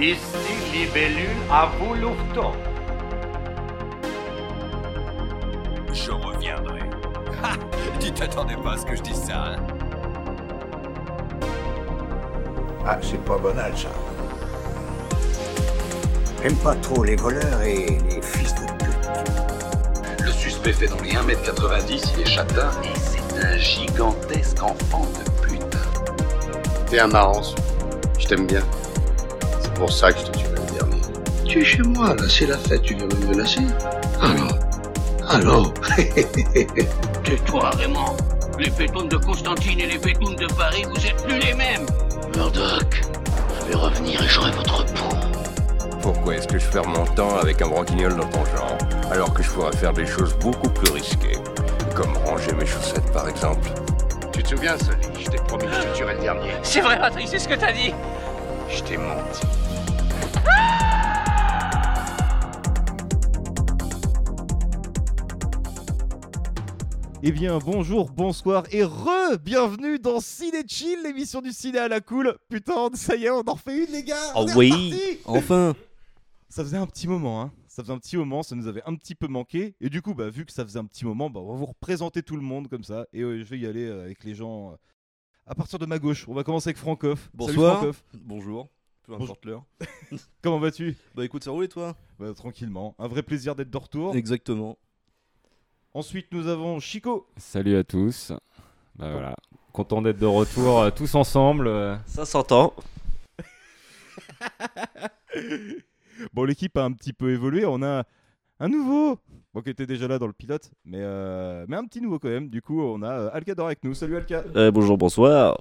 Ici Libellule à vous. Je reviendrai. Ha Tu t'attendais pas à ce que je dise ça, hein? Ah, c'est pas banal, ça. J'aime pas trop les voleurs et les fils de pute. Le suspect fait dans les 1m90, il est châtain et c'est un gigantesque enfant de pute. T'es un marrant, je t'aime bien. C'est pour ça que je te tuerai le dernier. Tu es chez moi, là, c'est la fête, tu viens me menacer Alors Alors Tais-toi, Raymond. Les pétounes de Constantine et les pétounes de Paris, vous êtes plus les mêmes. Murdoch, je vais revenir et j'aurai votre peau. Pourquoi est-ce que je perds mon temps avec un branquignol dans ton genre, alors que je pourrais faire des choses beaucoup plus risquées Comme ranger mes chaussettes, par exemple? Tu te souviens, Sully Je t'ai promis que je te tuerais le dernier. C'est vrai, Patrick, c'est ce que t'as dit. Je t'ai menti. Eh bien, bonjour, bonsoir et re-bienvenue dans Ciné Chill, l'émission du ciné à la cool. Putain, ça y est, on en refait une, les gars. Oh On est oui. reparti. Enfin Ça faisait un petit moment, hein. Ça faisait un petit moment, ça nous avait un petit peu manqué. Et du coup, bah, vu que ça faisait un petit moment, bah, on va vous représenter tout le monde comme ça. Et euh, je vais y aller euh, avec les gens euh, à partir de ma gauche. On va commencer avec Francoff. Salut, Bonsoir. Francoff. Bonjour. Peu importe l'heure. Comment vas-tu? Bah écoute, ça roule et toi? Bah, Tranquillement. Un vrai plaisir d'être de retour. Exactement. Ensuite, nous avons Chico. Salut à tous. Bah voilà, content d'être de retour euh, tous ensemble. euh. Ça s'entend. Bon, l'équipe a un petit peu évolué. On a un nouveau, bon, qui était déjà là dans le pilote, mais, euh, mais un petit nouveau quand même. Du coup, on a euh, Alcador avec nous. Salut Alca. Euh, bonjour, bonsoir.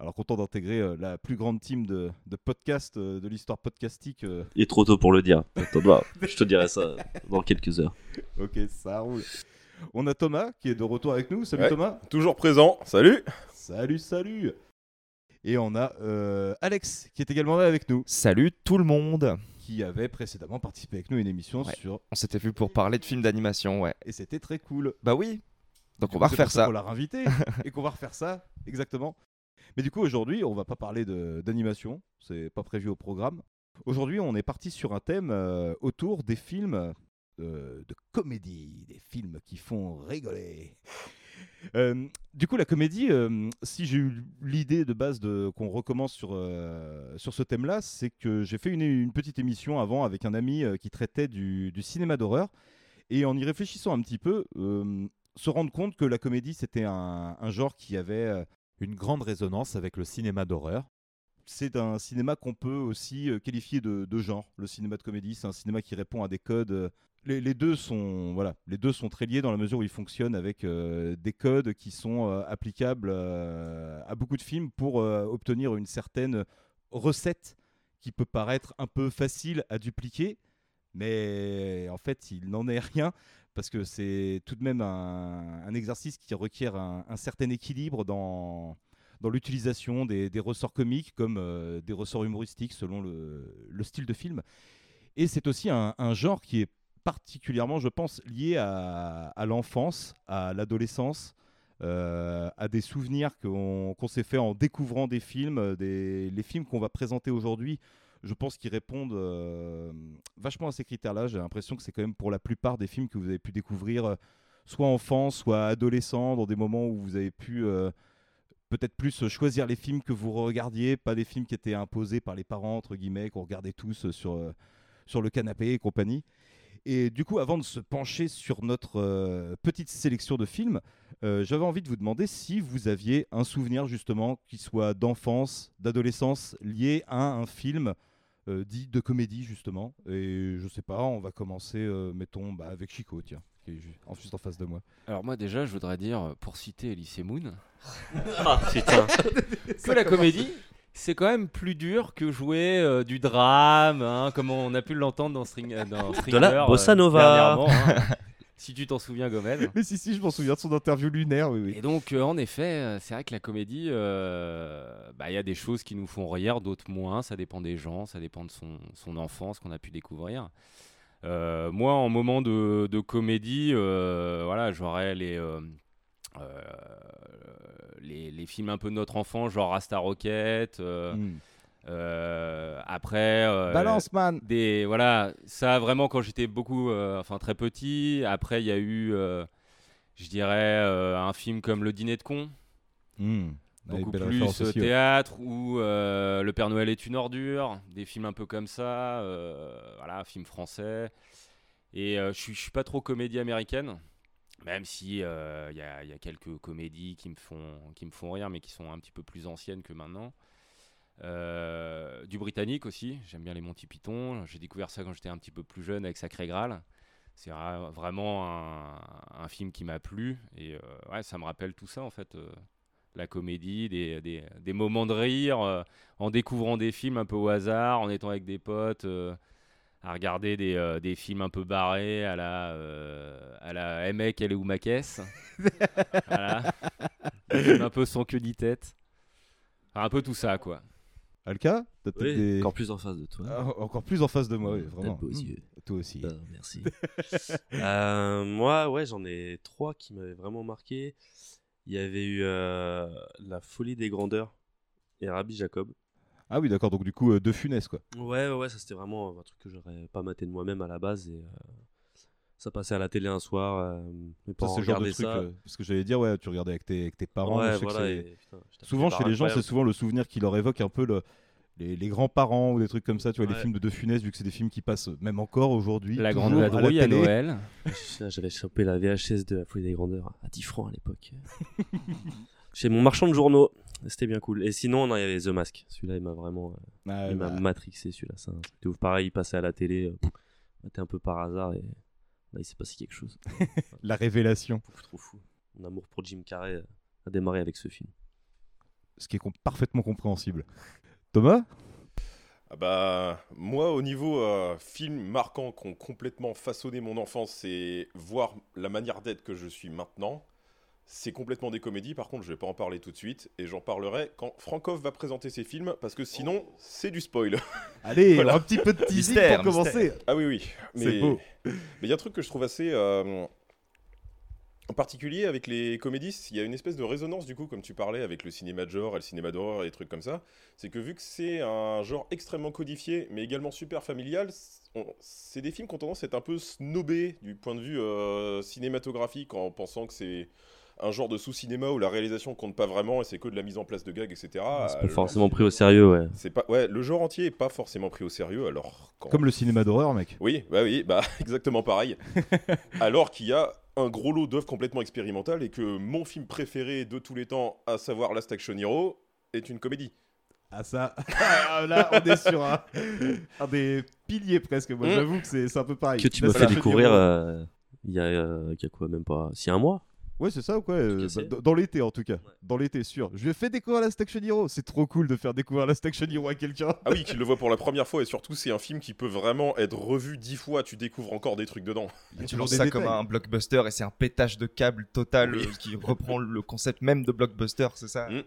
Alors, content d'intégrer euh, la plus grande team de, de podcasts euh, de l'histoire podcastique. euh. Il est trop tôt pour le dire. Bah, je te dirai ça dans quelques heures. Ok, ça roule. On a Thomas qui est de retour avec nous. Salut Ouais. Thomas. Toujours présent, salut Salut, salut. Et on a euh, Alex qui est également là avec nous, Salut tout le monde qui avait précédemment participé avec nous à une émission Ouais. sur. On s'était vu pour parler de films d'animation, ouais. Et c'était très cool. Bah oui Donc on va refaire ça. qu'on l'a réinvité et qu'on va refaire ça, exactement. Mais du coup, aujourd'hui, on va pas parler d'animation, c'est pas prévu au programme. Aujourd'hui, on est parti sur un thème euh, autour des films euh, de comédie, des films qui font rigoler. Euh, du coup, la comédie, si j'ai eu l'idée de base de qu'on recommence sur, sur ce thème-là, c'est que j'ai fait une, petite émission avant avec un ami qui traitait du, cinéma d'horreur. Et en y réfléchissant un petit peu, se rendre compte que la comédie, c'était un, genre qui avait une grande résonance avec le cinéma d'horreur. C'est un cinéma qu'on peut aussi euh, qualifier de, de genre. Le cinéma de comédie, c'est un cinéma qui répond à des codes. euh, les, deux sont voilà, les deux sont très liés dans la mesure où ils fonctionnent avec euh, des codes qui sont applicables à beaucoup de films pour obtenir une certaine recette qui peut paraître un peu facile à dupliquer, mais en fait, il n'en est rien parce que c'est tout de même un, exercice qui requiert un, certain équilibre dans, dans l'utilisation des, ressorts comiques comme euh, des ressorts humoristiques selon le, le style de film. Et c'est aussi un, genre qui est particulièrement, je pense, lié à, l'enfance, à l'adolescence, euh, à des souvenirs qu'on qu'on s'est fait en découvrant des films, euh, des, les films qu'on va présenter aujourd'hui. Je pense qu'ils répondent euh, vachement à ces critères-là. J'ai l'impression que c'est quand même pour la plupart des films que vous avez pu découvrir, euh, soit enfant, soit adolescent, dans des moments où vous avez pu euh, peut-être plus choisir les films que vous regardiez, pas des films qui étaient imposés par les parents, entre guillemets, qu'on regardait tous sur, sur le canapé et compagnie. Et du coup, avant de se pencher sur notre petite sélection de films, j'avais envie de vous demander si vous aviez un souvenir justement qui soit d'enfance, d'adolescence, lié à un film euh, dit de comédie justement. Et je sais pas, on va commencer, euh, mettons, bah, avec Chico, tiens, qui est ju- en juste en face de moi. Alors moi déjà, je voudrais dire, pour citer Elise Moon, Ah putain. que la comédie, c'est quand même plus dur que jouer euh, du drame, hein, comme on a pu l'entendre dans, String, euh, dans Stringer. la bossa nova. dernièrement, hein. si tu t'en souviens, Gomez. Mais si, si, je m'en souviens de son interview lunaire, oui, oui. Et donc, euh, en effet, euh, c'est vrai que la comédie, euh, bah, il y a des choses qui nous font rire, d'autres moins. Ça dépend des gens, ça dépend de son, son enfance qu'on a pu découvrir. Euh, moi, en moment de, de comédie, voilà, j'aurais les, les, les films un peu de notre enfant, genre Rasta Rocket, euh, Mm. Euh, après, euh, Balance, man des voilà, ça vraiment quand j'étais beaucoup, euh, enfin très petit. Après, il y a eu, euh, je dirais, un film comme Le Dîner de con. Ouais, beaucoup plus théâtre ou Le Père Noël est une ordure, des films un peu comme ça, voilà, film français. Et je suis je suis pas trop comédie américaine, même si il y, y a quelques comédies qui me font qui me font rire, mais qui sont un petit peu plus anciennes que maintenant. Euh, du britannique aussi, j'aime bien les Monty Python. J'ai découvert ça quand j'étais un petit peu plus jeune avec Sacré Graal. C'est vra- vraiment un, un film qui m'a plu et euh, ouais, ça me rappelle tout ça en fait. euh, la comédie, des, des- des moments de rire, en découvrant des films un peu au hasard, en étant avec des potes, à regarder des, des films un peu barrés à la, à la hey mec, elle est où ma caisse Voilà. Un peu sans queue ni tête. Enfin, un peu tout ça quoi. Alka T'as peut-être Oui, des- encore plus en face de toi. Ah, encore plus en face de moi, oui, vraiment. beaux yeux. Toi aussi. Ah, merci. Euh, moi, ouais, j'en ai trois qui m'avaient vraiment marqué. Il y avait eu euh, La folie des grandeurs et Rabbi Jacob. Ah oui, d'accord, donc du coup, euh, de funeste, quoi. Ouais, ouais, ouais, ça c'était vraiment un truc que j'aurais pas maté de moi-même à la base. Et ça passait à la télé un soir. euh, mes Ça, parents c'est le genre de truc. euh, parce que j'allais dire, ouais, tu regardais avec tes, avec tes parents. Ouais, je sais que voilà, c'est- et putain, je tapais souvent, chez les gens, c'est souvent le souvenir qui leur évoque un peu le- les, les grands-parents ou des trucs comme ça. Tu vois, les films de De Funès, vu que c'est des films qui passent même encore aujourd'hui. La Grande à la Vadrouille à, télé. Noël. J'avais chopé la VHS de La folie des grandeurs à 10 francs à l'époque. Chez mon marchand de journaux. C'était bien cool. Et sinon, non, il y avait The Mask. Celui-là, il m'a vraiment. euh, Ah, il bah, m'a matrixé celui-là. C'est un truc de ouf. Pareil, il passait à la télé. euh, C'était un peu par hasard et là, il s'est passé quelque chose. la révélation. Trop, trop fou. Mon amour pour Jim Carrey euh, a démarré avec ce film. Ce qui est com- parfaitement compréhensible. Thomas? Ah bah, moi, au niveau euh, film marquant qui ont complètement façonné mon enfance et voir la manière d'être que je suis maintenant, c'est complètement des comédies. Par contre, je vais pas en parler tout de suite et j'en parlerai quand Frankov va présenter ses films parce que sinon, c'est du spoil. Allez, Voilà. un petit peu de teasing Mystère, pour commencer. Ah oui, oui. C'est Mais beau. mais il y a un truc que je trouve assez. euh, En particulier avec les comédies, il y a une espèce de résonance du coup, comme tu parlais, avec le cinéma de genre et le cinéma d'horreur et des trucs comme ça. C'est que vu que c'est un genre extrêmement codifié, mais également super familial, c'est des films qui ont tendance à être un peu snobés du point de vue euh, cinématographique en pensant que c'est un genre de sous-cinéma où la réalisation compte pas vraiment et c'est que de la mise en place de gags, etc. c'est Euh, pas le- forcément pris au sérieux, ouais. C'est pas, ouais, le genre entier est pas forcément pris au sérieux alors. Quand... Comme le cinéma d'horreur, mec. Oui, bah oui, bah exactement pareil. Alors qu'il y a un gros lot d'œuvres complètement expérimentales et que mon film préféré de tous les temps, à savoir Last Action Hero, est une comédie. Ah ça, Ah, là on est sur un, un des piliers presque. Moi Mm. j'avoue que c'est c'est un peu pareil. Que tu m'as fait découvrir euh, il y, a, euh, il y a quoi, même pas. Si un mois Ouais c'est ça ou quoi euh, bah, Dans l'été en tout cas. Dans l'été sûr. Je lui ai fait découvrir la Action Hero. C'est trop cool de faire découvrir la Action Hero à quelqu'un. Ah oui, qu'il le voit pour la première fois et surtout c'est un film qui peut vraiment être revu dix fois, tu découvres encore des trucs dedans. A Tu lances ça détails. comme un blockbuster et c'est un pétage de câble total Oui. euh, qui reprend le concept même de blockbuster, c'est ça? Mm.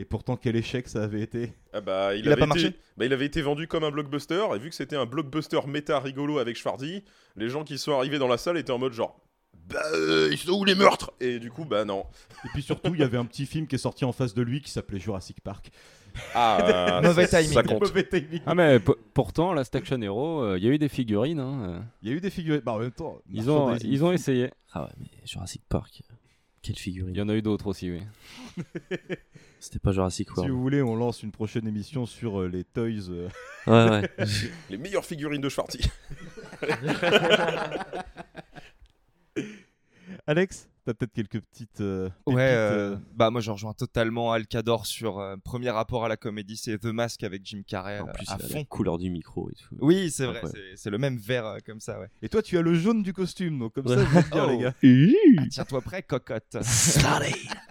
Et pourtant quel échec ça avait été. Ah bah, il, Il a avait pas été... marché bah, il avait été vendu comme un blockbuster et vu que c'était un blockbuster méta rigolo avec Schwarzy, les gens qui sont arrivés dans la salle étaient en mode genre bah euh, ils sont où les meurtres? Et du coup bah non. Et puis surtout il y avait un petit film qui est sorti en face de lui qui s'appelait Jurassic Park. Ah, Mauvais ça- timing. Ça compte. Mauvais timing. Ah mais po- pourtant, la Action Hero, euh, il y a eu des figurines. hein, euh. Il y a eu des figurines. Bah en même temps. Ils ont, ils ont essayé. Ah ouais, mais Jurassic Park, euh, quelle Il figurine. y en a eu d'autres aussi, oui. C'était pas Jurassic Si World. vous voulez, on lance une prochaine émission sur euh, les toys. euh, Ouais, ouais. Les meilleures figurines de Schwarzy. Alex, t'as peut-être quelques petites. euh, Ouais, pépites, euh, euh, bah moi je rejoins totalement Alcador sur euh, premier rapport à la comédie, c'est The Mask avec Jim Carrey en plus, à la fond. couleur du micro et tout. Oui, c'est vrai, c'est- c'est le même vert euh, comme ça, ouais. Et toi, tu as le jaune du costume, donc comme Ouais. ça, je vais te dire, Oh. les gars. Ah, Tiens-toi prêt, cocotte.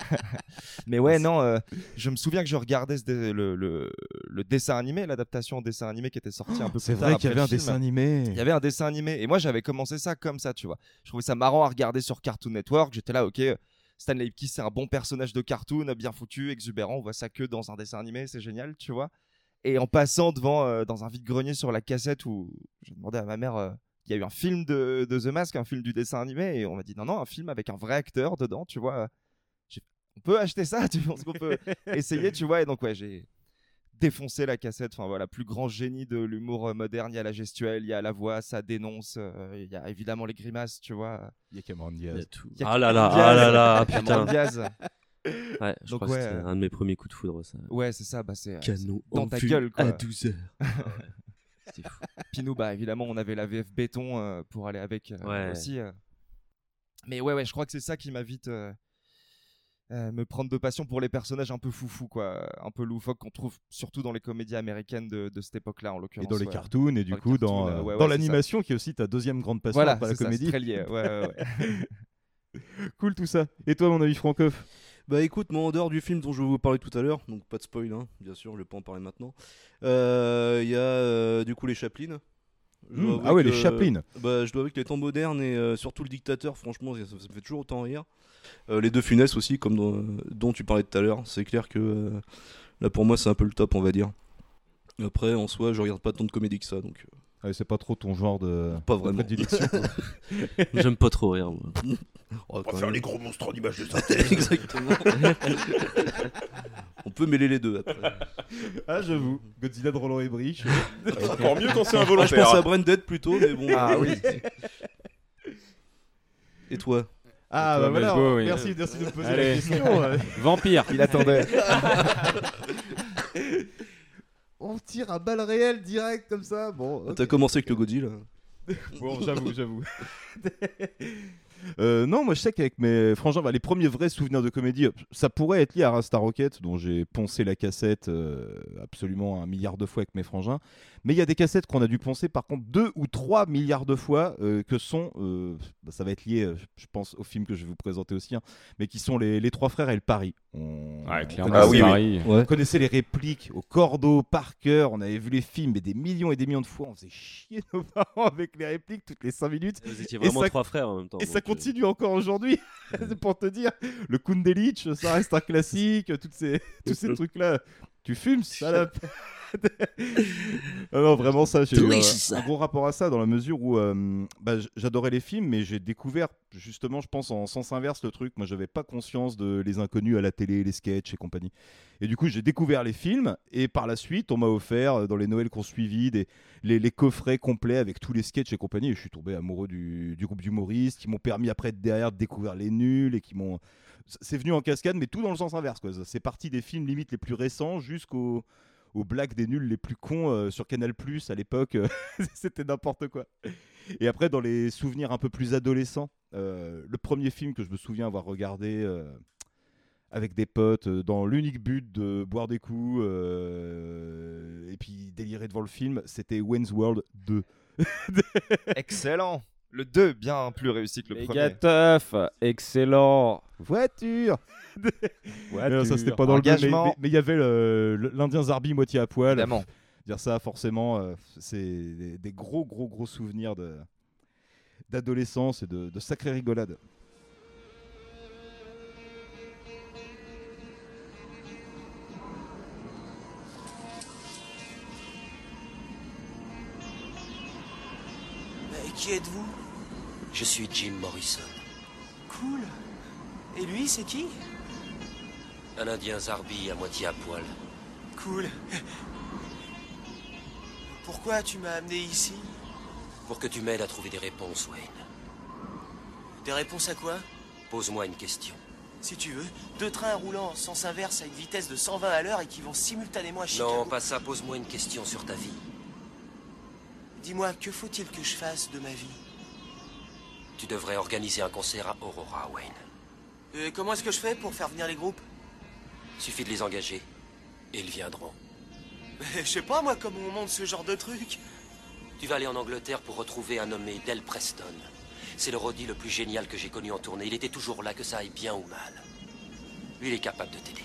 Mais ouais, non, euh, je me souviens que je regardais ce dé- le, le, le dessin animé, l'adaptation en dessin animé qui était sorti un peu C'est plus tard vrai qu'il y avait un film. dessin animé. Il y avait un dessin animé. Et moi, j'avais commencé ça comme ça, tu vois. Je trouvais ça marrant à regarder sur Cartoon Network. J'étais là, ok, Stanley Ipkiss, c'est un bon personnage de cartoon, bien foutu, exubérant. On voit ça que dans un dessin animé, c'est génial, tu vois. Et en passant devant, euh, dans un vide-grenier sur la cassette où j'ai demandé à ma mère, euh, il y a eu un film de, de The Mask, un film du dessin animé. Et on m'a dit, non, non, un film avec un vrai acteur dedans, tu vois. On peut acheter ça, tu penses qu'on peut essayer, tu vois. Et donc, ouais, j'ai défoncé la cassette. Enfin voilà, plus grand génie de l'humour euh, moderne. Il y a la gestuelle, il y a la voix, ça dénonce. euh, Il y a évidemment les grimaces, tu vois. Il y a Cameron Il y a Diaz. tout. Il y a Ah là là, ah là là, Cameron putain. Diaz. Ouais, je Donc crois ouais, que c'était un de mes premiers coups de foudre, ça. Ouais, c'est ça. Bah, c'est euh, Canon c'est dans ta gueule, quoi. à 12 heures. C'était fou. Puis nous, bah, évidemment, on avait la VF béton euh, pour aller avec euh, Ouais. aussi. euh. Mais ouais, ouais, je crois que c'est ça qui m'a vite euh, me prendre de passion pour les personnages un peu foufou, quoi, un peu loufoques qu'on trouve surtout dans les comédies américaines de, de cette époque-là, en Et l'occurrence. dans les ouais. cartoons, et du Dans coup, cartoons, dans, euh, ouais, dans ouais, c'est l'animation, qui est aussi ta deuxième grande passion Voilà, après la ça, comédie. c'est très lié, ouais, ouais, ouais. cool tout ça. Et toi, mon ami Francoff? Bah écoute, moi en dehors du film dont je vais vous parler tout à l'heure, donc pas de spoil, hein, bien sûr, je vais pas en parler maintenant. euh, Il y a euh, du coup les Chaplin. Avouer ah ouais, les Chaplin. Bah, je dois avouer que les temps modernes et euh, surtout le dictateur, franchement, ça, ça me fait toujours autant rire. Euh, les deux Funès aussi, comme dans- dont tu parlais tout à l'heure. C'est clair que euh, là pour moi c'est un peu le top, on va dire. Après, en soi, je regarde pas tant de comédies que ça, donc. Ouais, c'est pas trop ton genre de, Pas vraiment. J'aime pas trop rire, moi. Oh, On va faire même. les gros monstres en images de synthèse. Exactement. On peut mêler les deux après. Ah, j'avoue. Godzilla de Roland Emmerich. C'est encore mieux quand c'est Ah, je involontaire. pense à Branded plutôt, mais bon. Ah oui. Et toi Ah, Toi, bah voilà. Oui. Merci, merci de me poser Allez. la question. euh. Vampire. Il attendait. On tire à balles réelles direct comme ça. Bon, ok. T'as commencé avec le Godzilla. Bon, j'avoue, j'avoue. Euh, non, moi je sais qu'avec mes frangins, les premiers vrais souvenirs de comédie, ça pourrait être lié à Rasta Rocket, dont j'ai poncé la cassette euh, absolument un milliard de fois avec mes frangins. Mais il y a des cassettes qu'on a dû poncer par contre deux ou trois milliards de fois, euh, que sont, euh, bah, ça va être lié, euh, je pense, au film que je vais vous présenter aussi, hein, mais qui sont les, les Trois Frères et le Paris. On, Ouais, Ah connaissait- oui, oui. on connaissait les répliques au cordeau, par cœur, on avait vu les films mais des millions et des millions de fois, on faisait chier nos parents avec les répliques toutes les 5 minutes. Vous étiez Et vraiment ça- trois frères en même temps. Et ça donc, euh, continue encore aujourd'hui, pour te dire. Le Kundelich, ça reste un classique, toutes ces, tous ces trucs-là. Tu fumes, salope Ah Non, vraiment, ça, j'ai eu un, gros rapport à ça, dans la mesure où euh, bah, j'adorais les films, mais j'ai découvert, justement, je pense, en sens inverse le truc. Moi, j'avais pas conscience de les inconnus à la télé, les sketchs et compagnie. Et du coup, j'ai découvert les films, et par la suite, on m'a offert, euh, dans les Noëls qu'on suivi, des, les, les coffrets complets avec tous les sketchs et compagnie. Et je suis tombé amoureux du, du groupe d'humoristes qui m'ont permis après derrière de découvrir les nuls et qui m'ont. C'est venu en cascade, mais tout dans le sens inverse. C'est parti des films limite les plus récents jusqu'aux aux blagues des nuls les plus cons euh, sur Canal à l'époque. euh, C'était n'importe quoi. Et après, dans les souvenirs un peu plus adolescents, euh, le premier film que je me souviens avoir regardé. euh, avec des potes euh, dans l'unique but de boire des coups euh, et puis délirer devant le film, c'était Wayne's World 2. Excellent. Le 2, bien plus réussi que le premier. teuf, excellent. Voiture Voiture. Non, Ça, c'était pas dans le 2, mais- il y avait l'Indien Zarbi moitié à poil. Évidemment. Dire ça, forcément, euh, c'est des, des gros, gros, gros souvenirs de d'adolescence et de, de sacrées rigolades. Mais qui êtes-vous? Je suis Jim Morrison, Cool. Et lui, c'est qui un Indien zarbi à moitié à poil. Cool. Pourquoi tu m'as amené ici Pour que tu m'aides à trouver des réponses, Wayne. Des réponses à quoi Pose-moi une question. Si tu veux, deux trains roulant en sens inverse à une vitesse de 120 à l'heure et qui vont simultanément à Chicago. Non, pas ça, pose-moi une question sur ta vie. Dis-moi, que faut-il que je fasse de ma vie Tu devrais organiser un concert à Aurora, Wayne. Euh, Comment est-ce que je fais pour faire venir les groupes? Suffit de les engager. Et ils viendront. Je sais pas, moi, comment on monte ce genre de truc. Tu vas aller en Angleterre pour retrouver un nommé Del Preston. C'est le Roddy le plus génial que j'ai connu en tournée. Il était toujours là, que ça aille bien ou mal. Lui, il est capable de t'aider.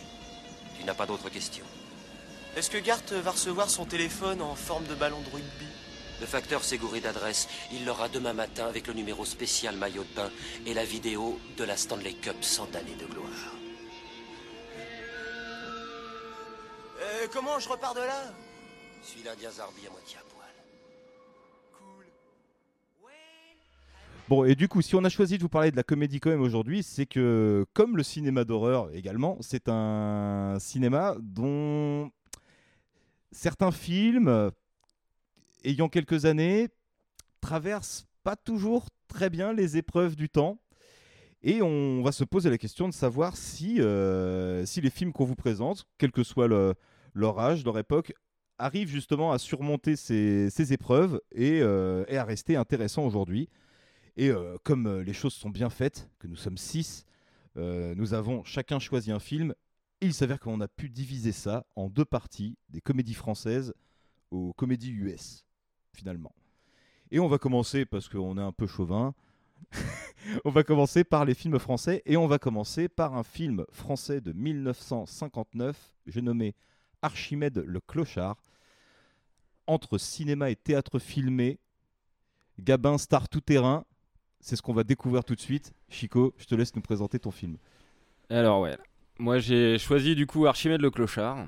Tu n'as pas d'autres questions? Est-ce que Gart va recevoir son téléphone en forme de ballon de rugby? Le facteur s'est gouré d'adresse. Il l'aura demain matin avec le numéro spécial maillot de bain et la vidéo de la Stanley Cup 100 années de gloire. Euh, comment je repars de là? Suis l'Indien Zarbi à moitié à poil. Bon, et du coup, si on a choisi de vous parler de la comédie quand même aujourd'hui, c'est que, comme le cinéma d'horreur également, c'est un cinéma dont certains films, ayant quelques années, traversent pas toujours très bien les épreuves du temps. Et on va se poser la question de savoir si, euh, si les films qu'on vous présente, quel que soit le- leur âge, leur époque, arrivent justement à surmonter ces, ces épreuves et, euh, et à rester intéressants aujourd'hui. Et euh, comme les choses sont bien faites, que nous sommes six, nous avons chacun choisi un film. Et il s'avère qu'on a pu diviser ça en deux parties, des comédies françaises aux comédies US, finalement. Et on va commencer, parce qu'on est un peu chauvin, on va commencer par les films français, et on va commencer par un film français de 1959, j'ai nommé Archimède le Clochard. Entre cinéma et théâtre filmé, Gabin star tout-terrain, c'est ce qu'on va découvrir tout de suite. Chico, je te laisse nous présenter ton film. Alors ouais, moi j'ai choisi du coup Archimède le clochard.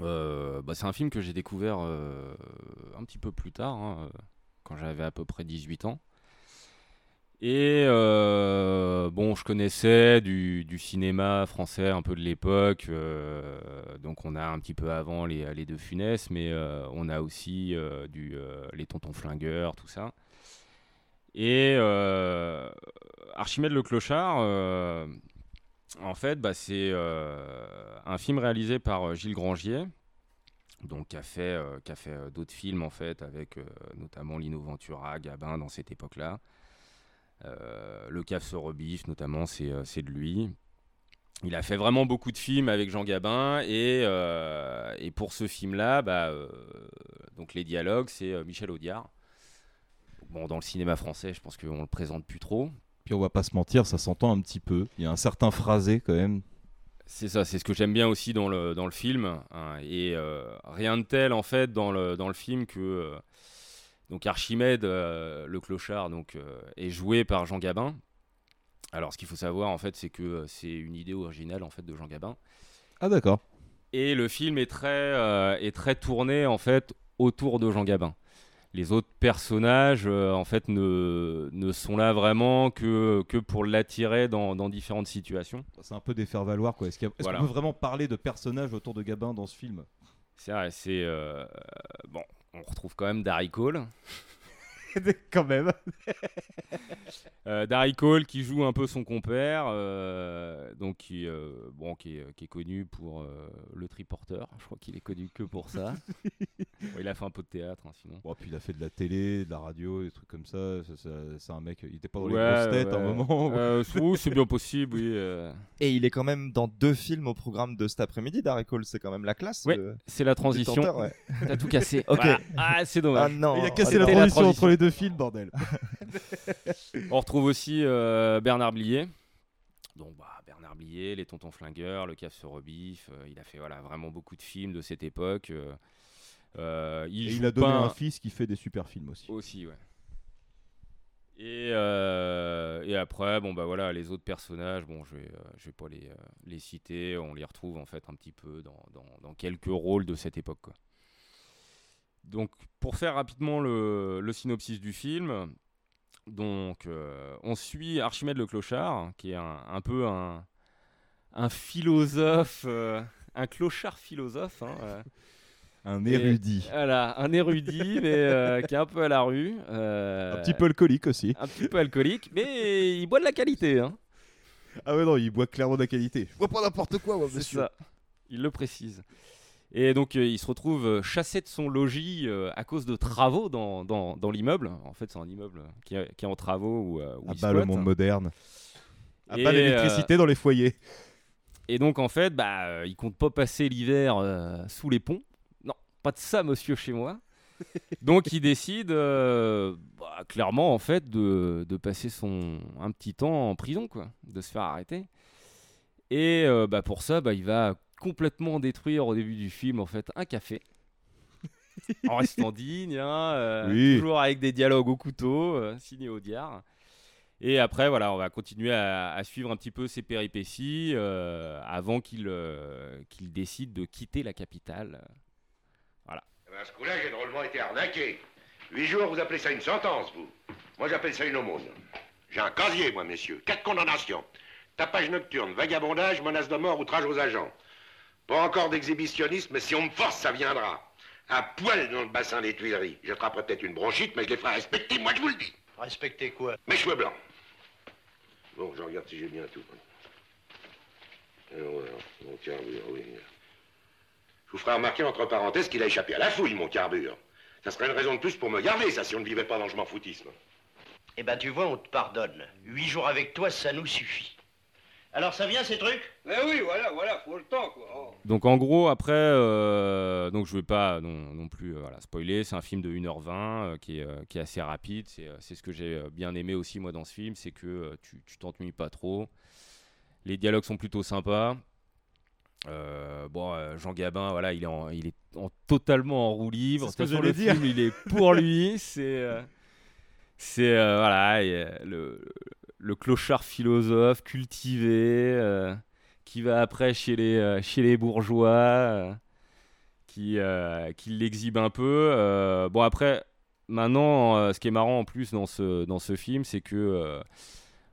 Euh, bah, c'est un film que j'ai découvert euh, un petit peu plus tard, hein, euh, quand j'avais à peu près 18 ans. Et bon, je connaissais du, cinéma français un peu de l'époque, donc on a un petit peu avant les, les deux Funès, mais on a aussi du, les Tontons Flingueurs, tout ça. Et Archimède le Clochard, en fait, bah, c'est euh, un film réalisé par euh, Gilles Grangier, donc qui a fait, euh, d'autres films en fait, avec notamment Lino Ventura, Gabin dans cette époque-là. Le Cave se notamment, c'est de lui. Il a fait vraiment beaucoup de films avec Jean Gabin et, pour ce film-là, bah, donc les dialogues, c'est Michel Audiard. Dans le cinéma français, je pense qu'on le présente plus trop. Puis on va pas se mentir, ça s'entend un petit peu. Il y a un certain phrasé quand même. C'est ça, c'est ce que j'aime bien aussi dans le, dans le film. hein, et euh, rien de tel en fait dans le, dans le film que euh, donc Archimède, euh, le clochard, donc, est joué par Jean Gabin. Alors ce qu'il faut savoir en fait, c'est que c'est une idée originale en fait de Jean Gabin. Ah d'accord. Et le film est très, est très tourné en fait autour de Jean Gabin. Les autres personnages euh, en fait ne, ne sont là vraiment que, que pour l'attirer dans, dans différentes situations. C'est un peu des faire valoir quoi. Est-ce Voilà. qu'on peut vraiment parler de personnages autour de Gabin dans ce film? C'est vrai, c'est euh, bon, on retrouve quand même Darry Cole. quand même. Euh, Darry Cole qui joue un peu son compère, euh, donc qui, euh, bon, qui, est, qui est connu pour euh, le triporteur. Je crois qu'il est connu que pour ça. Bon, il a fait un peu de théâtre, hein, sinon. Bon, puis il a fait de la télé, de la radio, des trucs comme ça. C'est un mec, il était pas dans les Ouais, grosses têtes à un moment. Euh, c'est bien possible, oui. euh. Et il est quand même dans deux films au programme de cet après-midi, Darry Cole. C'est quand même la classe. Ouais, le- c'est la transition. T'as tout cassé. ok. Voilà. Ah, c'est dommage. Ah non. Il a cassé la transition, entre les deux films, bordel. On retrouve aussi euh, Bernard Blier. Donc bah, Bernard Blier, les Tontons Flingueurs, le Cave se rebiffe. euh, il a fait voilà, vraiment beaucoup de films de cette époque. euh, il, Et joue il a donné un fils qui fait des super films aussi. Aussi, ouais. Et, euh, et après, bon bah voilà, les autres personnages, bon, je vais, euh, je vais pas les, euh, les citer, on les retrouve en fait un petit peu dans, dans, dans quelques rôles de cette époque. Quoi. Donc, pour faire rapidement le, le synopsis du film, donc euh, on suit Archimède le clochard, qui est un, un peu un, un philosophe, euh, un clochard philosophe. hein, euh. Un Et- érudit. Voilà, un érudit, mais euh, qui est un peu à la rue. euh, Un petit peu alcoolique aussi. Un petit peu alcoolique, mais il boit de la qualité. Hein. Ah ouais, non, il boit clairement de la qualité. Je bois pas n'importe quoi, moi, C'est monsieur. ça. Il le précise. Et donc, euh, il se retrouve euh, chassé de son logis euh, à cause de travaux dans, dans, dans l'immeuble. En fait, c'est un immeuble qui est, qui est en travaux où, euh, où Ah il bah, le monde moderne. Ah Et, bah, l'électricité dans les foyers. Et donc, en fait, bah, il compte pas passer l'hiver sous les ponts. Non, pas de ça, monsieur, chez moi. donc, il décide, bah, clairement, en fait, de, de passer son un petit temps en prison, quoi, de se faire arrêter. Et euh, bah, pour ça, bah, il va complètement détruire au début du film, en fait, un café. en restant digne, hein, euh, Oui. toujours avec des dialogues au couteau, euh, signé au diard. Et après, voilà, on va continuer à, à suivre un petit peu ses péripéties euh, avant qu'il euh, qu'il décide de quitter la capitale. Voilà. Eh ben, à ce coup-là, j'ai drôlement été arnaqué. Huit jours, vous appelez ça une sentence, vous Moi, j'appelle ça une aumône. J'ai un casier, moi, messieurs. Quatre condamnations. Tapage nocturne, vagabondage, menace de mort, outrage aux agents. Pas encore d'exhibitionnisme, mais si on me force, ça viendra. À poil dans le bassin des Tuileries. J'attraperai peut-être une bronchite, mais je les ferai respecter, moi je vous le dis. Respectez quoi? Mes cheveux blancs. Bon, je regarde si j'ai bien tout. Alors, voilà, mon carbure, oui. Je vous ferai remarquer entre parenthèses qu'il a échappé à la fouille, mon carbure. Ça serait une raison de plus pour me garder, ça, si on ne vivait pas dans le je m'en foutisme. Eh ben, tu vois, on te pardonne. Huit jours avec toi, ça nous suffit. Alors, ça vient, ces trucs? Mais oui, voilà, voilà, faut le temps, quoi. Oh. Donc en gros, après, euh, donc je vais pas non, non plus euh, voilà, spoiler, c'est un film de 1h20 euh, qui, est, euh, qui est assez rapide, c'est euh, c'est ce que j'ai bien aimé aussi moi dans ce film, c'est que euh, tu tu t'ennuies pas trop, les dialogues sont plutôt sympas. Euh, bon, euh, Jean Gabin, voilà, il est, en, il est en- totalement en roue libre. C'est ce que De toute façon, j'allais le dire. film, il est pour lui. c'est, euh, c'est euh, voilà, le, le clochard philosophe cultivé euh, qui va après chez les, euh, chez les bourgeois, euh, qui, qui l'exhibe un peu. Bon, après, maintenant, ce qui est marrant en plus dans ce, dans ce film, c'est que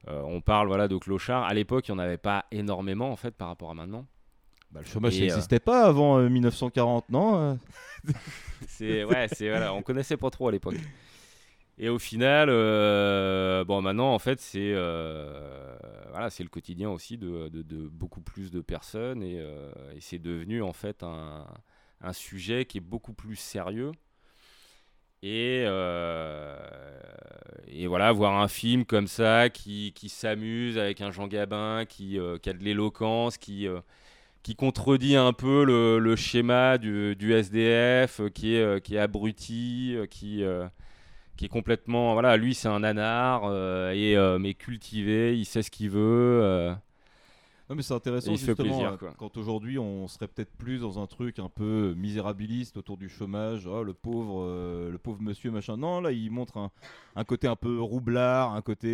on parle voilà, de clochard. À l'époque, il n'y en avait pas énormément en fait par rapport à maintenant. Bah, le chômage, n'existait pas avant euh, 1940, non c'est ouais, c'est voilà, on connaissait pas trop à l'époque. Et au final, euh, bon, maintenant, en fait, c'est euh, voilà, le quotidien aussi de, beaucoup plus de personnes et, euh, c'est devenu en fait un, sujet qui est beaucoup plus sérieux. Et, et voilà, voir un film comme ça qui, qui s'amuse avec un Jean Gabin qui, qui a de l'éloquence, qui, qui contredit un peu le, le schéma du, du SDF, qui est, qui est abruti, qui, qui est complètement. Voilà, lui, c'est un nanar, euh, et, euh, mais cultivé, il sait ce qu'il veut. euh, Non mais c'est intéressant justement plaisir, quoi. quand aujourd'hui on serait peut-être plus dans un truc un peu misérabiliste autour du chômage, oh, le pauvre le pauvre monsieur machin. Non là il montre un, un côté un peu roublard, un côté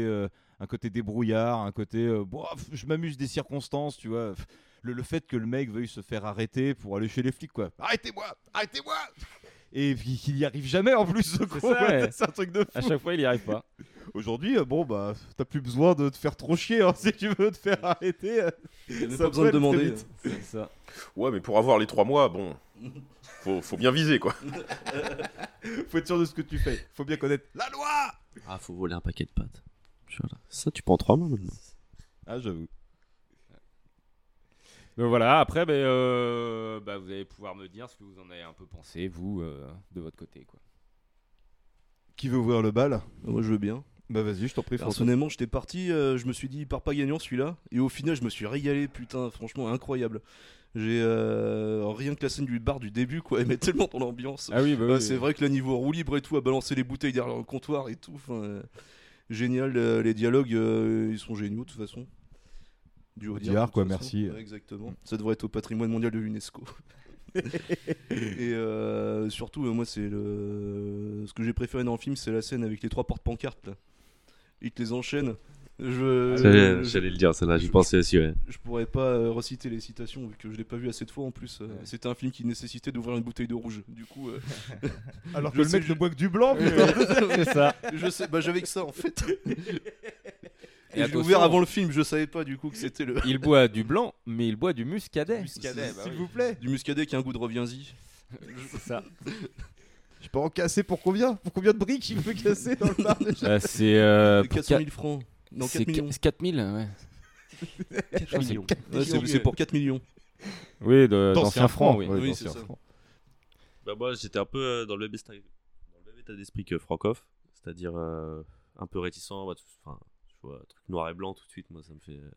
un côté débrouillard, un côté pff, je m'amuse des circonstances, tu vois. Le fait que le mec veuille se faire arrêter pour aller chez les flics quoi. Arrêtez-moi, arrêtez-moi. Et qu'il y arrive jamais en plus ouais. c'est un truc de fou. À chaque fois, il y arrive pas. Aujourd'hui, euh, bon bah, t'as plus besoin de te faire trop chier hein, si tu veux te faire arrêter. euh, ça pas besoin de demander, vite. C'est ça. Ouais, mais pour avoir les trois mois, bon, faut, faut bien viser quoi. Faut être sûr de ce que tu fais. Faut bien connaître la loi. Ah, faut voler un paquet de pâtes. Voilà. Ça, tu prends trois mois maintenant. Ah, j'avoue. Donc voilà, après, ben, euh, bah, vous allez pouvoir me dire ce que vous en avez un peu pensé, vous, euh, de votre côté. Quoi. Qui veut ouvrir le bal? Moi je veux bien. Bah vas-y, je t'en prie. Personnellement, j'étais parti, euh, je me suis dit, il part pas gagnant celui-là. Et au final, je me suis régalé, putain, franchement, incroyable. J'ai euh, rien que la scène du bar du début, quoi, elle met tellement dans l'ambiance. Ah oui, bah Euh, oui, c'est oui. vrai que la niveau roue libre et tout, à balancer les bouteilles derrière le comptoir et tout, euh, génial. euh, les dialogues, euh, ils sont géniaux de toute façon. Du Audiard, quoi, merci. Ouais, exactement. Ça devrait être au patrimoine mondial de l'UNESCO. et euh, surtout, euh, moi, c'est le. Ce que j'ai préféré dans le film, c'est la scène avec les trois porte-pancartes. là. Il te les enchaîne. Je... J'allais- je- j'allais le dire, celle-là, j'y je- pensais aussi, ouais. Je pourrais pas euh, reciter les citations vu que je l'ai pas vu assez de fois en plus. euh, C'était un film qui nécessitait d'ouvrir une bouteille de rouge. Du coup. euh, Alors je que le sais- mec ne boit que du blanc. C'est ça. Je sais, bah j'avais que ça en fait. Et Et, je l'ai attention. ouvert avant le film, je savais pas du coup que c'était le. Il boit du blanc, mais il boit du muscadet. Muscadet, bah S'il oui. vous plaît. Du muscadet qui a un goût de reviens-y. C'est ça. Je peux en casser pour combien? Pour combien de briques il peut casser dans le bar déjà? Euh, c'est euh, De pour 400 000 quatre- francs. Non, c'est 4 millions. qu- 4 000, ouais. Je crois que c'est millions. quatre Ouais, c'est- c'est pour 4 millions. Oui, de- D'anciens francs, oui. ouais, Oui, d'anciens c'est ça. francs. Bah moi j'étais un peu euh, dans le même état, dans le même état d'esprit que Francoff, c'est-à-dire euh, un peu réticent, bah, tout- enfin vois truc noir et blanc tout de suite, moi ça me fait euh,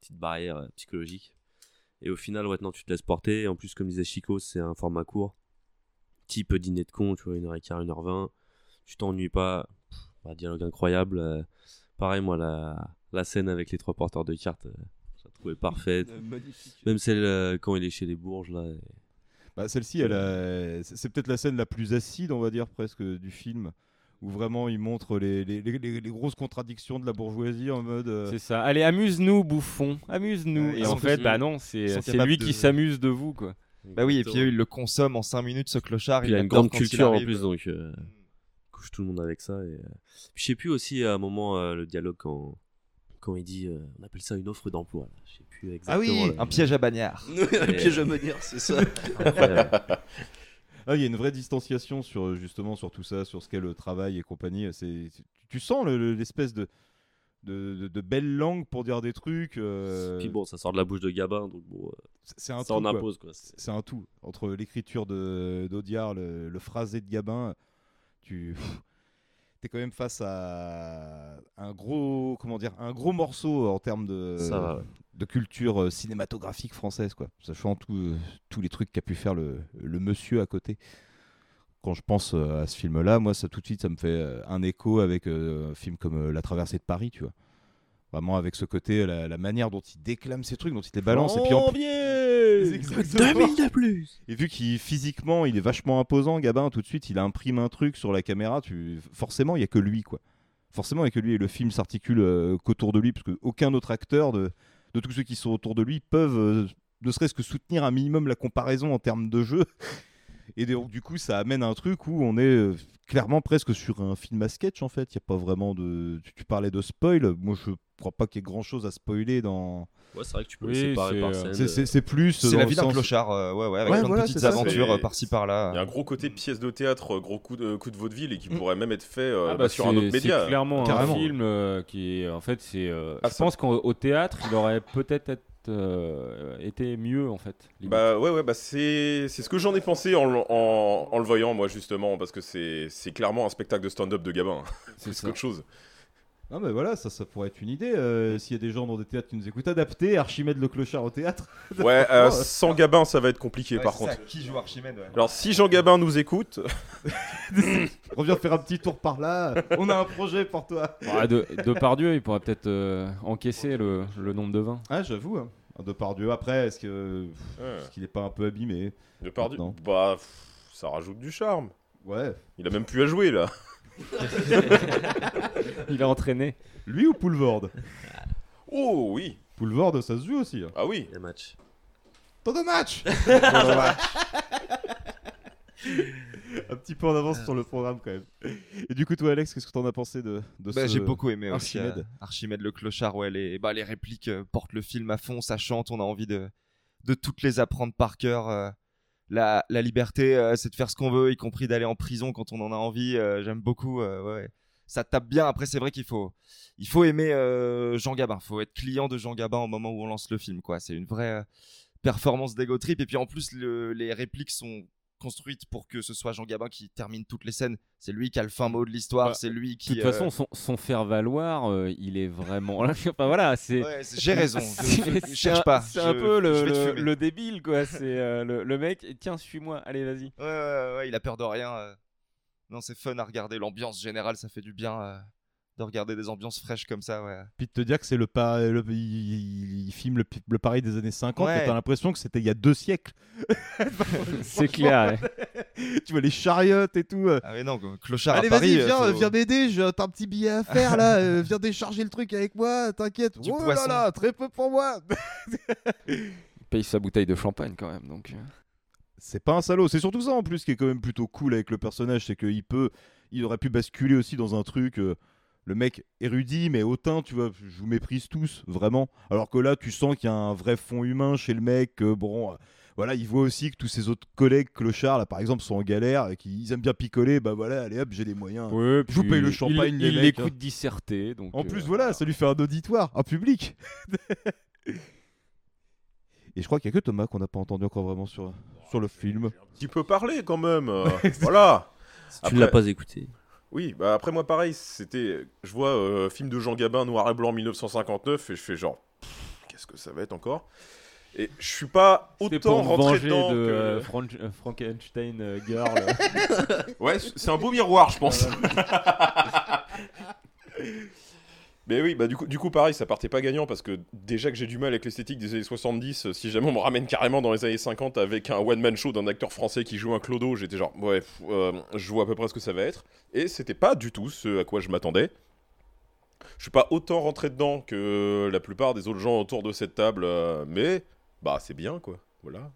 petite barrière euh, psychologique. Et au final maintenant tu te laisses porter, et en plus comme disait Chico c'est un format court, type dîner de con, tu vois 1h15, 1h20, tu t'ennuies pas, Pff, dialogue incroyable, euh, pareil moi la, la scène avec les trois porteurs de cartes, euh, je la trouvais parfaite, magnifique. même celle euh, quand il est chez les Bourges là. et- Bah, celle-ci, elle a- c'est c'est peut-être la scène la plus acide, on va dire, presque, du film, où vraiment il montre les, les, les- les- les grosses contradictions de la bourgeoisie en mode. euh, C'est ça. Allez, amuse-nous, bouffon. Amuse-nous. Ouais, et en fait, bah non, c'est lui de- qui s'amuse de vous, quoi. Bah oui, et puis eux, ils le consomment en 5 minutes, ce clochard. Puis il a une grande il culture en plus, donc euh, couche tout le monde avec ça. Et, euh, je sais plus aussi à un moment euh, le dialogue quand, quand il dit, euh, on appelle ça une offre d'emploi. là. Je sais plus Ah oui, un piège à bagnard. un piège à manière, c'est ça. Ah, il y a une vraie distanciation sur justement sur tout ça, sur ce qu'est le travail et compagnie. C'est, tu- sens le- le- l'espèce de, de, de- de belle langue pour dire des trucs. euh, Puis bon, ça sort de la bouche de Gabin, donc bon. euh, c'est- un ça tout, en impose quoi. C'est c'est un tout entre l'écriture de d'Audiard, le, le phrasé de Gabin. Tu es quand même face à un gros comment dire un gros morceau en termes de Ça va, ouais. De culture euh, cinématographique française quoi. Sachant tout, euh, tous les trucs qu'a pu faire le, le monsieur à côté. Quand je pense euh, à ce film-là, moi ça tout de suite ça me fait euh, un écho avec euh, un film comme euh, La Traversée de Paris, tu vois. Vraiment avec ce côté, la, la manière dont il déclame ses trucs, dont il les balance. et puis en Janvier Exactement. 2000 de plus Et vu qu'il physiquement, il est vachement imposant, Gabin, tout de suite, il imprime un truc sur la caméra. Tu... Forcément, il y a que lui, quoi. Forcément, il y a que lui et le film s'articule euh, qu'autour de lui, parce qu'aucun autre acteur de... de tous ceux qui sont autour de lui peuvent, euh, ne serait-ce que soutenir un minimum la comparaison en termes de jeu. Et donc, du coup, ça amène à un truc où on est euh, clairement presque sur un film à sketch, en fait. Il n'y a pas vraiment de. Tu, parlais de spoil. Moi, je crois pas qu'il y ait grand-chose à spoiler dans. Ouais, c'est vrai que tu peux Oui, le séparer c'est, par euh, scène. C'est- C'est c'est plus. C'est la vie d'un sens- clochard, euh, ouais, ouais, avec Ouais, plein voilà, de petites ça, aventures euh, par-ci par-là. Il y a un gros côté pièce de théâtre, gros coup de, coup de vaudeville et qui pourrait même être fait euh, Ah bah, bah, sur un autre média. C'est clairement Carrément. un film euh, qui est en fait c'est. euh, Ah, je ça- pense qu'au au théâtre il aurait peut-être être, euh, été mieux en fait. limite. Bah ouais, ouais, bah c'est c'est ce que j'en ai pensé en, le- en, en le voyant, moi, justement, parce que c'est clairement un spectacle de stand-up de Gabin. C'est qu'autre chose. Non mais voilà, ça, ça pourrait être une idée. euh, S'il y a des gens dans des théâtres qui nous écoutent, adapter Archimède le clochard au théâtre. Ouais, euh, Franchement, sans Gabin, ça va être compliqué Ouais, par ça, contre. qui joue Archimède ouais. Alors, si Jean Gabin nous écoute, On vient faire un petit tour par là. On a un projet pour toi. Ah, de, Depardieu il pourrait peut-être euh, encaisser le, le nombre de vins. Ah, j'avoue. Hein. Un Depardieu. Après, est-ce que Ouais. est-ce qu'il est pas un peu abîmé de Pardieu, Non. bah pff, ça rajoute du charme. Ouais. Il a même plus à jouer là. Il a entraîné. Lui ou Poulvord? Oh oui, Poulvord, ça se joue aussi. hein. ah oui. Les matchs. Temps de match Temps de match. Un petit peu en avance sur le programme quand même. Et du coup, toi, Alex, qu'est-ce que t'en as pensé de, de Bah, ce J'ai beaucoup aimé aussi. Archimède? Euh, Archimède le clochard, ouais, les, bah, les répliques euh, portent le film à fond, ça chante, on a envie de, de toutes les apprendre par cœur. euh, la, liberté, euh, c'est de faire ce qu'on veut, y compris d'aller en prison quand on en a envie. euh, J'aime beaucoup. euh. Ça tape bien. Après, c'est vrai qu'il faut, il faut aimer Jean Gabin. faut être client de Jean Gabin au moment où on lance le film. quoi. C'est une vraie performance d'ego trip. Et puis en plus, le- les répliques sont construites pour que ce soit Jean Gabin qui termine toutes les scènes. C'est lui qui a le fin mot de l'histoire. Bah, c'est lui De qui. toute euh, façon, son, son faire valoir, euh, il est vraiment. enfin voilà, c'est. Ouais, j'ai raison, je- cherche pas, C'est un peu le, débile, quoi. C'est euh, le, le mec. Tiens, suis-moi. Allez, vas-y. Ouais, ouais, ouais, il a peur de rien. euh. Non, c'est fun à regarder. L'ambiance générale, ça fait du bien euh, de regarder des ambiances fraîches comme ça. Ouais. Puis de te dire que c'est le, pa- le- il, il filme le, le Paris des années 50, Ouais. mais t'as l'impression que c'était il y a deux siècles. C'est clair, tu vois les chariotes et tout. Ah, mais non, clochard Allez, à Paris. vas-y, euh, viens, faut- viens m'aider, j'ai t'as un petit billet à faire là, euh, viens décharger le truc avec moi, t'inquiète. Du oh poisson. là là, très peu pour moi. Il paye sa bouteille de champagne quand même. Donc. euh. C'est pas un salaud, c'est surtout ça en plus qui est quand même plutôt cool avec le personnage, c'est qu'il peut, il aurait pu basculer aussi dans un truc, euh, le mec érudit mais hautain, tu vois, je vous méprise tous, vraiment. Alors que là, tu sens qu'il y a un vrai fond humain chez le mec, que bon, euh, voilà, il voit aussi que tous ses autres collègues clochards, là par exemple, sont en galère et qu'ils aiment bien picoler, bah voilà, allez hop, j'ai les moyens. Ouais, je vous paye le il- champagne, les il mecs. l'écoute hein. disserter. Donc, En euh, plus, voilà, ça lui fait un auditoire, un public. Et je crois qu'il y a que Thomas qu'on n'a pas entendu encore vraiment sur, sur le film. Tu peux parler quand même. euh, voilà. Tu ne l'as pas écouté. Oui, bah après moi pareil, c'était, je vois euh, film de Jean Gabin noir et blanc 1959 et je fais genre, qu'est-ce que ça va être encore? Et je suis pas autant pour rentré dedans de que. euh, Fran- euh, Frankenstein euh, Girl. ouais, c'est un beau miroir, je pense. Mais oui, bah du coup, du coup, pareil, ça partait pas gagnant parce que déjà que j'ai du mal avec l'esthétique des années 70, euh, si jamais on me ramène carrément dans les années 50 avec un one-man show d'un acteur français qui joue un clodo, j'étais genre, ouais, euh, je vois à peu près ce que ça va être. Et c'était pas du tout ce à quoi je m'attendais. Je suis pas autant rentré dedans que la plupart des autres gens autour de cette table, euh, mais bah c'est bien quoi, voilà.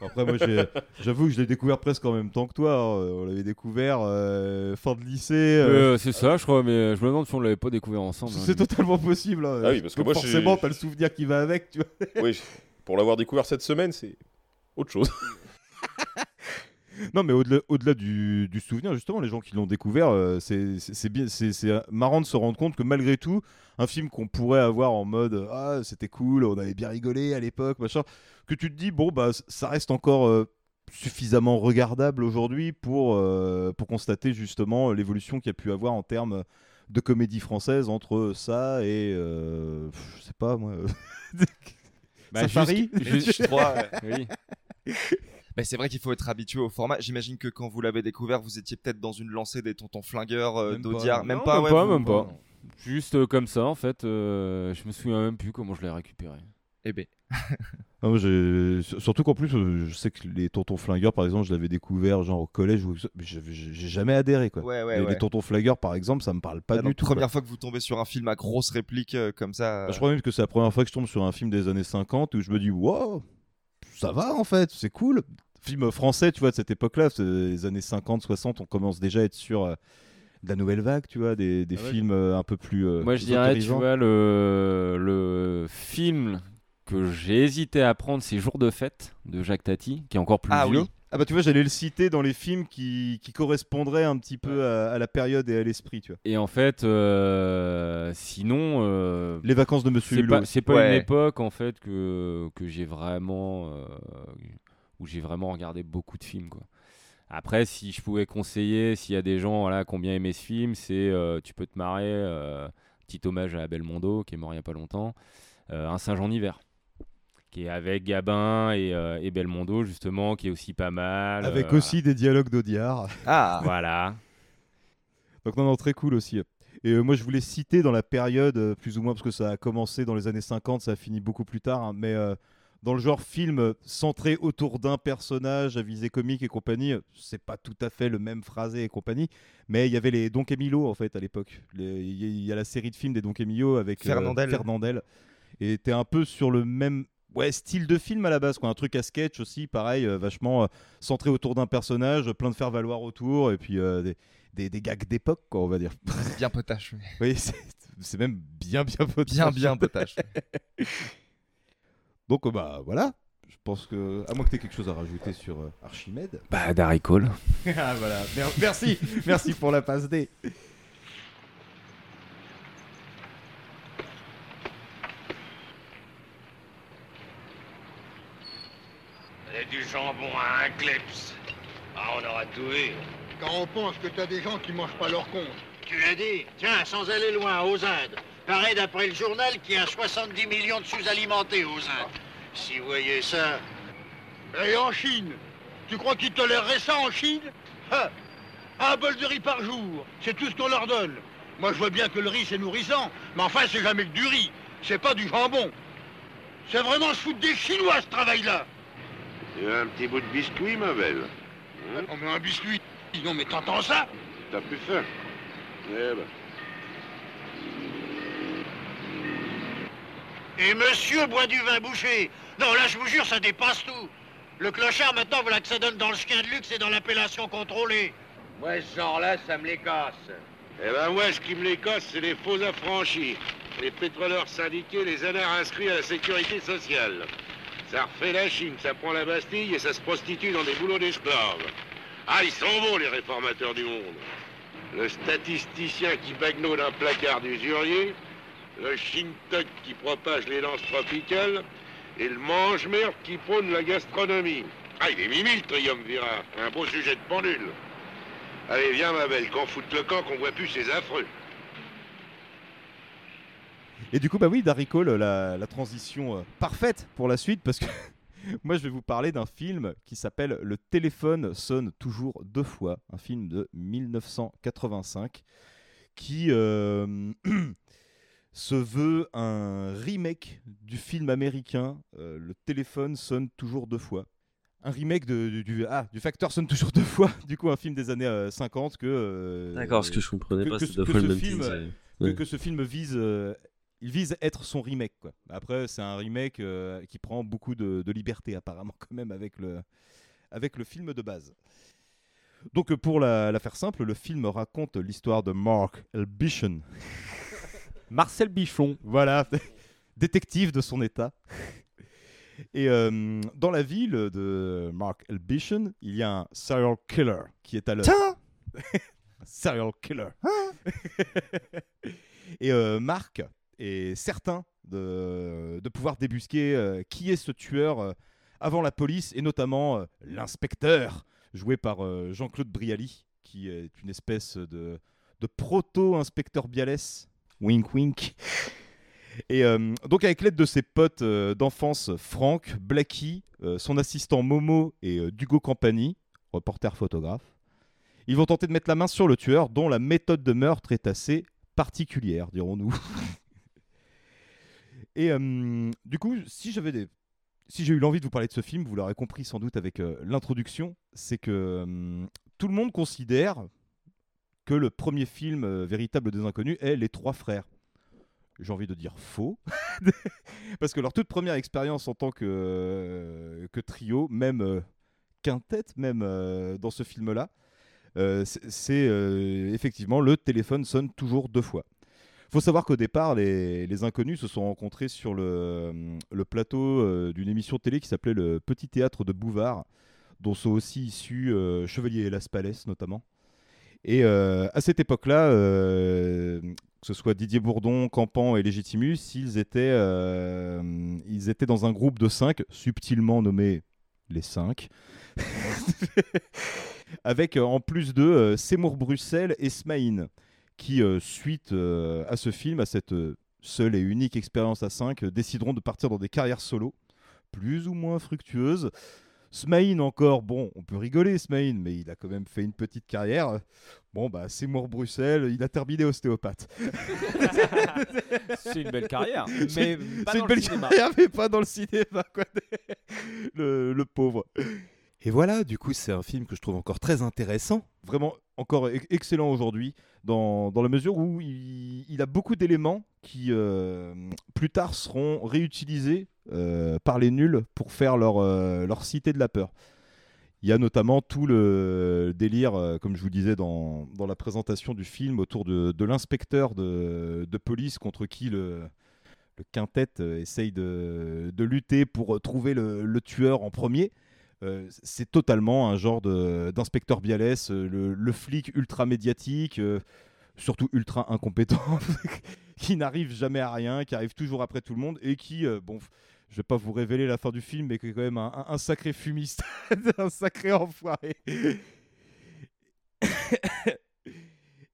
Après, moi, j'ai- j'avoue que je l'ai découvert presque en même temps que toi. hein. On l'avait découvert euh, fin de lycée. euh, Euh, c'est ça, je crois, mais je me demande si on l'avait pas découvert ensemble. hein, C'est limite. totalement possible. hein. Ah oui, parce que Donc moi, j'ai- forcément, t'as le souvenir qui va avec, tu vois. oui, pour l'avoir découvert cette semaine, c'est autre chose. Non, mais au-delà au-delà du, du souvenir, justement, les gens qui l'ont découvert, euh, c'est c'est- c'est bien, c'est c'est, marrant de se rendre compte que malgré tout, un film qu'on pourrait avoir en mode ah c'était cool, on avait bien rigolé à l'époque, machin, que tu te dis bon bah ça reste encore euh, suffisamment regardable aujourd'hui pour euh, pour constater justement l'évolution qu'il y a pu avoir en termes de comédie française entre ça et euh, je sais pas moi. Bah, Safari je crois, ouais. Mais c'est vrai qu'il faut être habitué au format. J'imagine que quand vous l'avez découvert, vous étiez peut-être dans une lancée des tontons flingueurs euh, Même pas, d'Audiard. Même pas, même ouais, pas, vous- même pas. Juste euh, comme ça, en fait. euh, je me souviens même plus comment je l'ai récupéré. Eh ben. Ah, moi, Surtout qu'en plus, euh, je sais que les tontons flingueurs, par exemple, je l'avais découvert genre au collège, ou... mais j'avais- j'ai jamais adhéré. Quoi. Ouais, ouais, les, ouais. les tontons flingueurs, par exemple, ça me parle pas La du tout. quoi. première fois que vous tombez sur un film à grosse réplique euh, comme ça. Bah, je crois même que c'est la première fois que je tombe sur un film des années 50 où je me dis, wow, ça va en fait, c'est cool. Film français, tu vois, de cette époque-là, les années 50, 60, on commence déjà à être sur euh, de la nouvelle vague, tu vois, des, des Ah ouais. films euh, un peu plus. euh, Moi, je dirais, tu vois, le, le film que j'ai hésité à prendre, c'est Jour de fête de Jacques Tati, qui est encore plus Ah vieux. oui. Ah bah tu vois, j'allais le citer dans les films qui, qui correspondraient un petit peu à, à la période et à l'esprit, tu vois. Et en fait, euh, sinon. euh, Les vacances de Monsieur c'est Hulot pas-. C'est pas Ouais. une époque, en fait, que, que j'ai vraiment. euh, où j'ai vraiment regardé beaucoup de films, quoi. Après, si je pouvais conseiller, s'il y a des gens voilà, qui ont bien aimé ce film, c'est euh, Tu peux te marrer, euh, petit hommage à Belmondo, qui est mort il y a pas longtemps, euh, Un singe en hiver, qui est avec Gabin et, euh, et Belmondo, justement, qui est aussi pas mal. Avec euh, aussi des dialogues d'Audiard. Ah Voilà. Donc non, non, très cool aussi. Et euh, moi, je voulais citer dans la période, plus ou moins, parce que ça a commencé dans les années 50, ça a fini beaucoup plus tard, hein, mais euh, dans le genre film centré autour d'un personnage à visée comique et compagnie, c'est pas tout à fait le même phrasé et compagnie, mais il y avait les Don Camillo, en fait, à l'époque. Il y, a- la série de films des Don Camillo avec euh, Fernandel. Fernandel. Et t'es un peu sur le même ouais, style de film à la base, quoi. un truc à sketch aussi, pareil, euh, vachement euh, centré autour d'un personnage, plein de faire valoir autour, et puis des, des, des gags d'époque, quoi, on va dire. Bien potache. oui. Oui, c'est c'est même bien, bien potache. Bien, bien potache. Donc, euh, bah voilà. Je pense que. À moins que tu aies quelque chose à rajouter sur euh, Archimède. Bah, Darry Cole. ah, voilà. Mer- Merci. Merci pour la passe D. Et du jambon à un kleps. Ah, on aura tout vu. Quand on pense que t'as des gens qui mangent pas leur compte. Tu l'as dit Tiens, sans aller loin, aux Indes. Paraît d'après le journal qu'il y a 70 millions de sous-alimentés aux Indes. Si vous voyez ça. Et en Chine? Tu crois qu'ils toléreraient ça en Chine? Ah, Un bol de riz par jour, c'est tout ce qu'on leur donne. Moi je vois bien que le riz c'est nourrissant, mais enfin c'est jamais que du riz, c'est pas du jambon. C'est vraiment se foutre des Chinois ce travail-là. Tu veux un petit bout de biscuit, ma belle On met un biscuit? Non mais t'entends ça? T'as plus faim Eh ben. Et monsieur boit du vin bouché. Non, là, je vous jure, ça dépasse tout. Le clochard, maintenant, voilà que ça donne dans le chien de luxe et dans l'appellation contrôlée. Ouais, ce genre-là, ça me les casse. Eh ben moi, ce qui me les casse, c'est les faux affranchis. Les pétroleurs syndiqués, les anards inscrits à la sécurité sociale. Ça refait la Chine, ça prend la Bastille et ça se prostitue dans des boulots d'esclaves. Ah, ils sont bons, les réformateurs du monde. Le statisticien qui bagnole un placard d'usurier, le shintok qui propage les lances tropicales, et le mange-merde qui prône la gastronomie. Ah, il est mimi, le triumvirat. Un beau sujet de pendule. Allez, viens, ma belle, qu'on foute le camp, qu'on voit plus ces affreux. Et du coup, bah oui, Darry la transition euh, parfaite pour la suite, parce que moi, je vais vous parler d'un film qui s'appelle Le téléphone sonne toujours deux fois, un film de 1985, qui euh, se veut un remake du film américain euh, Le téléphone sonne toujours deux fois. Un remake de, du, du- ah, du facteur sonne toujours deux fois, du coup un film des années euh, 50 que... euh, D'accord, ce que je comprenais que- pas, c'est deux fois le même film, euh, que, ce film vise, euh, il vise être son remake. Quoi. Après, c'est un remake euh, qui prend beaucoup de, de liberté apparemment quand même avec le, avec le film de base. Donc euh, pour la, la faire simple, le film raconte l'histoire de Mark L. Marcel Bichon. Voilà, détective de son état. Et euh, dans la ville de Mark L. Il y a un serial killer qui est à l'œuvre. Tiens serial killer. Et euh, Mark est certain de, de pouvoir débusquer euh, qui est ce tueur euh, avant la police et notamment l'inspecteur joué par Jean-Claude Brialy qui est une espèce de, de proto-inspecteur Bialès. Wink wink. Et euh, donc avec l'aide de ses potes euh, d'enfance Franck, Blacky, euh, son assistant Momo et Dugo Campani, reporter photographe, ils vont tenter de mettre la main sur le tueur dont la méthode de meurtre est assez particulière, dirons-nous. et du coup, si j'ai eu l'envie de vous parler de ce film, vous l'aurez compris sans doute avec l'introduction, c'est que tout le monde considère que le premier film euh, véritable des inconnus est Les Trois Frères. J'ai envie de dire faux, parce que leur toute première expérience en tant que, euh, trio, même euh, quintette, même dans ce film-là, c'est effectivement le téléphone sonne toujours deux fois. faut savoir qu'au départ, les, inconnus se sont rencontrés sur le, plateau d'une émission télé qui s'appelait Le Petit Théâtre de Bouvard, dont sont aussi issus Chevalier et Las Palais notamment. Et euh, à cette époque-là, euh, que ce soit Didier Bourdon, Campan et Légitimus, ils étaient, euh, ils étaient dans un groupe de cinq, subtilement nommé les cinq, avec en plus euh, Seymour Bruxelles et Smaïn, qui, suite à ce film, à cette seule et unique expérience à cinq, décideront de partir dans des carrières solo, plus ou moins fructueuses. Smaïn encore, bon, on peut rigoler Smaïn, mais il a quand même fait une petite carrière. Bon, bah, Seymour Bruxelles, il a terminé ostéopathe. C'est une belle carrière, mais pas c'est dans une le belle cinéma. carrière, mais pas dans le cinéma, quoi. le, le pauvre. Et voilà, du coup, c'est un film que je trouve encore très intéressant, vraiment encore excellent aujourd'hui, dans, la mesure où il, a beaucoup d'éléments qui, euh, plus tard, seront réutilisés euh, par les nuls pour faire leur, euh, leur cité de la peur. Il y a notamment tout le délire, comme je vous disais dans, la présentation du film, autour de, l'inspecteur de, police contre qui le, quintet essaye de, lutter pour trouver le tueur en premier. Euh, c'est totalement un genre d'inspecteur Bialès, euh, le, flic ultra médiatique, euh, surtout ultra incompétent, qui n'arrive jamais à rien, qui arrive toujours après tout le monde et qui, bon, je vais pas vous révéler la fin du film, mais qui est quand même un, sacré fumiste, un sacré enfoiré.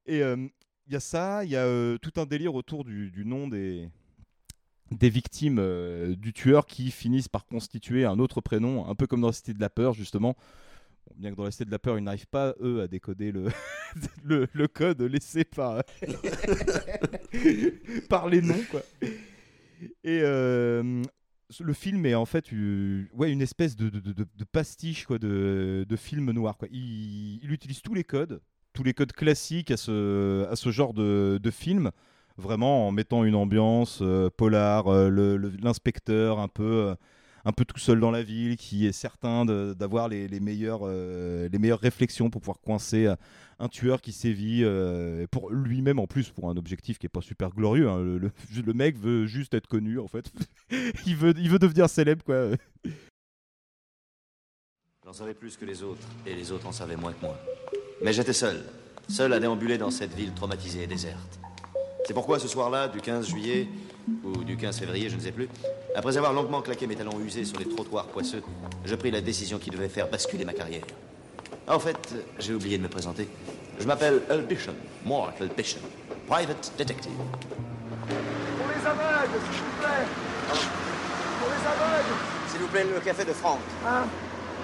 Et il y a ça, il y a tout un délire autour du, du nom des, des victimes euh, du tueur qui finissent par constituer un autre prénom, un peu comme dans la Cité de la Peur, justement. Bien que dans la Cité de la Peur, ils n'arrivent pas, eux, à décoder le, le, code laissé par, par les noms, quoi. Et euh, le film est en fait euh, ouais, une espèce de, de, pastiche quoi, de, film noir. Quoi. Il, il utilise tous les codes, tous les codes classiques à ce, à ce genre de film, vraiment en mettant une ambiance euh, polar, euh, l'inspecteur un peu, euh, un peu tout seul dans la ville, qui est certain d'avoir les, les, meilleures, euh, les meilleures réflexions pour pouvoir coincer un tueur qui sévit, euh, pour lui-même en plus, pour un objectif qui est pas super glorieux. hein. Le, le- le mec veut juste être connu en fait. il, veut, il veut devenir célèbre quoi. J'en savais plus que les autres, et les autres en savaient moins que moi. Mais j'étais seul, seul à déambuler dans cette ville traumatisée et déserte. C'est pourquoi ce soir-là, du 15 juillet, ou du 15 février, je ne sais plus, après avoir longuement claqué mes talons usés sur les trottoirs poisseux, je pris la décision qui devait faire basculer ma carrière. En fait, j'ai oublié de me présenter. Je m'appelle Earl Bishop, Bishop, private detective. Pour les aveugles, s'il vous plaît. Pour les aveugles. S'il vous plaît, le café de Franck. Hein?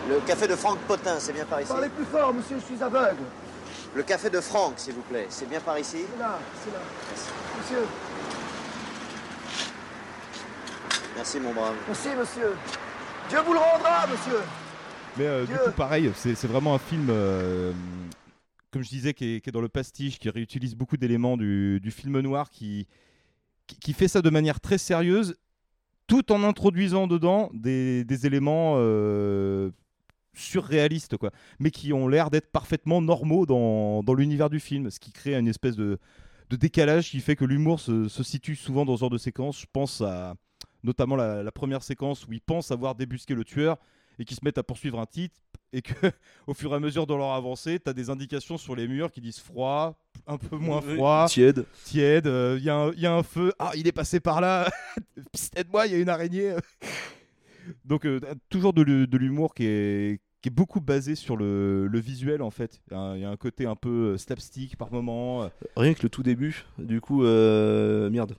Le café de Franck Potin, c'est bien par ici Parlez plus fort, monsieur, je suis aveugle. Le café de Franck, s'il vous plaît, c'est bien par ici C'est là, c'est là. Monsieur, Merci, mon brave. merci, monsieur. Dieu vous le rendra, monsieur. Mais euh, du coup, pareil, c'est c'est vraiment un film, euh, comme je disais, qui est, qui est dans le pastiche, qui réutilise beaucoup d'éléments du, du film noir, qui, qui, qui fait ça de manière très sérieuse, tout en introduisant dedans des, des éléments euh, surréalistes, quoi, mais qui ont l'air d'être parfaitement normaux dans, dans l'univers du film, ce qui crée une espèce de, de décalage qui fait que l'humour se, se situe souvent dans ce genre de séquence. Je pense à notamment la, la première séquence où ils pensent avoir débusqué le tueur et qui se mettent à poursuivre un titre et que au fur et à mesure de leur avancée, tu as des indications sur les murs qui disent froid, un peu moins froid, tiède. tiède, euh, il y, a un- il y a un feu, ah il est passé par là, aide-moi, il y a une araignée. Donc euh, toujours de l'humour qui est, qui est beaucoup basé sur le, visuel en fait. Il y a un- il y, a un côté un peu euh, slapstick par moment. euh. Rien que le tout début, du coup, euh, merde.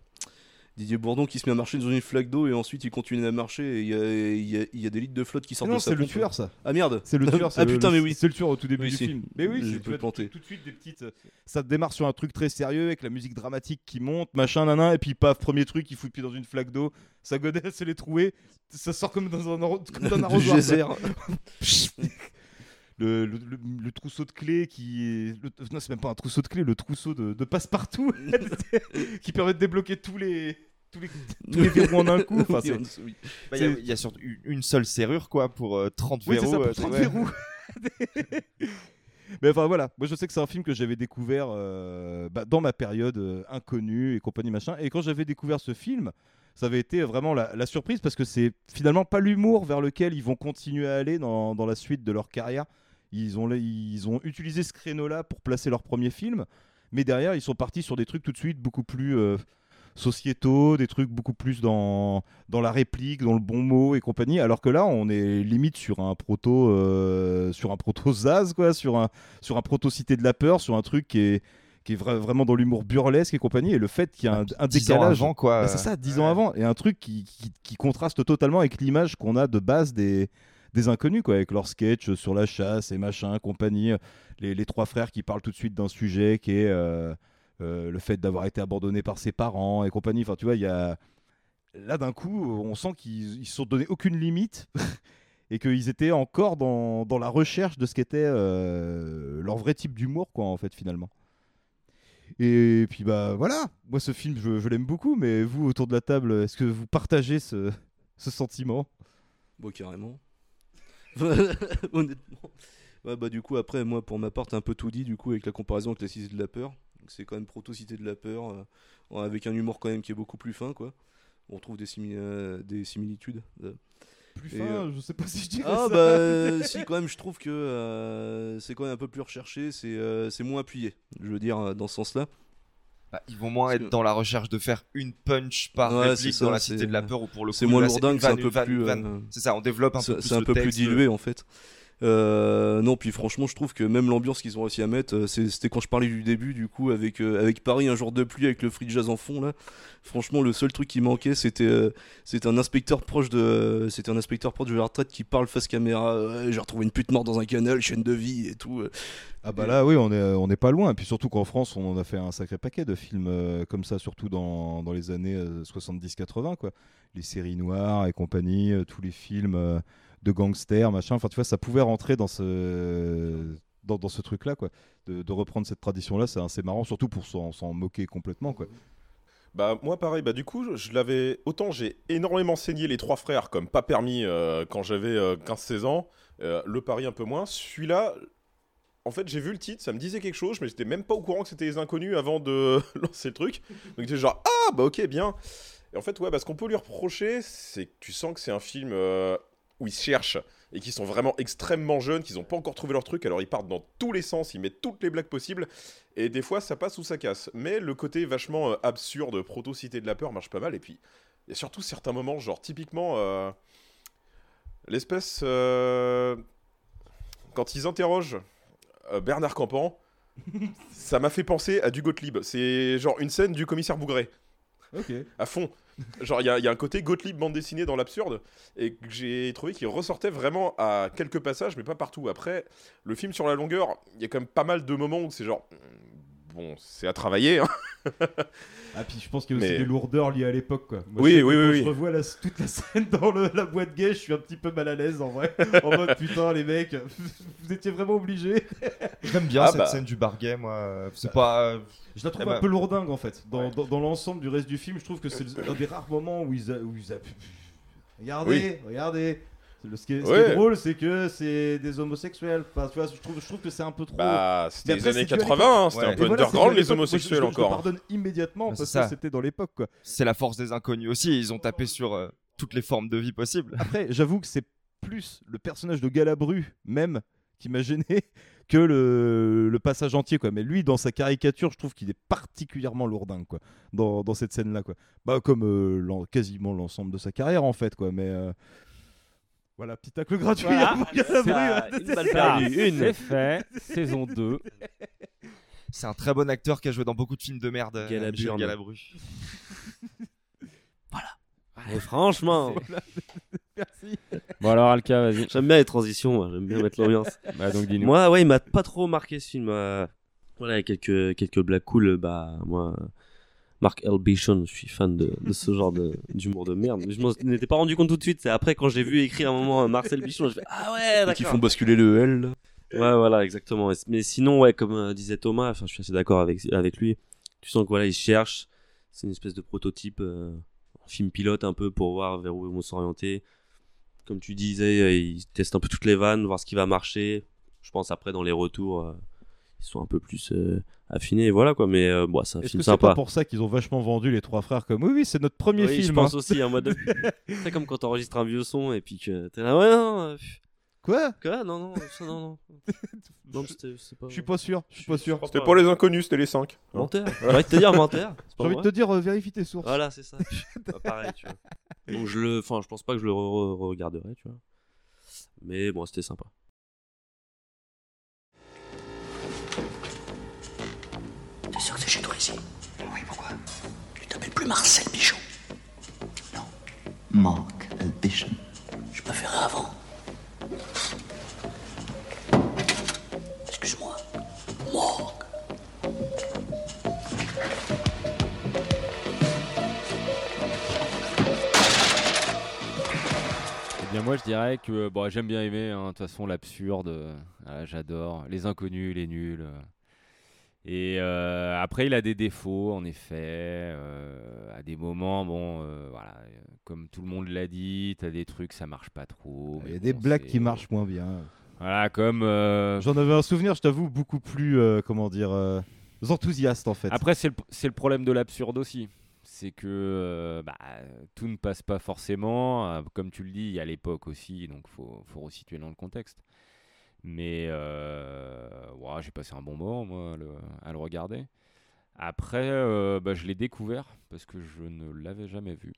Didier Bourdon qui se met à marcher dans une flaque d'eau et ensuite il continue à marcher et il y a, y y des litres de flotte qui sortent non, de sa c'est le pompe. tueur ça. Ah merde C'est le tueur. c'est Ah le- putain, le- mais oui. C'est le tueur au tout début Oui, du si. film. Mais oui, c'est- tu vois, planter. tout de suite des petites. euh, Ça démarre sur un truc très sérieux avec la musique dramatique qui monte, machin, nanan, et puis paf, premier truc, il fout le pied dans une flaque d'eau, sa godesse elle est trouée, ça sort comme dans un, comme dans un arrosoir. geyser. Le, le- le- le trousseau de clés qui est. le- non, c'est même pas un trousseau de clés, le trousseau de, de passe-partout qui permet de débloquer tous les, tous les, tous les verrous en un coup. Enfin, Bah, Il y a- y, surtout une- seule serrure quoi pour euh, 30 Oui, c'est verrous. ça, pour euh, 30 ouais. verrous. Mais enfin voilà, moi je sais que c'est un film que j'avais découvert euh, bah, dans ma période euh, inconnue et compagnie machin. Et quand j'avais découvert ce film, ça avait été vraiment la, la surprise parce que c'est finalement pas l'humour vers lequel ils vont continuer à aller dans, dans la suite de leur carrière. Ils ont, ils ont utilisé ce créneau-là pour placer leur premier film, mais derrière ils sont partis sur des trucs tout de suite beaucoup plus euh, sociétaux, des trucs beaucoup plus dans, dans la réplique, dans le bon mot et compagnie. Alors que là, on est limite sur un proto, euh, sur un proto Zaz, quoi, sur un, sur un proto Cité de la peur, sur un truc qui est qui est vra- vraiment dans l'humour burlesque et compagnie, et le fait qu'il y a un, un 10 ans décalage. avant, quoi. Bah, c'est ça, 10 ans avant, et un truc qui, qui, qui contraste totalement avec l'image qu'on a de base des, des inconnus, quoi, avec leurs sketchs sur la chasse et machin, compagnie, les, les trois frères qui parlent tout de suite d'un sujet qui est euh, euh, le fait d'avoir été abandonné par ses parents et compagnie. Enfin, tu vois, il y a là d'un coup, on sent qu'ils ils se sont donné aucune limite et qu'ils étaient encore dans, dans la recherche de ce qu'était euh, leur vrai type d'humour, quoi, en fait, finalement. Et puis bah voilà, moi ce film je, l'aime beaucoup, mais vous autour de la table, est-ce que vous partagez ce, ce sentiment? Bon, carrément. Honnêtement. Bah, du coup, après, moi, pour ma part, un peu tout dit, du coup, avec la comparaison avec la Cité de la Peur. C'est quand même proto-Cité de la Peur, euh, avec un humour quand même qui est beaucoup plus fin, quoi. On retrouve des, simili- euh, des similitudes. euh. Plus Et, fin, euh, je sais pas si je dirais Ah, ça. bah, si, quand même, je trouve que euh, c'est quand même un peu plus recherché, c'est euh, c'est moins appuyé, je veux dire, dans ce sens-là. Bah, ils vont moins être dans la recherche de faire une punch par Ouais, réplique c'est ça, dans la cité de la peur ou pour le coup c'est moins lourdingue, c'est un peu plus euh, c'est ça on développe un peu plus c'est un peu plus dilué en fait Euh, non puis franchement je trouve que même l'ambiance qu'ils ont réussi à mettre euh, c'était quand je parlais du début du coup avec euh, avec Paris un jour de pluie avec le free jazz en fond là franchement le seul truc qui manquait c'était un inspecteur proche de c'était un inspecteur proche de la retraite qui parle face caméra j'ai retrouvé une pute morte dans un canal chaîne de vie et tout. Ah bah là oui on est, on pas loin, et puis surtout qu'en France on a fait un sacré paquet de films comme ça, surtout dans, dans les années euh, 70-80 quoi. Les séries noires et compagnie, tous les films de gangsters, machin, enfin tu vois ça pouvait rentrer dans ce, dans, ce truc là quoi. De, reprendre cette tradition là c'est assez marrant, surtout pour s'en s'en moquer complètement quoi. Bah moi pareil, bah du coup je l'avais autant j'ai énormément saigné les trois frères comme pas permis euh, quand j'avais euh, 15-16 ans, Euh, le pari un peu moins. Celui-là, en fait j'ai vu le titre, ça me disait quelque chose, mais j'étais même pas au courant que c'était les inconnus avant de lancer le truc. Donc j'étais genre ah bah ok bien. Et en fait ouais, bah, ce qu'on peut lui reprocher, c'est que tu sens que c'est un film euh, où ils cherchent et qui sont vraiment extrêmement jeunes, qu'ils n'ont pas encore trouvé leur truc, alors ils partent dans tous les sens, ils mettent toutes les blagues possibles, et des fois ça passe ou ça casse. Mais le côté vachement euh, absurde, proto-cité de la peur marche pas mal, et puis il y a surtout certains moments, genre typiquement euh, l'espèce... euh, quand ils interrogent Bernard Campan, ça m'a fait penser à du Gottlieb. C'est genre une scène du commissaire Bougret. Ok. À fond. Genre, il y, a- un côté Gottlieb bande dessinée dans l'absurde, et que j'ai trouvé qu'il ressortait vraiment à quelques passages, mais pas partout. Après, le film sur la longueur, il y a quand même pas mal de moments où c'est genre. Hmm, Bon, c'est à travailler. Hein. Ah puis je pense qu'il y a aussi Mais- des lourdeurs liées à l'époque quoi. Moi, Oui, je oui, quand oui, Je oui. revois la- toute la scène dans le- la boîte gay, je suis un petit peu mal à l'aise en vrai. en mode putain les mecs, vous étiez vraiment obligés. J'aime bien Ah cette bah. scène du bar gay moi c'est pas euh, Je la trouve eh un ben, peu lourdingue en fait. Dans, dans- dans l'ensemble du reste du film, je trouve que c'est un des rares moments où ils, a- où ils a- Regardez, Oui. regardez. Le- Ce qui est, ce qui Ouais. est drôle, c'est que c'est des homosexuels. Enfin, tu vois, je trouve, je trouve que c'est un peu trop. Bah, c'était Mais les après, années c'est dû à 80, l'époque. hein, c'était un Et peu voilà, underground, c'est les l'époque. Moi, je- homosexuels, je, je, encore, pardonne immédiatement Bah, parce c'est que ça. c'était dans l'époque, quoi. C'est la force des inconnus aussi. Ils ont tapé sur euh, toutes les formes de vie possibles. Après, j'avoue que c'est plus le personnage de Galabru même qui m'a gêné que le, le passage entier quoi. Mais lui dans sa caricature, je trouve qu'il est particulièrement lourdin quoi dans, dans cette scène là quoi. Bah comme euh, l'en- quasiment l'ensemble de sa carrière en fait quoi. Mais euh, voilà, petit tacle gratuit Voilà, Galabru. ça, une balle perdue, une. C'est fait, saison 2. C'est un très bon acteur qui a joué dans beaucoup de films de merde. euh, Galaburne. Michel Galabru. Et franchement. Merci. Bon alors Alka, vas-y. J'aime bien les transitions, j'aime bien mettre l'ambiance. Bah, donc, dis-nous. Moi, ouais, il m'a pas trop marqué ce film. euh, Voilà, quelques, quelques blagues cool. Bah, moi, euh, Mark L. Bichon, je suis fan de, de ce genre de- d'humour de, merde. Je m'en étais pas rendu compte tout de suite. C'est après, quand j'ai vu écrire un moment euh, Marcel Bichon, je fais Ah ouais, d'accord. Qui font basculer le L. Ouais, voilà, exactement. Mais sinon, ouais, comme euh, disait Thomas, je suis assez d'accord avec, avec lui. Tu sens que voilà, il cherche. C'est une espèce de prototype, euh, film pilote un peu pour voir vers où ils vont s'orienter. Comme tu disais, euh, il teste un peu toutes les vannes, voir ce qui va marcher. Je pense après dans les retours, euh, ils sont un peu plus euh, affinés. Et voilà quoi. Mais euh, bon, c'est un Est-ce film que c'est sympa. pas pour ça qu'ils ont vachement vendu les trois frères comme oui oui c'est notre premier Oui, film. je pense hein. aussi en mode. c'est comme quand t'enregistres un vieux son et puis que t'es là, ouais, non. euh. Quoi? Quoi? Non, non, ça, non, non. non c'était- c'est pas... Je suis pas sûr, je suis pas sûr. C'était pour les inconnus, c'était les 5. Menteur. J'ai envie de te dire menteur. pas J'ai envie de te dire euh, vérifie tes sources. Voilà, c'est ça. Bah, pareil, tu vois. Donc je le, enfin, je pense pas que je le re- re- regarderai, tu vois. Mais bon, c'était sympa. T'es sûr que c'est chez toi ici Oui, pourquoi? Tu t'appelles plus Marcel Bichon Non. Marc Bichon. Je préférais avant. Excuse-moi. Marc. Eh bien moi je dirais que bon, j'aime bien aimer, hein, de toute façon l'absurde, euh, j'adore, les inconnus, les nuls. euh. Et euh, après il a des défauts en effet, euh, à des moments, bon euh, voilà, comme tout le monde l'a dit, t'as des trucs ça marche pas trop. Il y a des bon, blagues qui marchent moins bien. Voilà, comme... euh, J'en avais un souvenir, je t'avoue, beaucoup plus, euh, comment dire, euh, enthousiaste en fait. Après, c'est le, problème de l'absurde aussi. C'est que euh, bah, tout ne passe pas forcément. Comme tu le dis, il y a l'époque aussi, donc il faut, faut resituer dans le contexte. Mais euh, ouais, j'ai passé un bon moment, moi, à le, à le regarder. Après, euh, bah, je l'ai découvert parce que je ne l'avais jamais vu.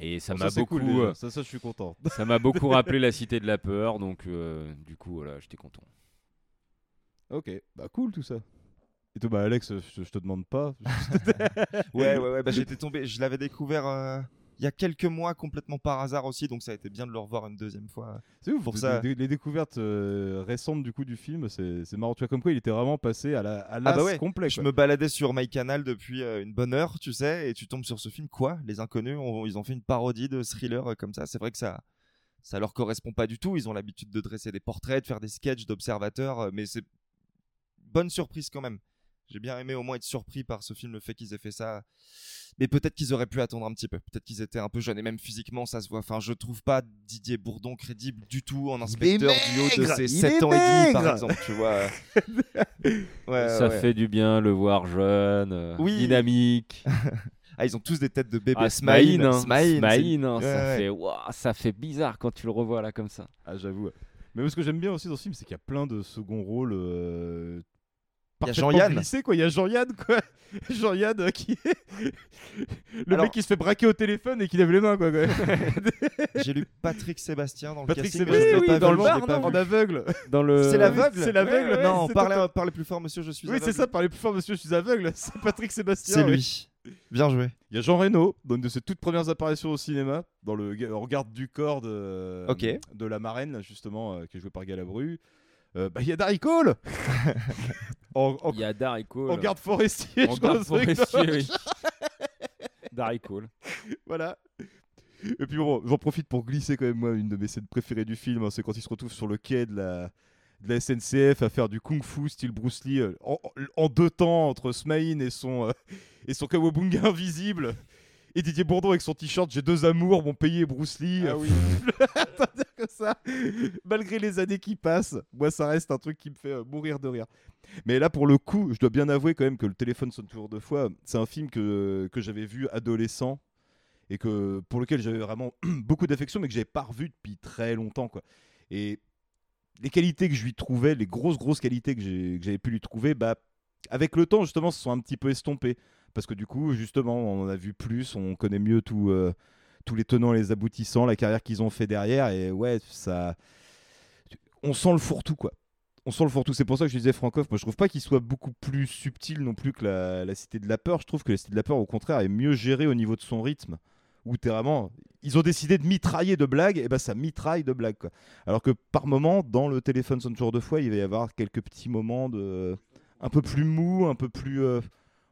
Et ça Bon, m'a beaucoup, cool, euh, Ça, ça, je suis content. ça m'a beaucoup rappelé la Cité de la peur, donc euh, du coup, voilà, j'étais content. Ok, bah cool tout ça. Et toi, bah Alex, je, je te demande pas. ouais, ouais, ouais. Bah, j'étais tombé. Je l'avais découvert euh, il y a quelques mois complètement par hasard aussi, donc ça a été bien de le revoir une deuxième fois. C'est ouf, Pour de- ça. de- les découvertes euh, récentes du coup du film, c'est marrant. Tu vois, comme quoi il était vraiment passé à la à Ah bah ouais, complet. je me baladais sur MyCanal depuis euh, une bonne heure, tu sais, et tu tombes sur ce film. Quoi? Les inconnus, ils ont fait une parodie de thriller euh, comme ça. C'est vrai que ça, ça leur correspond pas du tout. Ils ont l'habitude de dresser des portraits, de faire des sketchs d'observateurs, mais c'est bonne surprise quand même. J'ai bien aimé au moins être surpris par ce film, le fait qu'ils aient fait ça. Mais peut-être qu'ils auraient pu attendre un petit peu. Peut-être qu'ils étaient un peu jeunes et même physiquement, ça se voit. Enfin, je trouve pas Didier Bourdon crédible du tout en inspecteur du haut de ses il 7 est ans et demi, par exemple, tu vois. Ouais, ça ouais. fait du bien le voir jeune, euh, Oui. dynamique. Ah, ils ont tous des têtes de bébé. Ah, Smaïn, hein. Smaïn, hein, Ouais, ça, ouais. fait, ouah, ça fait bizarre quand tu le revois là comme ça. Ah, j'avoue. Mais ce que j'aime bien aussi dans ce film, c'est qu'il y a plein de second rôles. Euh... Il y a Jean-Yann. quoi. Il y a Jean-Yann, quoi. Jean-Yann euh, qui est. le Alors- mec qui se fait braquer au téléphone et qui lève les mains, quoi. quoi. J'ai lu Patrick Sébastien dans le Patrick casting. Sébastien, oui, pas dans le bar, non, en aveugle. Dans le... C'est l'aveugle C'est l'aveugle. Ouais, ouais, Non, c'est parlez, plus fort, monsieur, je suis Oui, c'est aveugle. ça, parlez plus fort, monsieur, je suis aveugle. C'est Patrick Sébastien. C'est oui. lui. Bien joué. Il y a Jean Reno, dans une de ses toutes premières apparitions au cinéma, dans le ga- Regarde du corps de, Ok. de la marraine, justement, euh, qui est joué par Galabru. Euh, bah, il y a Darry Cole Il y a Darry Cole. en garde forestier. Crois, garde forestier, oui. Darry Cole. voilà. Et puis bon, j'en profite pour glisser quand même, moi, une de mes scènes préférées du film, hein, c'est quand il se retrouve sur le quai de la, de la SNCF à faire du kung-fu style Bruce Lee euh, en, en deux temps entre Smaïn et son, euh, et son Kawabunga invisible. Et Didier Bourdon avec son t-shirt J'ai deux amours, mon pays est Bruce Lee. Ah oui. ça. Malgré les années qui passent, moi, ça reste un truc qui me fait euh, mourir de rire. Mais là, pour le coup, je dois bien avouer quand même que Le téléphone sonne toujours deux fois. C'est un film que, que j'avais vu adolescent et que pour lequel j'avais vraiment beaucoup d'affection, mais que j'avais pas revu depuis très longtemps, quoi. Et les qualités que je lui trouvais, les grosses grosses qualités que j'avais pu lui trouver, bah avec le temps justement, se sont un petit peu estompées parce que du coup, justement, on en a vu plus, on connaît mieux tout, euh, tous les tenants les aboutissants, la carrière qu'ils ont fait derrière, et ouais, ça, on sent le fourre-tout quoi. On sent le fourre-tout. C'est pour ça que je disais Francoff. Moi, je trouve pas qu'il soit beaucoup plus subtil non plus que la, Cité de la Peur. Je trouve que la Cité de la Peur, au contraire, est mieux gérée au niveau de son rythme. Où. Ils ont décidé de mitrailler de blagues, et ben ça mitraille de blagues. Alors que par moment, dans le téléphone sonne toujours deux fois, il va y avoir quelques petits moments de. un peu plus mou, un peu plus. euh,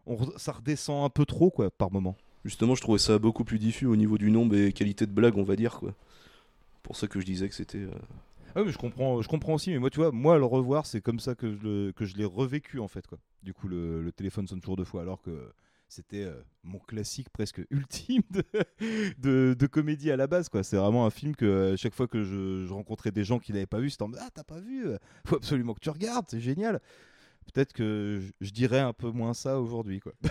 on ça redescend un peu trop, quoi, par moment. Justement, je trouvais ça beaucoup plus diffus au niveau du nombre et qualité de blague, on va dire, quoi. Pour ça que je disais que c'était. euh, Ah oui, je comprends, je comprends aussi, mais moi, tu vois, moi, le revoir, c'est comme ça que je, que je l'ai revécu, en fait, quoi. Du coup, le, téléphone sonne toujours deux fois, alors que c'était euh, mon classique presque ultime de, de, comédie à la base, quoi. C'est vraiment un film que, euh, chaque fois que je, rencontrais des gens qui l'avaient pas vu, c'était en mode, Ah, t'as pas vu Faut absolument que tu regardes, c'est génial Peut-être que je, je dirais un peu moins ça aujourd'hui, quoi.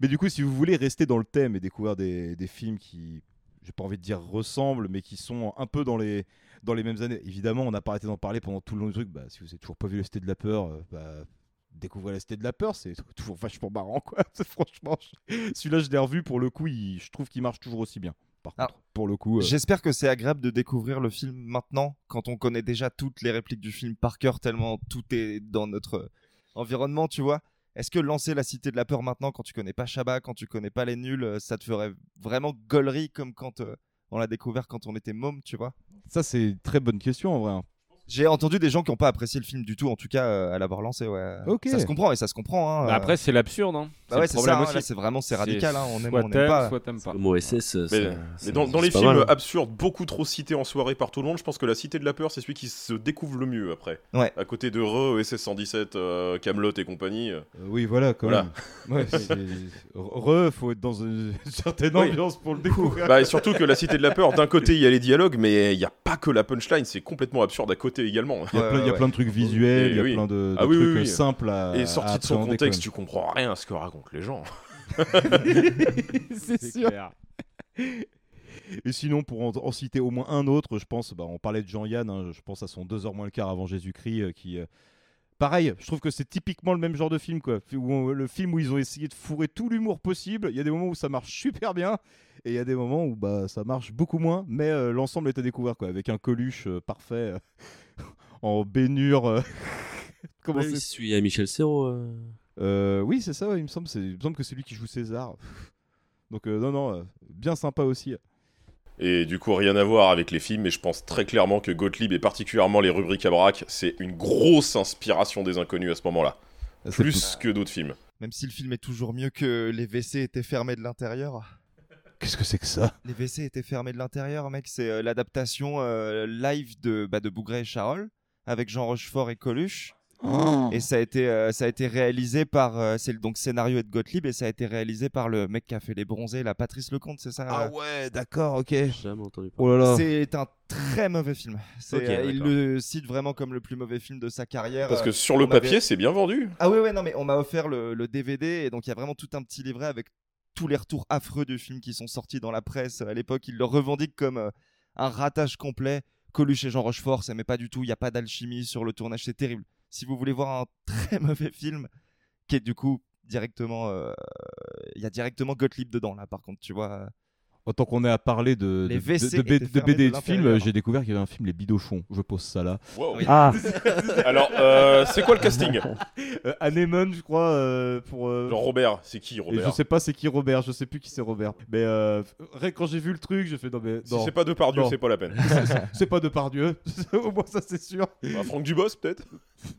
Mais du coup, si vous voulez rester dans le thème et découvrir des, des films qui, j'ai pas envie de dire ressemblent, mais qui sont un peu dans les, dans les mêmes années. Évidemment, on n'a pas arrêté d'en parler pendant tout le long du truc. Bah, si vous n'avez toujours pas vu La Cité de la Peur, euh, bah, découvrez La Cité de la Peur, c'est toujours vachement marrant, quoi. Franchement, je- celui-là, je l'ai revu pour le coup, il- je trouve qu'il marche toujours aussi bien. Par contre, pour le coup. euh, J'espère que c'est agréable de découvrir le film maintenant, quand on connaît déjà toutes les répliques du film par cœur, tellement tout est dans notre environnement, tu vois. Est-ce que lancer la Cité de la Peur maintenant, quand tu connais pas Shabba, quand tu connais pas les nuls, euh, ça te ferait vraiment gaulerie comme quand euh, on l'a découvert quand on était môme, tu vois? Ça, c'est une très bonne question en vrai. J'ai entendu des gens qui n'ont pas apprécié le film du tout, en tout cas euh, à l'avoir lancé. Ouais. Ok. Ça se comprend et ça se comprend. Hein, Bah euh. après, c'est l'absurde. Hein. Bah le ouais, c'est problème ça. hein, c'est vraiment c'est radical. hein, On aime, soit on aime pas. soit t'aimes pas. Le mot SS, Mais, c'est- mais c'est- dans, les films mal. absurdes, beaucoup trop cités en soirée par tout le monde, je pense que La Cité de la Peur, c'est celui qui se découvre le mieux après. Ouais. À côté de Re, SS 117, euh, Camelot et compagnie. euh. Euh, oui, voilà, quand Voilà. même. Ouais, c'est- Re, faut être dans une certaine Oui. ambiance pour le découvrir. Bah, et surtout que La Cité de la Peur, d'un côté, il y a les dialogues, mais il n'y a pas que la punchline, c'est complètement absurde à côté également. Il y a plein- il y a plein de trucs visuels, il y a plein de- de Ah oui, trucs, oui, oui. simples à- Et à sorti de son contexte, tu comprends rien à ce que racontent les gens. c'est sûr. Et sinon, pour en, en citer au moins un autre, je pense, bah, on parlait de Jean-Yann, hein, je pense à son 2h moins le quart avant Jésus-Christ, euh, qui. euh, Pareil, je trouve que c'est typiquement le même genre de film, quoi. Où on- le film où ils ont essayé de fourrer tout l'humour possible. Il y a des moments où ça marche super bien, et il y a des moments où bah, ça marche beaucoup moins, mais euh, l'ensemble est à découvrir, quoi. Avec un Coluche euh, parfait, euh, en bénure. Comment Ouais, à Michel Serrault. oui, c'est ça, ouais, il me semble, il me semble que c'est lui qui joue César. Donc, non, non, bien sympa aussi. Et du coup, rien à voir avec les films, mais je pense très clairement que Gottlieb et particulièrement les rubriques à braque, c'est une grosse inspiration des inconnus à ce moment-là. Ah, Plus que d'autres films. Même si le film est toujours mieux que les WC étaient fermés de l'intérieur. Qu'est-ce que c'est que ça? Les WC étaient fermés de l'intérieur, mec. C'est euh, l'adaptation euh, live de, bah, de Bougret et Charol avec Jean Rochefort et Coluche. Oh. Et ça a été, euh, ça a été réalisé par. euh, c'est le donc scénario de Gottlieb et ça a été réalisé par le mec qui a fait Les Bronzés, la Patrice Lecomte, c'est ça Ah euh? ouais, d'accord, ok. Jamais entendu Oh là là. C'est un très mauvais film. C'est, euh, il le cite vraiment comme le plus mauvais film de sa carrière. Parce que sur le on avait- papier, c'est bien vendu. Ah oui, ouais, non, mais on m'a offert le, le DVD et donc il y a vraiment tout un petit livret avec tous les retours affreux du film qui sont sortis dans la presse à l'époque. Ils le revendiquent comme euh, un ratage complet. Coluche et Jean Rochefort, ça met pas du tout. Il n'y a pas d'alchimie sur le tournage, c'est terrible. Si vous voulez voir un très mauvais film, qui est du coup directement. euh, Il y a directement Gottlieb dedans, là, par contre, tu vois. Autant qu'on est à parler de, Les de, de- de- BD et de de films, j'ai découvert qu'il y avait un film Les Bidochons. Je pose ça là. Wow. Ah Alors, euh, c'est quoi le casting? Euh, Anemone, je crois, euh, pour. euh, Genre Robert, c'est qui Et Robert? je sais pas c'est qui Robert, je sais plus qui c'est Robert. Mais euh, quand j'ai vu le truc, j'ai fait non mais. Si non, c'est pas Depardieu, c'est pas la peine. C'est pas Depardieu, au moins ça c'est sûr. Bah, Franck Dubos, peut-être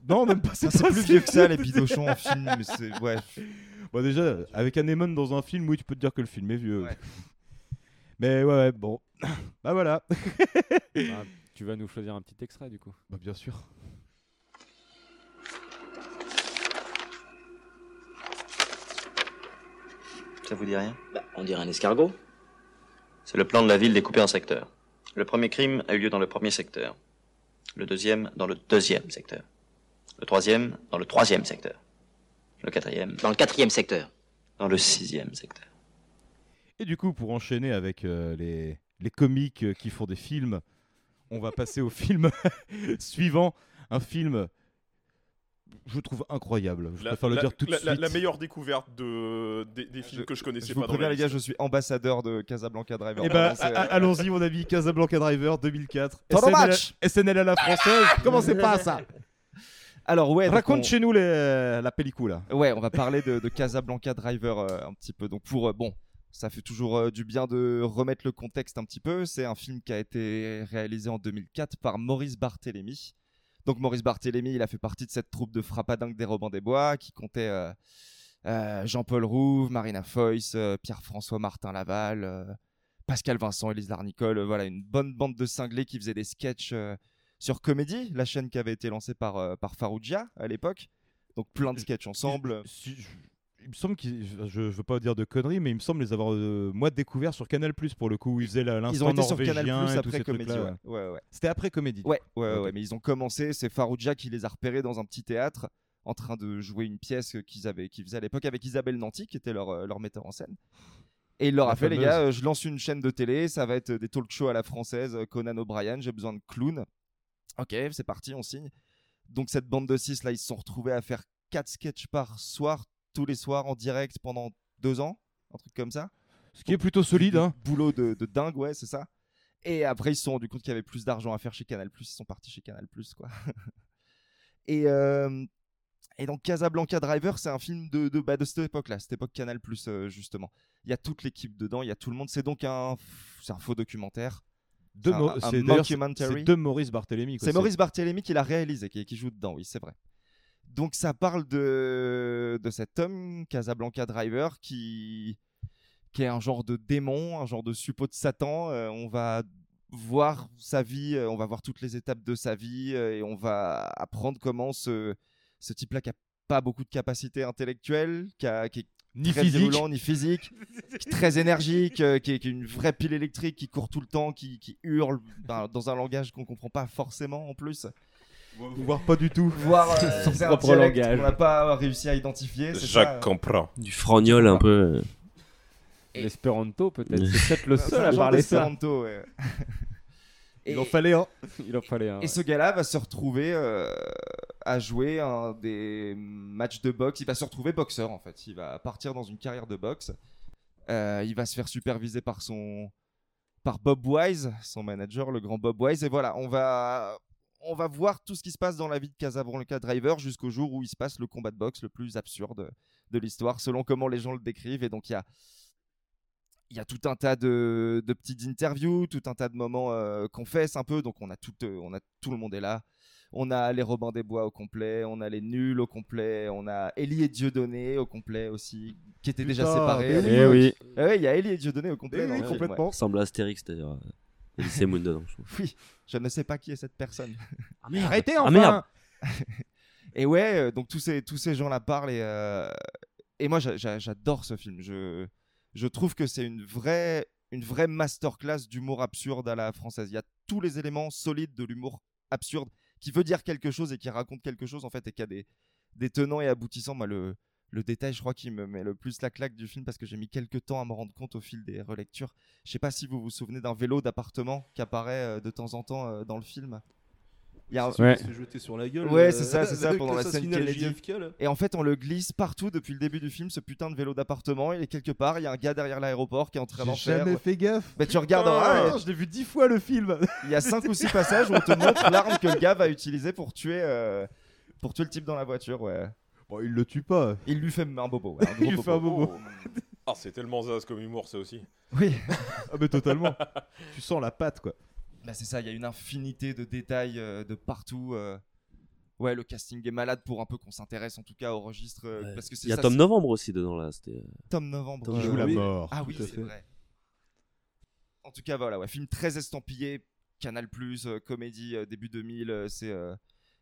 Non, même pas. C'est pas plus vieux que ça, les bidochons en film. mais c'est- Ouais. Bon, déjà, avec Anemone dans un film, oui, tu peux te dire que le film est vieux. Mais ouais, ouais, bon. bah voilà. Ah, tu vas nous choisir un petit extrait du coup. Bah bien sûr. Ça vous dit rien? Bah, on dirait un escargot. C'est le plan de la ville découpé en secteurs. Le premier crime a eu lieu dans le premier secteur. Le deuxième dans le deuxième secteur. Le troisième dans le troisième secteur. Le quatrième dans le quatrième secteur. Dans le sixième secteur. Et du coup, pour enchaîner avec euh, les, les comiques euh, qui font des films, on va passer au film suivant. Un film, je trouve incroyable. Je La, préfère le la- dire tout de la- suite. la- meilleure découverte de, des, des films que je connaissais Je vous pas préviens, les gars, je suis ambassadeur de Casablanca Driver. Eh ben, c'est- a- allons-y, mon ami. Casablanca Driver 2004. Pendant SNL, match. SNL à la française. Commencez pas à ça? Alors ouais, Raconte on- chez nous les- la pellicule. Ouais, on va parler de, de Casablanca Driver euh, un petit peu. Donc pour euh, bon, ça fait toujours euh, du bien de remettre le contexte un petit peu. C'est un film qui a été réalisé en 2004 par Maurice Barthélémy. Donc Maurice Barthélémy, il a fait partie de cette troupe de frappadingue des Robins des Bois qui comptait euh, euh, Jean-Paul Rouve, Marina Foïs, euh, Pierre-François Martin Laval, euh, Pascal Vincent, Élise Larnicole. euh, voilà, une bonne bande de cinglés qui faisaient des sketchs euh, sur Comédie, la chaîne qui avait été lancée par, euh, par Farougia à l'époque. Donc plein de sketchs ensemble. Il me semble qu'ils, je, je veux pas dire de conneries, mais il me semble les avoir euh, moi découvert sur Canal pour le coup où ils faisaient la- Ils l'instant ont été sur norvégien Canal et tous après ces Comédie. Ouais. Ouais, ouais. C'était après Comédie. Ouais, ouais, ouais, Ok. ouais, mais ils ont commencé. C'est Farouja qui les a repérés dans un petit théâtre en train de jouer une pièce qu'ils avaient, qu'ils faisaient à l'époque avec Isabelle Nanty qui était leur, euh, leur metteur en scène. Et il leur a fait, les gars, euh, je lance une chaîne de télé, ça va être des talk shows à la française, euh, Conan O'Brien, j'ai besoin de clowns. Ok, c'est parti, on signe. Donc cette bande de 6 là, ils se sont retrouvés à faire 4 sketchs par soir, tous les soirs en direct pendant 2 ans, un truc comme ça. Ce qui est plutôt solide, hein. Boulot de, de dingue, ouais, c'est ça. Et après, ils se sont rendus compte qu'il y avait plus d'argent à faire chez Canal+, ils sont partis chez Canal+, quoi. et, euh, et donc Casablanca Driver, c'est un film de, de, bah, de cette époque-là, cette époque Canal+, euh, justement. Il y a toute l'équipe dedans, il y a tout le monde. C'est donc un faux documentaire. De C'est un- c'est de Maurice Barthélémy, C'est- Maurice Barthélémy qui l'a réalisé, qui, qui joue dedans, oui, c'est vrai. Donc ça parle de, de cet homme, Casablanca Driver, qui, qui est un genre de démon, un genre de suppôt de Satan. Euh, on va voir sa vie, euh, on va voir toutes les étapes de sa vie euh, et on va apprendre comment ce, ce type-là qui a pas beaucoup de capacité intellectuelle, qui, a- qui est Ni très physique. virulent, ni physique, qui est très énergique, euh, qui, est, qui est une vraie pile électrique, qui court tout le temps, qui, qui hurle ben, dans un langage qu'on comprend pas forcément en plus. Voire pas du tout. Voire euh, Son propre langage. qu'on n'a pas réussi à identifier. c'est Jacques ça, euh. comprend. Du frognol un peu. L'espéranto, peut-être. C'est peut-être le seul à parler ça. d'espéranto, Il en fallait un. Il en fallait un. Et ce gars-là va se retrouver euh, à jouer un des matchs de boxe. Il va se retrouver boxeur en fait. Il va partir dans une carrière de boxe. Euh, il va se faire superviser par son par Bob Wise, son manager, le grand Bob Wise. Et voilà, on va on va voir tout ce qui se passe dans la vie de Casablanca Driver jusqu'au jour où il se passe le combat de boxe le plus absurde de l'histoire, selon comment les gens le décrivent. Et donc il y a il y a tout un tas de, de petites interviews, tout un tas de moments euh, qu'on fesse un peu. Donc on a tout, euh, on a tout le monde est là. On a les Robins des Bois au complet, on a les Nuls au complet, on a Ellie et Dieudonné au complet aussi, qui étaient déjà séparés. mais l'époque. oui. Eh oui, il y a Ellie et Dieudonné au complet. Eh oui, complètement. ouais. Ressemble à Astérix d'ailleurs. Et c'est Moon dedans, je trouve. Oui, je ne sais pas qui est cette personne. Ah merde. Arrêtez Ah enfin merde. et ouais, euh, donc tous ces, tous ces gens-là parlent et, euh, et moi j'a- j'a- j'adore ce film. Je, je trouve que c'est une vraie, une vraie masterclass d'humour absurde à la française. Il y a tous les éléments solides de l'humour absurde qui veut dire quelque chose et qui raconte quelque chose en fait et qui a des, des tenants et aboutissants. Moi, le, le détail, je crois, qui me met le plus la claque du film parce que j'ai mis quelques temps à me rendre compte au fil des relectures. Je sais pas si vous vous souvenez d'un vélo d'appartement qui apparaît euh, de temps en temps euh, dans le film. Il y a qui se jeter sur la gueule, Ouais, euh, c'est ça, c'est ça, pendant la scène Kennedy. JFK, là. Et en fait, on le glisse partout depuis le début du film, ce putain de vélo d'appartement. Il est quelque part, il y a un gars derrière l'aéroport qui est en train d'en faire. jamais fait gaffe. Bah, tu regardes. Oh, ah, ouais. je l'ai vu dix fois le film. Il y a 5 ou 6 passages où on te montre l'arme que le gars va utiliser pour tuer, euh, pour tuer le type dans la voiture. Ouais. Bon, il le tue pas. Il lui fait un bobo. ouais, un gros Il lui fait un bobo. Ah, c'est tellement zaz comme humour, ça aussi. Oui. ah, mais totalement. tu sens la patte, quoi. Bah, c'est ça, il y a une infinité de détails euh, de partout. euh. Ouais, le casting est malade pour un peu qu'on s'intéresse en tout cas au registre. euh, parce que c'est Il y a ça, Tom c'est- Novembre aussi dedans là. C'était. Tom Novembre. Tom qui Novembre. joue la Oui. mort. Ah oui, Tout à c'est fait. vrai. En tout cas, voilà, ouais, film très estampillé, Canal+, euh, comédie, euh, début 2000, euh, c'est... euh,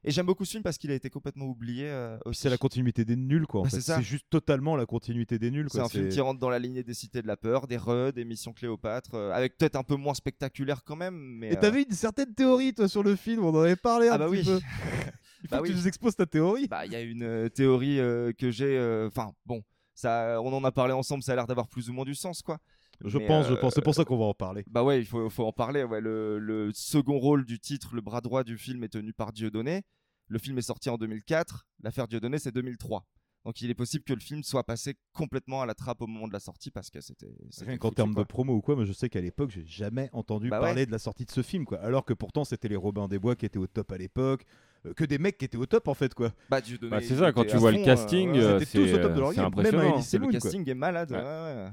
Et j'aime beaucoup ce film parce qu'il a été complètement oublié. euh, aussi. C'est la continuité des nuls, quoi. Bah, c'est juste totalement la continuité des nuls. C'est un film qui rentre dans la lignée des cités de la peur, des Reux, des Missions Cléopâtre, euh, avec peut-être un peu moins spectaculaire quand même. Mais, Et euh, t'avais une certaine théorie, toi, sur le film. On en avait parlé un Ah bah petit oui. peu. Il faut Bah que tu nous exposes ta théorie. Bah, il y a une euh, théorie euh, que j'ai. euh, Enfin, bon, ça, on en a parlé ensemble, ça a l'air d'avoir plus ou moins du sens, quoi. Je Mais, pense, je euh, pense. C'est pour ça qu'on va en parler. Bah ouais, il faut, faut en parler. Ouais. Le, le second rôle du titre, le bras droit du film, est tenu par Dieudonné. Le film est sorti en 2004. L'affaire Dieudonné, c'est 2003. Donc il est possible que le film soit passé complètement à la trappe au moment de la sortie parce que c'était. Rien qu'en termes de promo ou quoi, mais je sais qu'à l'époque, j'ai jamais entendu Bah ouais. parler de la sortie de ce film, quoi. Alors que pourtant, c'était les Robins des Bois qui étaient au top à l'époque, euh, que des mecs qui étaient au top en fait, quoi. Bah, Dieudonné, Bah, c'est ça, quand tu à vois le fond, casting, euh, Ils étaient tous c'est au top de leur c'est game, même impressionnant. Elise C'est le quoi. casting est malade. Ouais.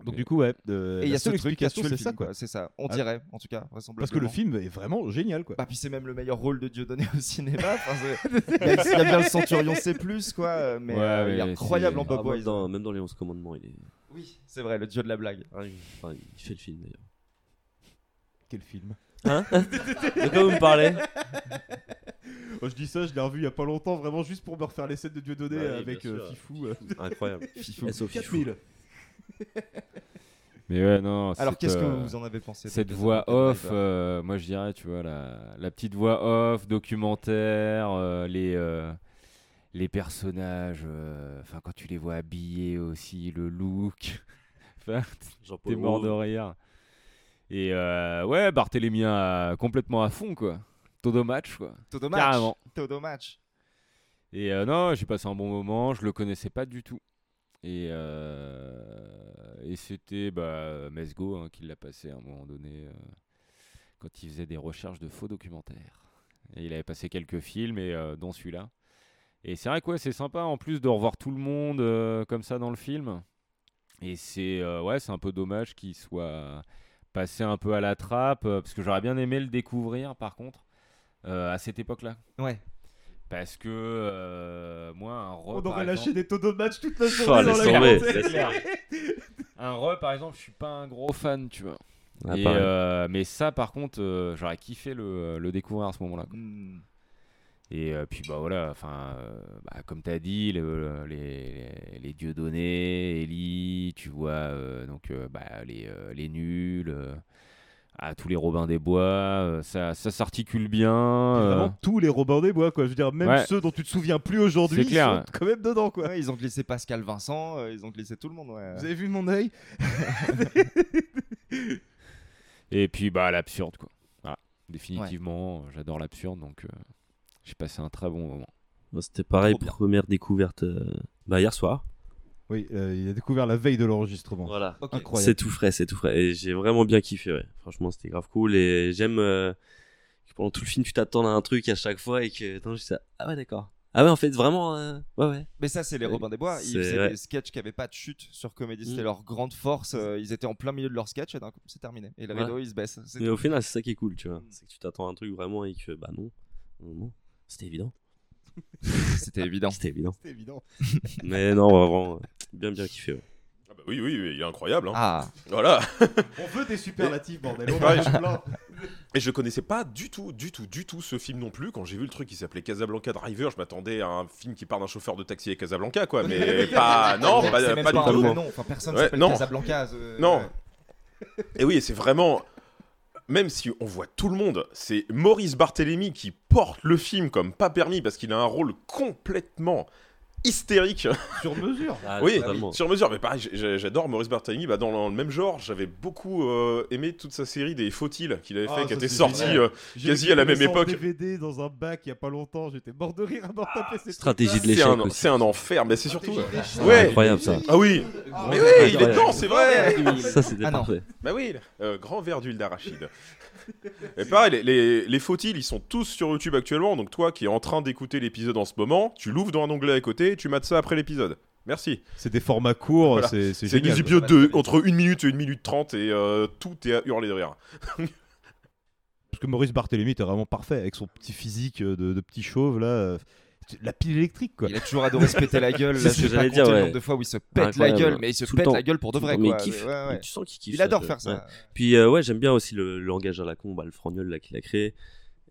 Ouais, ouais. Donc du coup, ouais. euh, Et il y a ce seule truc c'est film, ça, quoi. C'est ça. On Ah. dirait, en tout cas, vraisemblablement. Parce que le film est vraiment génial, quoi. Bah, puis c'est même le meilleur rôle de Dieudonné au cinéma. Il, y a, bien le Centurion C+, quoi, mais Ouais, euh, il est mais incroyable en Bob Ah, même, Wise. dans, même dans les 11 commandements, il est. Oui, c'est vrai, le dieu de la blague. Ah, il, enfin, il fait le film d'ailleurs. Quel film? Hein? De quoi vous me parlez? Oh, je dis ça, je l'ai revu il y a pas longtemps, vraiment juste pour me refaire les scènes de Dieudonné Bah oui, avec euh. Fifou. euh. Incroyable. Fifou. 4000. Mais ouais, non. Alors, qu'est-ce que euh, vous en avez pensé Cette voix off, Driver euh, moi je dirais, tu vois, la, la petite voix off, documentaire, euh, les, euh, les personnages, euh, enfin, quand tu les vois habillés aussi, le look. T'es mort de rire. Et euh, ouais, Barthélémy à- complètement à fond, quoi. Todo match, quoi. Todo match. Carrément. Todo match. Et euh, non, j'ai passé un bon moment, je le connaissais pas du tout. Et, euh, et c'était bah, Mesgo hein, qui l'a passé à un moment donné euh, quand il faisait des recherches de faux documentaires. Il avait passé quelques films, et, euh, dont celui-là. Et c'est vrai que c'est sympa en plus de revoir tout le monde comme ça dans le film. Et c'est ouais, un peu dommage qu'il soit passé un peu à la trappe, parce que j'aurais bien aimé le découvrir par contre à cette époque-là. Ouais. Parce que euh, moi, un re, On aurait lâché exemple- des taux de match toute la Oh, journée dans laisse la un re, par exemple, je suis pas un gros fan, tu vois. Ah, Et, euh, mais ça, par contre, euh, j'aurais kiffé le, le découvrir à ce moment-là. Hmm. Et euh, puis bah voilà, enfin, euh, bah, comme tu as dit, le- les, les dieux donnés, Ellie, tu vois, euh, donc euh, bah, les, euh, les nuls, euh, ah, tous les Robins des Bois, euh, ça, ça s'articule bien. euh, Vraiment tous les Robins des Bois, quoi. Je veux dire, même Ouais. ceux dont tu te souviens plus aujourd'hui, C'est clair. ils sont quand même dedans, quoi. Ouais, ils ont glissé Pascal Vincent, euh, ils ont glissé tout le monde. Ouais. Vous avez vu mon œil Et puis bah l'absurde quoi. Voilà, définitivement, j'adore l'absurde donc euh, j'ai passé un très bon moment. C'était pareil, première découverte euh, bah, hier soir. Oui, euh, il a découvert la veille de l'enregistrement. Voilà. Incroyable. C'est tout frais, c'est tout frais. Et j'ai vraiment bien kiffé, ouais. Franchement, c'était grave cool. Et j'aime euh, que pendant tout le film, tu t'attends à un truc à chaque fois et que. Attends, je dis ça. Ah ouais, d'accord. Ah ouais, en fait, vraiment. euh, Ouais, ouais. Mais ça, c'est les Ouais. Robins des Bois. Ils C'est- faisaient ouais. des sketchs qui n'avaient pas de chute sur comédie. C'était Mm. leur grande force. ils étaient en plein milieu de leur sketch et d'un coup, c'est terminé. Et le Voilà. rideau, il se baisse. C'est Mais tout. au final, c'est ça qui est cool, tu vois. C'est que tu t'attends à un truc vraiment et que, bah non. Non, non. C'était évident. C'était évident. C'était évident. C'était évident. Mais non, vraiment, bien, bien kiffé, ouais. Ah bah oui, oui, oui, il est incroyable. hein. Ah. Voilà. On veut des superlatifs, bordel. On Ouais, je- plein. Et je connaissais pas du tout, du tout, du tout ce film non plus. Quand j'ai vu le truc qui s'appelait Casablanca Driver, je m'attendais à un film qui parle d'un chauffeur de taxi à Casablanca, quoi. Mais pas, non, pas, même pas pas du tout. Enfin, personne Ouais, s'appelle non. Casablanca, euh, Non. ouais. Et oui, c'est vraiment. Même si on voit tout le monde, c'est Maurice Barthélémy qui porte le film comme pas permis parce qu'il a un rôle complètement hystérique. Sur mesure. Ah, oui, totalement. sur mesure. Mais pareil, j'ai- j'adore Maurice Barthélémy. Bah, dans, le même genre, j'avais beaucoup euh, aimé toute sa série des Faux-ils qu'il avait fait, Ah, qui ça, était c'est sorti génial. euh, J'ai quasi à la même époque. DVD dans un bac il y a pas longtemps, j'étais mort de rire à m'en taper Stratégie de l'échec c'est un enfer, mais c'est surtout. Ouais. Incroyable, ça. Ah oui. Ah, mais oui, il est dedans, c'est vrai. Ça, c'était Ah non. parfait. Bah oui, euh, grand verre d'huile d'arachide. Et pareil, les, les, les ils sont tous sur YouTube actuellement. Donc toi qui es en train d'écouter l'épisode en ce moment, tu l'ouvres dans un onglet à côté et tu mates ça après l'épisode. Merci. C'est des formats courts, Voilà. c'est c'est des épisodes de entre 1 minute et 1 minute 30 et euh, tout est à hurler de rire. Parce que Maurice Barthélémy était vraiment parfait avec son petit physique euh, de, de petit chauve là. La pile électrique quoi. Il a toujours adoré se péter la gueule. C'est Là, ce je que vais pas dire, le ouais. nombre de fois où il se pète la gueule, mais il se Tout pète temps. la gueule pour de vrai. mais quoi. il kiffe. Ouais, ouais. Tu sens qu'il kiffe. Il adore ça, faire ça. Puis euh, ouais, j'aime bien aussi le, le langage à la con, bah, le frangnol là qu'il a créé.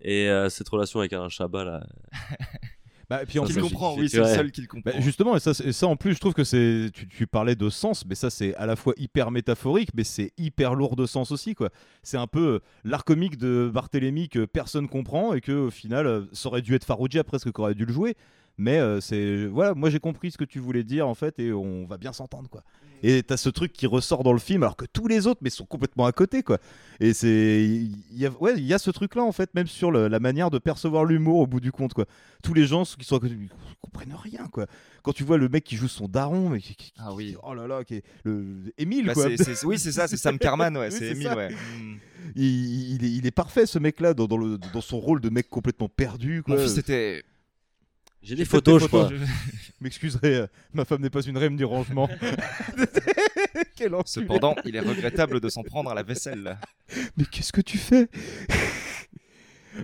Et euh, cette relation avec Alain Chabat là. Bah, et puis en Ça, plus- c'est- c'est- ouais. Bah, justement, et ça, et ça en plus, je trouve que c'est. Tu, tu parlais de sens, mais ça, c'est à la fois hyper métaphorique, mais c'est hyper lourd de sens aussi, quoi. C'est un peu euh, l'art comique de Barthélemy que personne comprend et que au final, euh, ça aurait dû être Farouja presque qui aurait dû le jouer. Mais euh, c'est. Voilà, moi j'ai compris ce que tu voulais dire en fait, et on va bien s'entendre, quoi. Et t'as ce truc qui ressort dans le film, alors que tous les autres, mais sont complètement à côté, quoi. Et c'est, il y a, ouais, il y a ce truc-là en fait, même sur le- la manière de percevoir l'humour au bout du compte, quoi. Tous les gens qui sont à côté, ils comprennent rien, quoi. Quand tu vois le mec qui joue son daron, mais qui, qui- Ah oui. oh là là, qui est le Émile, Bah, quoi. oui, c'est ça, c'est Sam Carman, ouais, Oui, c'est Émile, ouais. Mm. Il, il est, il est parfait, ce mec-là, dans, dans le, dans son rôle de mec complètement perdu, quoi. Mon fils était. J'ai des photos, je crois. M'excuserai, euh, ma femme n'est pas une reine du rangement. Quel. Cependant, il est regrettable de s'en prendre à la vaisselle. Mais qu'est-ce que tu fais?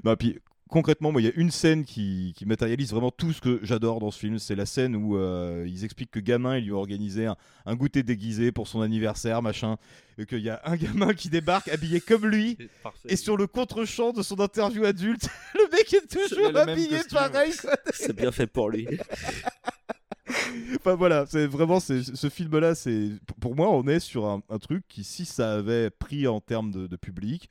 Non, puis concrètement, moi, il y a une scène qui, qui matérialise vraiment tout ce que j'adore dans ce film. C'est la scène où euh, ils expliquent que gamin, il lui a organisé un, un goûter déguisé pour son anniversaire, machin. Et qu'il y a un gamin qui débarque habillé comme lui. Et sur le contre-champ de son interview adulte, le mec est toujours habillé costume. pareil. C'est bien fait pour lui. Enfin voilà, c'est vraiment c'est- ce film-là, c'est pour moi, on est sur un, un truc qui, si ça avait pris en termes de, de public,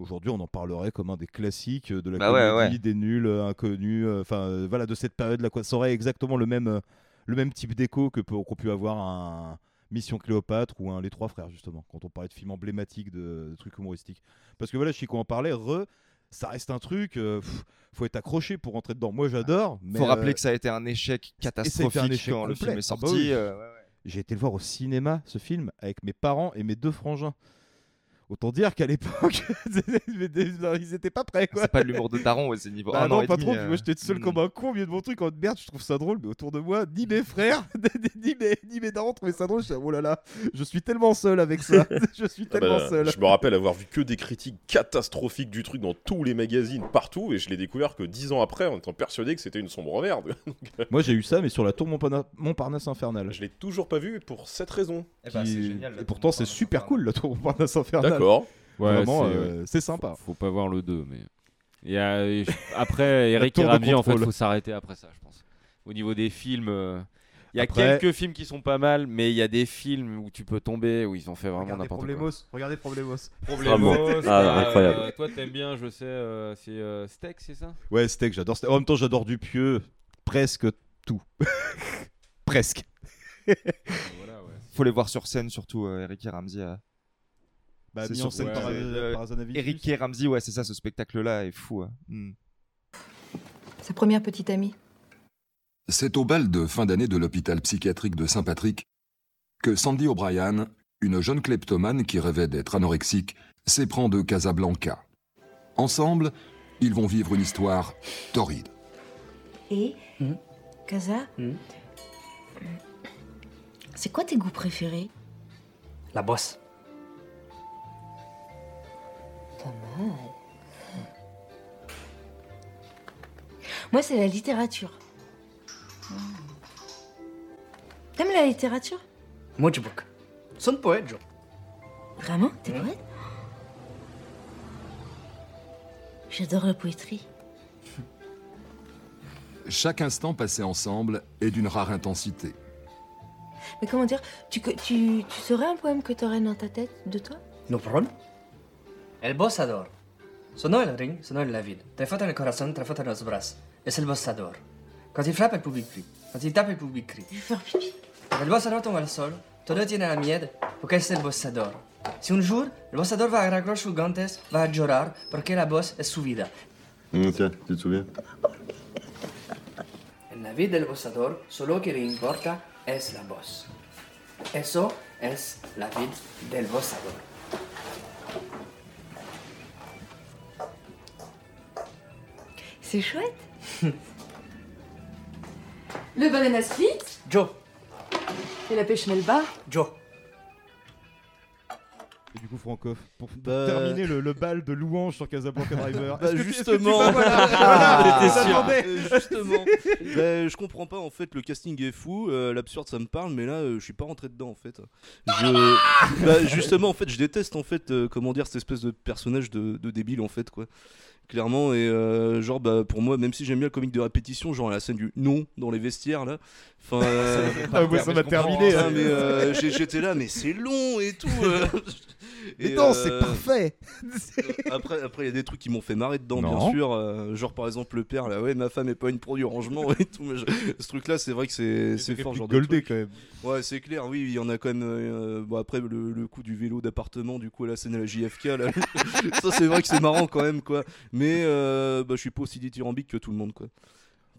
aujourd'hui, on en parlerait comme un des classiques de la Bah comédie, ouais. des nuls, euh, inconnus, euh, enfin euh, voilà, de cette période-là, quoi. Ça aurait exactement le même, euh, le même type d'écho que peut- qu'ont pu avoir un Mission Cléopâtre ou un Les Trois Frères justement, quand on parlait de films emblématiques de, de trucs humoristiques. Parce que voilà, Chico en parlait, re. Ça reste un truc, euh, pff, faut être accroché pour rentrer dedans. Moi j'adore. mais Faut rappeler euh, que ça a été un échec un catastrophique échec quand le film est Ah bah sorti. oui. euh, ouais, ouais. J'ai été le voir au cinéma, ce film, avec mes parents et mes deux frangins. Autant dire qu'à l'époque, ils étaient pas prêts. quoi. C'est pas de l'humour de daron, ouais, c'est niveau Bah non, pas trop. euh. Moi, j'étais seul Mm. comme un con au milieu de mon truc en merde. Je trouve ça drôle, mais autour de moi, ni mes frères, ni mes, ni mes darons trouvaient ça drôle. Je suis, oh là là, je suis tellement seul avec ça. je suis Ah tellement bah, seul. Je me rappelle avoir vu que des critiques catastrophiques du truc dans tous les magazines, partout, et je l'ai découvert que dix ans après en étant persuadé que c'était une sombre merde. Euh, Moi, j'ai eu ça, mais sur la tour Montparna- Montparnasse infernale. je l'ai toujours pas vu pour cette raison. Eh ben, Qui- et pourtant, c'est super cool, la tour Montparnasse infernale. D'accord. Ouais, Vraiment, c'est- euh, c'est sympa. Faut, faut pas voir le 2, mais. Et après, Eric et Ramsey, en fait, faut s'arrêter après ça, je pense. Au niveau des films, euh, il y a Après- quelques films qui sont pas mal, mais il y a des films où tu peux tomber, où ils ont fait vraiment n'importe quoi. Problemos, regardez Problemos. Problemos, Ah, euh, incroyable. Toi, t'aimes bien, je sais, euh, c'est euh, Steak, c'est ça? Ouais, Steak, j'adore Steak. En même temps, j'adore Dupieux. Presque tout. Presque. Faut les voir sur scène, surtout euh, Eric et Ramsey. Bah, C'est mis en sur- scène par, c'est, euh, par. Eric et Ramsey, ouais, c'est ça, ce spectacle-là est fou. hein. Mm. Sa première petite amie. C'est au bal de fin d'année de l'hôpital psychiatrique de Saint-Patrick que Sandy O'Brien, une jeune kleptomane qui rêvait d'être anorexique, s'éprend de Casablanca. Ensemble, ils vont vivre une histoire torride. Et Kaza C'est quoi tes goûts préférés? La bosse. Pas mal. Moi, c'est la littérature. T'aimes la littérature? Muito pouco. Sou um poeta, Joe. Vraiment? T'es poète? J'adore la poétrie. Chaque instant passé ensemble est d'une rare intensité. Mais comment dire tu, tu, tu saurais un poème que t'aurais dans ta tête de toi? No problème. El bossador. Sonó el ring, sonó la ville. Très fort dans le corazon, très fort dans les bras. Et c'est le bossador. Quand il frappe, le public crie. Quand il tape, le public crie. Je vais faire pipi. Quand le bossador tombe al sol, todo tiene la miedo porque es el bossador. Si un jour, el bossador va a agarrar sus guantes, va a llorar porque la voz es su vida. tiens, tu te souviens? En la vida del bossador, solo que le importa es la voz. Eso es la vida del bossador. C'est chouette. Le banana split Joe. et la pêche melba. Joe. Et du coup, Francoff, pour Bah- terminer le, le bal de louange sur Casablanca Driver. Bah tu- justement, voilà, ça sûr. Euh, justement, Bah, je comprends pas en fait. Le casting est fou, euh, l'absurde ça me parle, mais là euh, je suis pas rentré dedans en fait. Je, bah, justement en fait, je déteste en fait, euh, comment dire, cette espèce de personnage de, de débile en fait quoi. Clairement. Et euh, genre, bah, pour moi, même si j'aime bien le comique de répétition, genre la scène du non dans les vestiaires là. Enfin, euh, Ah, moi, ça m'a terminé, hein. mais euh, j'étais là, mais c'est long et tout. euh. Mais Et, non, c'est parfait. après, après, il y a des trucs qui m'ont fait marrer dedans, Non. bien sûr. euh, genre, par exemple, le père, là, ouais, ma femme est pas une pro du rangement et tout. mais je- Ce truc-là, c'est vrai que c'est c'est fort, genre truc. quand même. Ouais, c'est clair, oui, il y en a quand même. euh, bon, après, le, le coup du vélo d'appartement, du coup, à la scène à la JFK, là, ça, c'est vrai que c'est marrant quand même, quoi. Mais euh, bah, je suis pas aussi dithyrambique que tout le monde, quoi.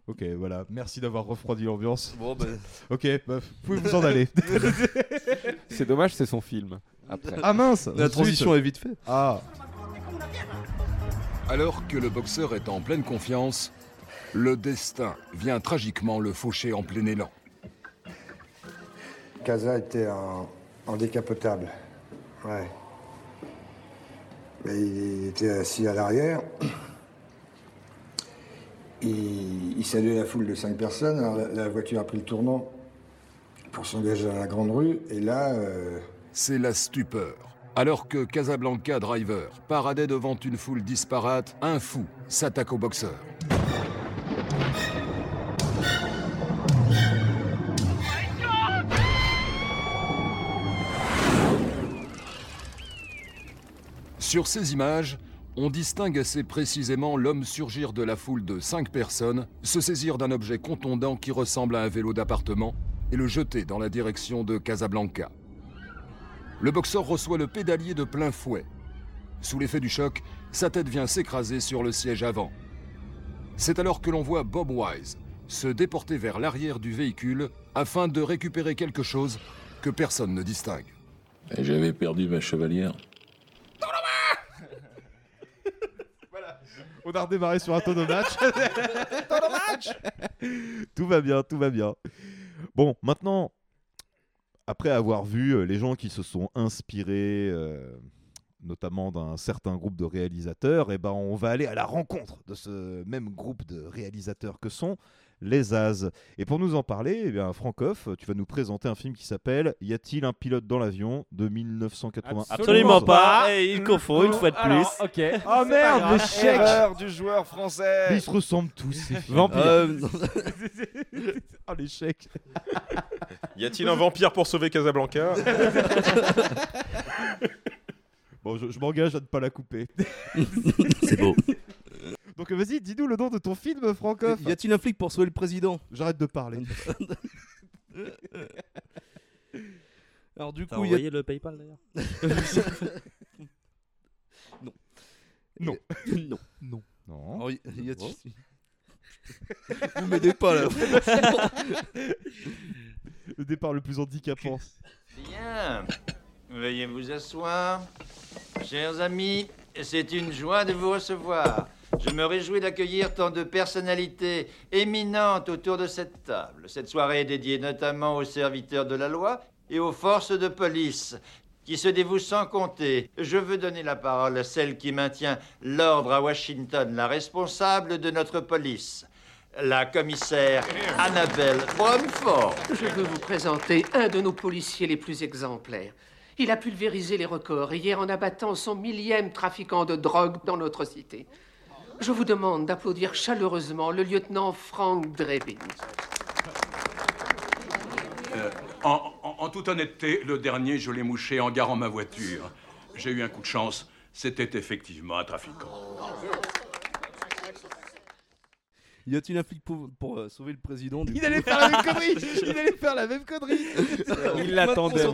Ok, voilà. Merci d'avoir refroidi l'ambiance. Bon, bah. Ok, bah, vous pouvez vous en aller. C'est dommage, c'est son film. Après. Ah mince La transition est vite faite. Ah. Alors que le boxeur est en pleine confiance, le destin vient tragiquement le faucher en plein élan. Casa était en, en décapotable. Ouais. Mais il était assis à l'arrière. Il, il saluait la foule de cinq personnes. Alors la, la voiture a pris le tournant pour s'engager dans la grande rue. Et là, euh, C'est la stupeur. Alors que Casablanca Driver paradait devant une foule disparate, un fou s'attaque au boxeur. Sur ces images, on distingue assez précisément l'homme surgir de la foule de cinq personnes, se saisir d'un objet contondant qui ressemble à un vélo d'appartement et le jeter dans la direction de Casablanca. Le boxeur reçoit le pédalier de plein fouet. Sous l'effet du choc, sa tête vient s'écraser sur le siège avant. C'est alors que l'on voit Bob Wise se déporter vers l'arrière du véhicule afin de récupérer quelque chose que personne ne distingue. Et j'avais perdu ma chevalière. On a redémarré sur un tonneau match. Tonneau match Tout va bien, tout va bien. Bon, maintenant, après avoir vu euh, les gens qui se sont inspirés, euh, notamment d'un certain groupe de réalisateurs, eh ben, on va aller à la rencontre de ce même groupe de réalisateurs que sont les As. Et pour nous en parler, eh bien, Francoff, tu vas nous présenter un film qui s'appelle Y a-t-il un pilote dans l'avion de 1980 Absolument pas, et il confond une fois de Alors, plus. ok. Oh merde, l'échec du joueur français. Mais ils se ressemblent tous, ces films. Vampire. Euh, oh l'échec Y a-t-il un vampire pour sauver Casablanca Bon, je, je m'engage à ne pas la couper. C'est beau. Donc vas-y, dis-nous le nom de ton film, Francoff. Y a-t-il un flic pour sauver le président? J'arrête de parler. Alors, du T'as coup, y a- envoyé le PayPal d'ailleurs? Non. Non. non. Non. Non. Alors, y- y a-t-il- Vous m'aidez pas là. le départ le plus handicapant. Bien. Veuillez vous asseoir. Chers amis, c'est une joie de vous recevoir. Je me réjouis d'accueillir tant de personnalités éminentes autour de cette table. Cette soirée est dédiée notamment aux serviteurs de la loi et aux forces de police qui se dévouent sans compter. Je veux donner la parole à celle qui maintient l'ordre à Washington, la responsable de notre police, la commissaire Annabelle Bromford. Je veux vous présenter un de nos policiers les plus exemplaires. Il a pulvérisé les records hier en abattant son millième trafiquant de drogue dans notre cité. Je vous demande d'applaudir chaleureusement le lieutenant Frank Drebin. Euh, en, en- en toute honnêteté, le dernier, je l'ai mouché en garant ma voiture. J'ai eu un coup de chance. C'était effectivement un trafiquant. Y a-t-il un flic pour, pour, euh, sauver le président du Il coup allait faire la même connerie Il allait faire la même connerie Il l'attendait.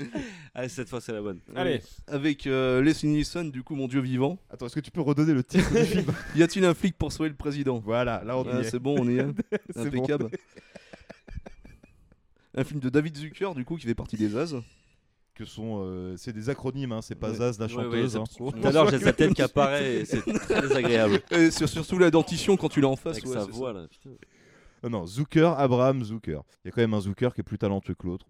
Allez, cette fois c'est la bonne. Allez. Avec euh, Leslie Nielsen, du coup, mon dieu vivant. Attends, est-ce que tu peux redonner le titre du film Y a-t-il un flic pour sauver le président? Voilà, là on Ah, y est. C'est bon, on y est. C'est Impeccable. bon. Un film de David Zucker, du coup, qui fait partie des As. Que sont, euh, c'est des acronymes, hein, c'est pas Ouais. Zaz la chanteuse. hein. Tout à l'heure, j'ai sa tête qui apparaît et c'est très désagréable. Et sur- surtout la dentition quand tu l'as en face. Avec ouais, sa c'est voix ça. là. putain. Ah non, Zucker, Abraham Zucker. Il y a quand même un Zucker qui est plus talentueux que l'autre.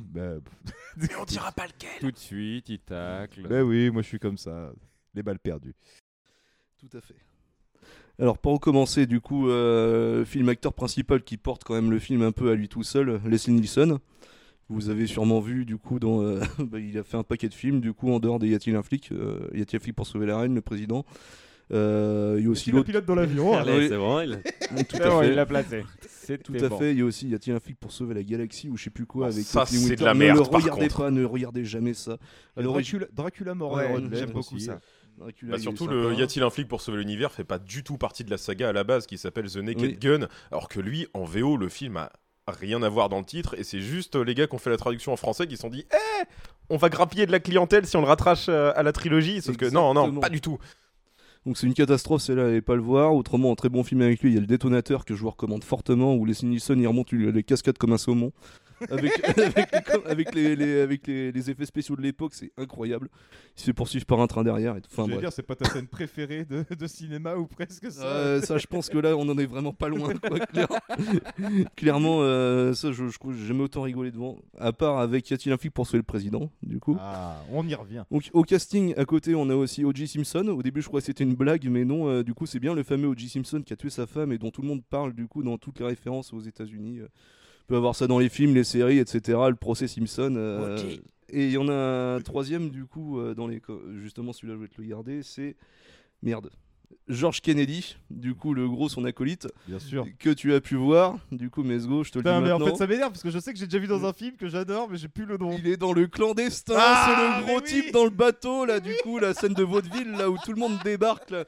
Bah, Mais on dira pas lequel. Tout de suite, il tacle. bah oui, moi je suis comme ça. Les balles perdues. Tout à fait. Alors, pour recommencer, du coup, euh, film acteur principal qui porte quand même le film un peu à lui tout seul, Leslie Nielsen. Vous avez sûrement vu, du coup, dans, euh, bah, il a fait un paquet de films, du coup, en dehors des Y a-t-il un flic euh, Y a-t-il un flic pour sauver la reine, le président? Euh, Il y a aussi le l'autre. pilote dans l'avion. Ah, Allez, c'est bon, il- C'est fait. il l'a placé. C'était Tout à bon. fait. Il y a aussi Y a-t-il un flic pour sauver la galaxie ou je sais plus quoi Oh, avec ça, c'est de la Ne merde, par regardez contre. pas, ne regardez jamais ça. L'origine- Dracula, Dracula mort Ouais, j'aime beaucoup aussi. ça. Dracula, Bah surtout le Y a-t-il un flic pour sauver l'univers fait pas du tout partie de la saga à la base qui s'appelle The Naked Oui. Gun alors que lui en VO le film a rien à voir dans le titre et c'est juste euh, les gars qui ont fait la traduction en français qui se sont dit eh on va grappiller de la clientèle si on le rattrache euh, à la trilogie sauf que non non pas du tout Donc c'est une catastrophe, celle-là, allez pas le voir. Autrement, un très bon film avec lui, il y a le détonateur que je vous recommande fortement, où les Nilsson il remonte les les cascades comme un saumon. Avec, avec, les, com- avec les- les- avec les- les effets spéciaux de l'époque, c'est incroyable. Il se fait poursuivre par un train derrière. Et tout. Enfin, Je veux dire, c'est pas ta scène préférée de, de cinéma ou presque ça. Euh, ça, je pense que là, on en est vraiment pas loin. Quoi, clair- Clairement, euh, ça, je, je jamais autant rigolé devant. À part avec Y a-t-il un flic pour sauver le président, du coup. Ah, on y revient. Donc, au casting, à côté, on a aussi O.J. Simpson. Au début, je crois que c'était une blague, mais non, euh, du coup, c'est bien le fameux O.J. Simpson qui a tué sa femme et dont tout le monde parle, du coup, dans toutes les références aux États-Unis. On peut avoir ça dans les films, les séries, etc. Le procès Simpson. euh. Et il y en a un troisième, du coup, euh, dans les. Justement, celui-là, je vais te le garder. C'est. Merde. George Kennedy, du coup, le gros, son acolyte. Bien sûr. Que tu as pu voir. Du coup, Mesgo, je te le dis mais en maintenant. fait, ça m'énerve parce que je sais que j'ai déjà vu dans un film que j'adore, mais j'ai plus le nom. Il est dans le clandestin, Ah, c'est le gros type dans le bateau, là, du coup, la scène de vaudeville, là, où tout le monde débarque, là.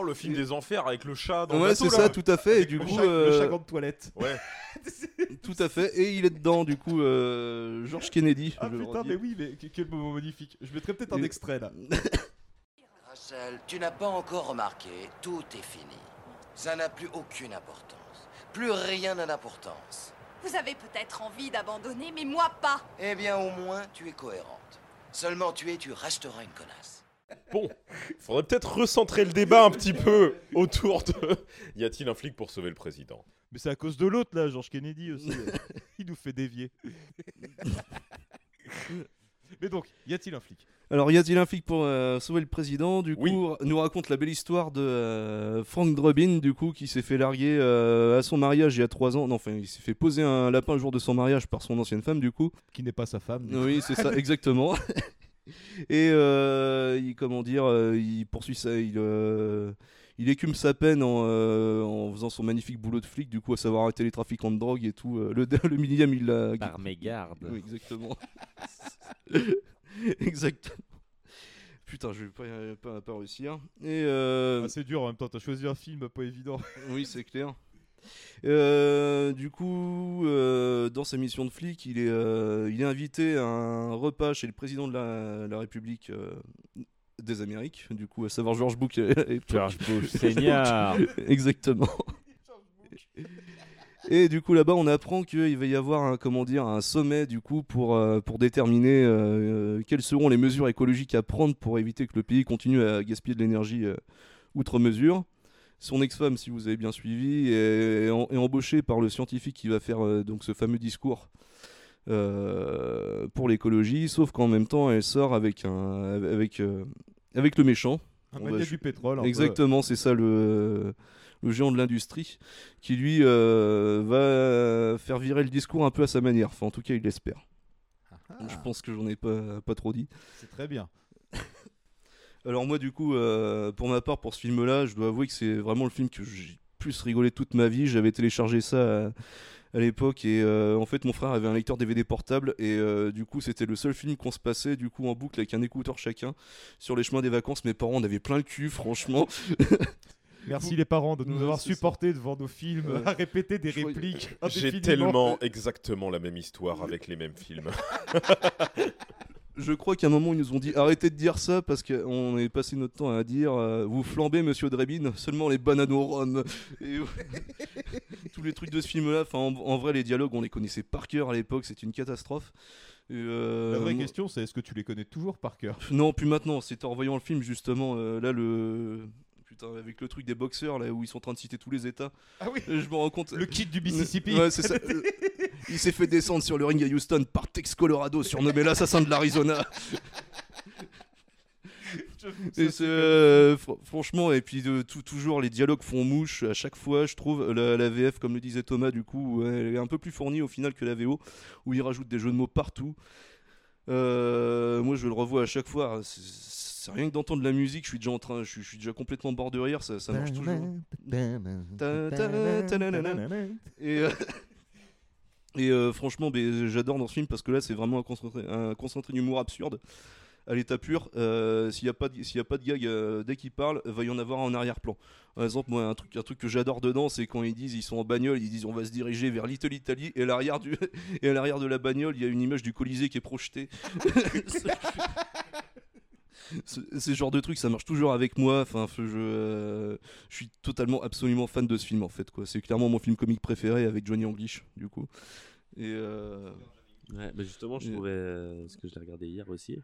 Oh le film des enfers avec le chat dans le Ouais, bateau, c'est là. ça, tout à fait. Et du le coup, chat- euh, Le chagrin de toilette. ouais tout à fait. Et il est dedans, du coup, euh, George Kennedy. Ah je le putain, redis. mais oui, mais que- quel moment magnifique. Je mettrais peut-être un Et- extrait là. Rachel, tu n'as pas encore remarqué, tout est fini. Ça n'a plus aucune importance. Plus rien n'a d'importance. Vous avez peut-être envie d'abandonner, mais moi pas. Eh bien, au moins, tu es cohérente. Seulement tu es, tu resteras une connasse. Bon, faudrait peut-être recentrer le débat un petit peu autour de y a-t-il un flic pour sauver le président? Mais c'est à cause de l'autre là, George Kennedy aussi. Il nous fait dévier. mais donc, y a-t-il un flic? Alors, y a-t-il un flic pour euh, sauver le président? Du coup, nous raconte la belle histoire de euh, Frank Drabin, du coup, qui s'est fait larguer euh, à son mariage il y a 3 ans. Non, enfin, il s'est fait poser un lapin le jour de son mariage par son ancienne femme, du coup. Qui n'est pas sa femme. du Oui, c'est ça, exactement. Et euh, il, comment dire, euh, il poursuit ça, il, euh, il écume sa peine en, euh, en faisant son magnifique boulot de flic, du coup, à savoir arrêter les trafiquants de drogue et tout. euh, le, le millième, il l'a. Par mégarde. Oui, exactement. exactement. Putain, je vais pas, pas, pas réussir. Et euh, Ah, c'est dur en même temps, t'as choisi un film pas évident. oui, c'est clair. Euh, du coup, euh, dans sa mission de flic, il est, euh, il est invité à un repas chez le président de la, la République des Amériques, du coup, à savoir George Bush. George Bush Senior. Exactement. Et du coup là-bas on apprend qu'il va y avoir un comment dire un sommet du coup pour euh, pour déterminer euh, quelles seront les mesures écologiques à prendre pour éviter que le pays continue à gaspiller de l'énergie euh, outre mesure. Son ex-femme, si vous avez bien suivi, est, embauchée par le scientifique qui va faire euh, donc ce fameux discours euh, pour l'écologie, sauf qu'en même temps elle sort avec un avec euh, avec le méchant. Un On va du pétrole. Exactement, c'est ça le le géant de l'industrie, qui lui euh, va faire virer le discours un peu à sa manière. Enfin, en tout cas, il l'espère. Je pense que j'en ai pas, pas trop dit. C'est très bien. Alors moi, du coup, euh, pour ma part, pour ce film-là, je dois avouer que c'est vraiment le film que j'ai plus rigolé toute ma vie. J'avais téléchargé ça à, à l'époque et euh, en fait, mon frère avait un lecteur DVD portable et euh, du coup, c'était le seul film qu'on se passait du coup en boucle avec un écouteur chacun sur les chemins des vacances. Mes parents en avaient plein le cul, franchement. Merci les parents de nous Ouais, avoir supportés devant nos films, Ouais. à répéter des Je répliques. J'ai tellement exactement la même histoire avec les mêmes films. Je crois qu'à un moment ils nous ont dit arrêtez de dire ça parce qu'on est passé notre temps à dire euh, vous flambez monsieur Drebin seulement les bananes au rhum et tous les trucs de ce film là enfin en, en vrai les dialogues on les connaissait par cœur à l'époque c'est une catastrophe. Et, euh, La vraie moi- question, c'est est-ce que tu les connais toujours par cœur? Non plus maintenant c'est en voyant le film justement euh, là le putain avec le truc des boxeurs là où ils sont en train de citer tous les états Ah oui. je me rends compte Le kit du Mississippi. ouais c'est ça Euh, il s'est fait descendre sur le ring à Houston par Tex Colorado surnommé l'assassin de l'Arizona Et euh, fr- franchement, et puis de, tout, toujours les dialogues font mouche à chaque fois, je trouve. La, la VF, comme le disait Thomas, du coup, elle est un peu plus fournie au final que la VO, où il rajoute des jeux de mots partout. Euh, moi, je le revois à chaque fois. C'est rien que d'entendre la musique, je suis déjà en train, je suis, déjà complètement bord de rire, ça, marche toujours. Et, franchement, j'adore dans ce film parce que là, c'est vraiment un concentré, d'humour absurde à l'état pur. S'il n'y a, pas de- y a pas de gag euh, dès qu'il parle, va y en avoir en arrière-plan. Par exemple, moi, un truc, un truc que j'adore dedans, c'est quand ils disent ils sont en bagnole, ils disent on va se diriger vers Little Italy, et à l'arrière de la bagnole, il y a une image du Colisée qui est projetée. Ce- Ces genres de trucs, ça marche toujours avec moi. Enfin, je, euh, je suis totalement, absolument fan de ce film en fait. quoi. C'est clairement mon film comique préféré avec Johnny English, du coup. Et euh, Ouais, bah justement, je trouvais. euh, parce que je l'ai regardé hier aussi.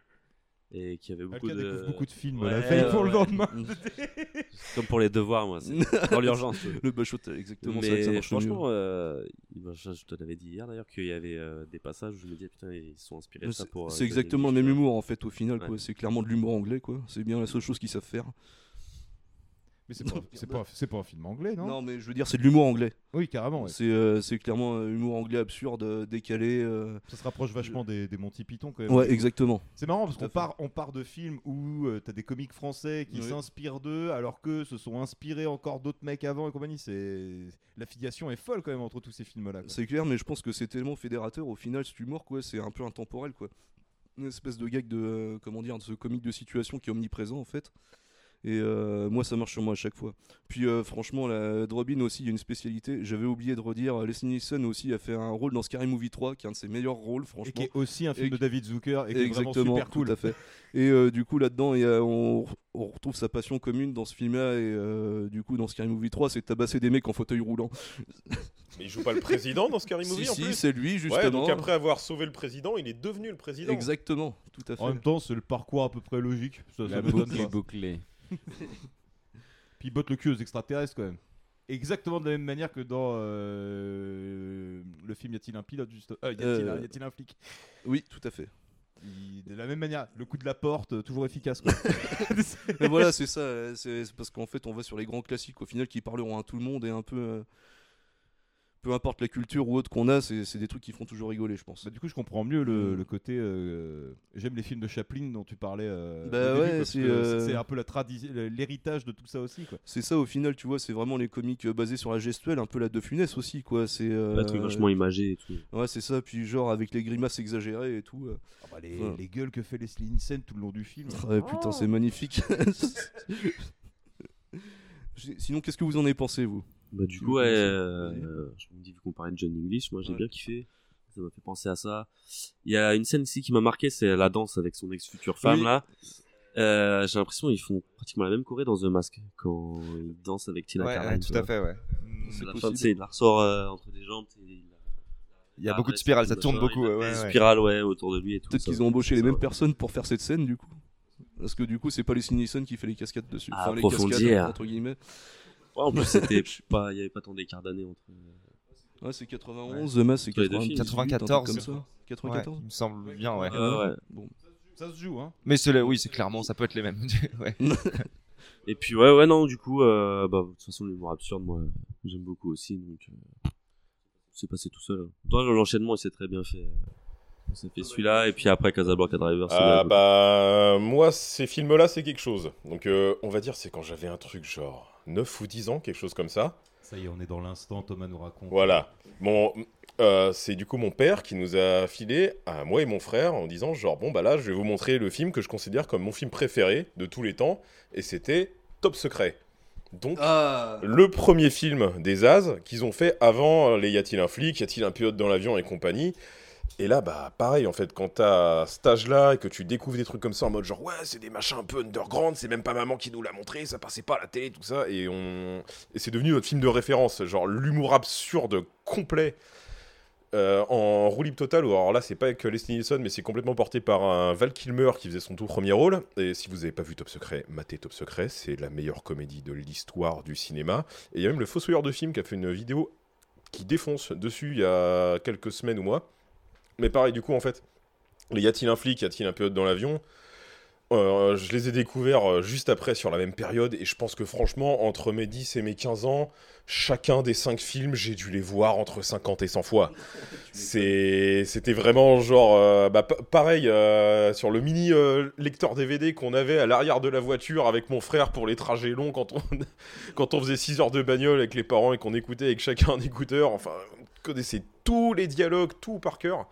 Et qu'il y avait beaucoup Alka de. beaucoup de films, Ouais, la veille pour le lendemain. Comme pour les devoirs, moi. c'est Dans l'urgence. Le bachot, exactement, que ça Mais marche franchement, euh, je, te l'avais dit hier d'ailleurs qu'il y avait euh, des passages où je me disais, putain, ils sont inspirés de ça pour. euh, c'est exactement le même humour en fait au final. quoi. C'est clairement de l'humour anglais. quoi. C'est bien la seule chose qu'ils savent faire. Mais c'est pas, c'est pas, c'est pas un film anglais, non? Non, mais je veux dire, c'est de l'humour anglais. Oui, carrément. ouais. C'est euh, c'est clairement un humour anglais absurde, euh, décalé. euh. Ça se rapproche vachement des, des Monty Python quand même. Ouais, exactement. C'est marrant parce Tout à qu'on fait. part, on part de films où tu t'as des comiques français qui Oui. s'inspirent d'eux alors que se sont inspirés encore d'autres mecs avant et compagnie. C'est l'affiliation est folle quand même entre tous ces films-là. quoi. C'est clair, mais je pense que c'est tellement fédérateur au final, cet humour, quoi. C'est un peu intemporel, quoi. Une espèce de gag de, euh, comment dire, de ce comique de situation qui est omniprésent, en fait. Et euh, moi, ça marche sur moi à chaque fois. Puis, euh, franchement, la Robin aussi, il y a une spécialité. J'avais oublié de redire, Leslie Nielsen aussi a fait un rôle dans Scary Movie 3, qui est un de ses meilleurs rôles, franchement. Et qui est aussi un film Et de David Zucker et qui est vraiment Exactement, super cool. Tout à fait. Et euh, du coup, là-dedans, il y a- on, on retrouve sa passion commune dans ce film-là. Et euh, du coup, dans Scary Movie 3, c'est de tabasser des mecs en fauteuil roulant. Mais il joue pas le président dans Scary Si, Movie en si, plus c'est lui, Ouais, justement. donc après avoir sauvé le président, il est devenu le président. Exactement, tout à fait. En même temps, c'est le parcours à peu près logique. Ça, ça La m'étonne boucle est bouclée. Puis il botte le cul aux extraterrestres quand même. Exactement de la même manière que dans euh, le film Y a-t-il un pilote juste euh, y a-t-il un, Euh, y a-t-il un flic? Oui, tout à fait. Il- De la même manière, le coup de la porte, euh, toujours efficace. Quoi. Mais voilà, c'est ça. euh, C'est c'est parce qu'en fait, on va sur les grands classiques au final qui parleront à tout le monde et un peu. euh, peu importe la culture ou autre qu'on a, c'est des trucs qui font toujours rigoler, je pense. Bah, du coup, je comprends mieux le, le côté. euh, J'aime les films de Chaplin dont tu parlais. euh, Bah ouais, parce c'est, que euh, c'est un peu la tradition, l'héritage de tout ça aussi. Quoi. C'est ça au final, tu vois, c'est vraiment les comiques basés sur la gestuelle, un peu la de Funès aussi, quoi. C'est euh, Un truc vachement imagé et tout. Ouais, c'est ça. Puis genre avec les grimaces exagérées et tout. euh. Ah bah, les, gueules que fait Leslie Nielsen tout le long du film. ah, putain, c'est magnifique. Sinon, qu'est-ce que vous en avez pensé, vous? Bah, du coup, ouais, euh, euh, je me dis, vu qu'on parlait de John English, moi j'ai Ouais. bien kiffé. Ça m'a fait penser à ça. Il y a une scène ici qui m'a marqué, c'est la danse avec son ex-future femme Oui. là. Euh, j'ai l'impression qu'ils font pratiquement la même choré dans The Mask quand ils dansent avec Tina Ouais, tout à fait, ouais. C'est la fin, possible. tu sais, il la ressort euh, entre les jambes. il y a beaucoup de spirales, ça tourne beaucoup. il a ouais, des ouais. spirales ouais, autour de lui et tout. Peut-être qu'ils ont embauché les mêmes personnes pour faire cette scène, du coup. Parce que du coup, c'est pas les Nielsen qui fait les cascades dessus. Ah, les approfondir. cascades, entre guillemets. Ouais, en plus, c'était, je sais pas, il y avait pas tant d'écart d'années entre. Ouais, c'est 91, The Mask, c'est Entre les deux 98, films. 94. comme ça. 94 Ouais, il me semble bien, ouais. Ouais, ouais. Bon. Ça se joue, hein. Mais c'est oui, c'est clairement, ça peut être les mêmes. ouais. Et puis ouais, ouais, non, du coup, euh, bah, de toute façon, l'humour absurde, moi, j'aime beaucoup aussi, donc euh, c'est passé tout seul. Toi, l'enchaînement, il s'est très bien fait. On s'est fait celui-là, et puis après Casablanca Driver. c'est Ah bah moi ces films-là c'est quelque chose. Donc euh, on va dire c'est quand j'avais un truc genre 9 ou 10 ans, quelque chose comme ça. Ça y est, on est dans l'instant, Thomas nous raconte. Voilà. Bon, euh, c'est du coup mon père qui nous a filé à moi et mon frère en disant genre bon bah là je vais vous montrer le film que je considère comme mon film préféré de tous les temps et c'était Top Secret. Donc Ah. le premier film des As qu'ils ont fait avant euh, les Y a-t-il un flic, y a-t-il un pilote dans l'avion et compagnie. Et là, bah, pareil, en fait, quand t'as cet âge-là et que tu découvres des trucs comme ça en mode genre, ouais, c'est des machins un peu underground, c'est même pas maman qui nous l'a montré, ça passait pas à la télé, tout ça, et on. Et c'est devenu notre film de référence, genre l'humour absurde complet. euh, en totale, ou alors là, c'est pas avec Leslie Nielsen, mais c'est complètement porté par un Val Kilmer qui faisait son tout premier rôle. Et si vous avez pas vu Top Secret, matez Top Secret, c'est la meilleure comédie de l'histoire du cinéma. Et il y a même le Fossoyeur de film qui a fait une vidéo qui défonce dessus il y a quelques semaines ou mois. Mais pareil, du coup, en fait, y a-t-il un flic, y a-t-il un pilote dans l'avion? Euh, je les ai découverts euh, juste après sur la même période et je pense que franchement entre mes 10 et mes 15 ans, chacun des 5 films, j'ai dû les voir entre 50 et 100 fois. C'était vraiment genre euh, bah, pa- pareil euh, sur le mini lecteur DVD qu'on avait à l'arrière de la voiture avec mon frère pour les trajets longs quand on quand on faisait 6 heures de bagnole avec les parents et qu'on écoutait avec chacun un écouteur, enfin on connaissait tous les dialogues, tout par cœur.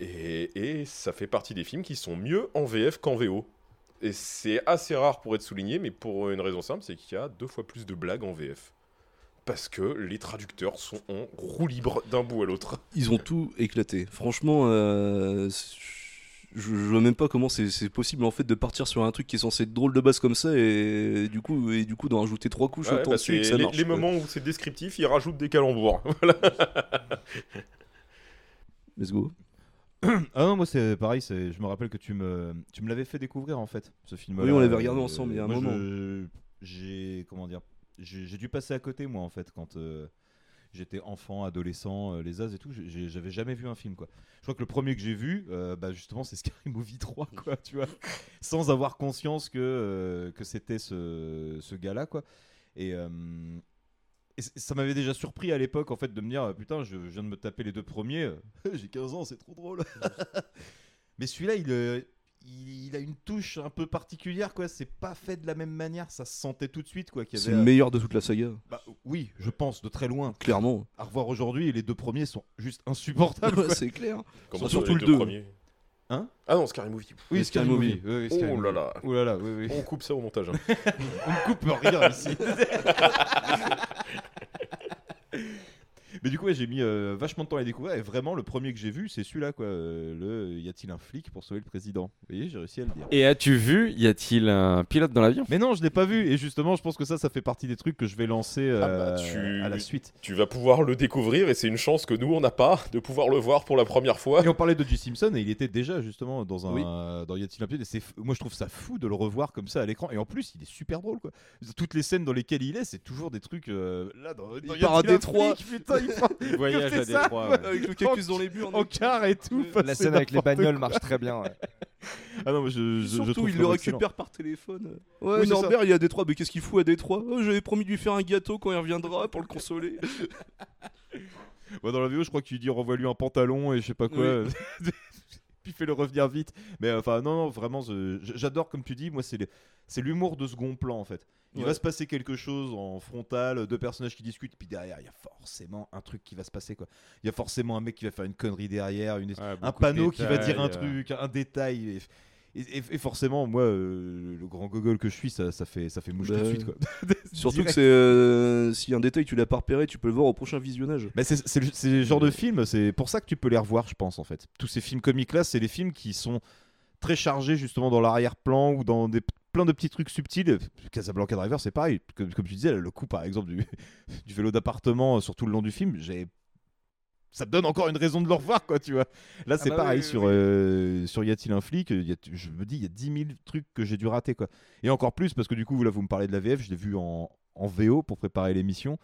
Et, et ça fait partie des films qui sont mieux en VF qu'en VO. Et c'est assez rare pour être souligné, mais pour une raison simple, c'est qu'il y a deux fois plus de blagues en VF. Parce que les traducteurs sont en roue libre d'un bout à l'autre. Ils ont tout éclaté. Franchement, euh, je, je vois même pas comment c'est possible en fait de partir sur un truc qui est censé être drôle de base comme ça et, du coup et du coup d'en rajouter trois couches Ouais, autant bah, dessus et que ça les, marche, les quoi. moments où c'est descriptif, ils rajoutent des calembours. Voilà. Let's go. ah non, moi c'est pareil, c'est- je me rappelle que tu me, tu me l'avais fait découvrir en fait, ce film. Oui, on l'avait regardé ensemble il y a un moment. J'ai, comment dire, j'ai j'ai dû passer à côté moi en fait quand euh, j'étais enfant, adolescent, euh, les As et tout, j'ai- j'avais jamais vu un film quoi. Je crois que le premier que j'ai vu, euh, bah justement c'est Scary Movie 3 quoi, tu vois, sans avoir conscience que, euh, que c'était ce, ce gars-là quoi. Et, euh, et ça m'avait déjà surpris à l'époque en fait de me dire putain je viens de me taper les deux premiers j'ai 15 ans c'est trop drôle mais celui-là il, euh, il il a une touche un peu particulière quoi c'est pas fait de la même manière ça se sentait tout de suite quoi qu'il y C'est le euh, meilleur de toute la saga. bah, oui je pense de très loin Clairement. à revoir aujourd'hui les deux premiers sont juste insupportables c'est clair. Comment Surtout le les deux deux. premiers Hein? Ah non, Scary Movie. Oui, Scary Movie. Oui, oui, Scary oh là Movie. là. Oh là là, oui, oui. On coupe ça au montage. hein. On coupe rien ici. Mais du coup, ouais, j'ai mis euh, vachement de temps à les découvrir et vraiment le premier que j'ai vu, c'est celui-là quoi. euh, le y a-t-il un flic pour sauver le président? Vous voyez, j'ai réussi à le dire. Et as-tu vu, y a-t-il un pilote dans l'avion? Mais non, je l'ai pas vu et justement, je pense que ça, ça fait partie des trucs que je vais lancer euh, Ah bah, tu... à la suite. Tu vas pouvoir le découvrir et c'est une chance que nous on n'a pas de pouvoir le voir pour la première fois. Et on parlait de J. Simpson et il était déjà justement dans un Oui. dans Y a-t-il un pilote et c'est f- moi je trouve ça fou de le revoir comme ça à l'écran et en plus il est super drôle quoi. Toutes les scènes dans lesquelles il est, c'est toujours des trucs euh, là dans, dans Il Y part à a-t-il un Détroit. flic, putain, Il voyage à Détroit, ouais. Avec le cactus dans les burnes. en car et tout. La scène avec les bagnoles quoi. marche très bien. ouais. Ah non, mais je, je, je Surtout, trouve il le excellent. récupère par téléphone. Ouais, Oui, Norbert, il est à Détroit. Mais qu'est-ce qu'il fout à Détroit? Oh, J'avais promis de lui faire un gâteau quand il reviendra pour le consoler. Ouais, dans la vidéo, je crois qu'il dit renvoie-lui un pantalon et je sais pas quoi. fait le revenir vite. Mais euh, enfin, non, non, vraiment, j'adore, comme tu dis, moi, c'est l'humour de second plan en fait. Il Ouais. va se passer quelque chose en frontal, deux personnages qui discutent, puis derrière, il y a forcément un truc qui va se passer quoi. Il y a forcément un mec qui va faire une connerie derrière, une... un panneau qui va dire un euh. truc, un détail. Et... et- et- et forcément, moi, euh, le grand gogol que je suis, ça, ça fait, ça fait mouche tout de Bah, suite quoi. Surtout que c'est euh, si un détail tu l'as pas repéré, tu peux le voir au prochain visionnage. Mais c'est c'est le, c'est le genre de film, c'est pour ça que tu peux les revoir, je pense, en fait. Tous ces films comiques là, c'est les films qui sont très chargés justement dans l'arrière-plan ou dans des, plein de petits trucs subtils. Casablanca Driver, c'est pareil. Comme, comme tu disais, le coup par exemple du, du vélo d'appartement sur tout le long du film, j'ai ça te donne encore une raison de le revoir, quoi, tu vois. Là, Ah c'est bah pareil oui, oui, sur, euh, sur Y a-t-il un flic il y a- Je me dis, il y a 10 000 trucs que j'ai dû rater, quoi. Et encore plus, parce que du coup, là, vous me parlez de la VF, je l'ai vu en, en VO pour préparer l'émission.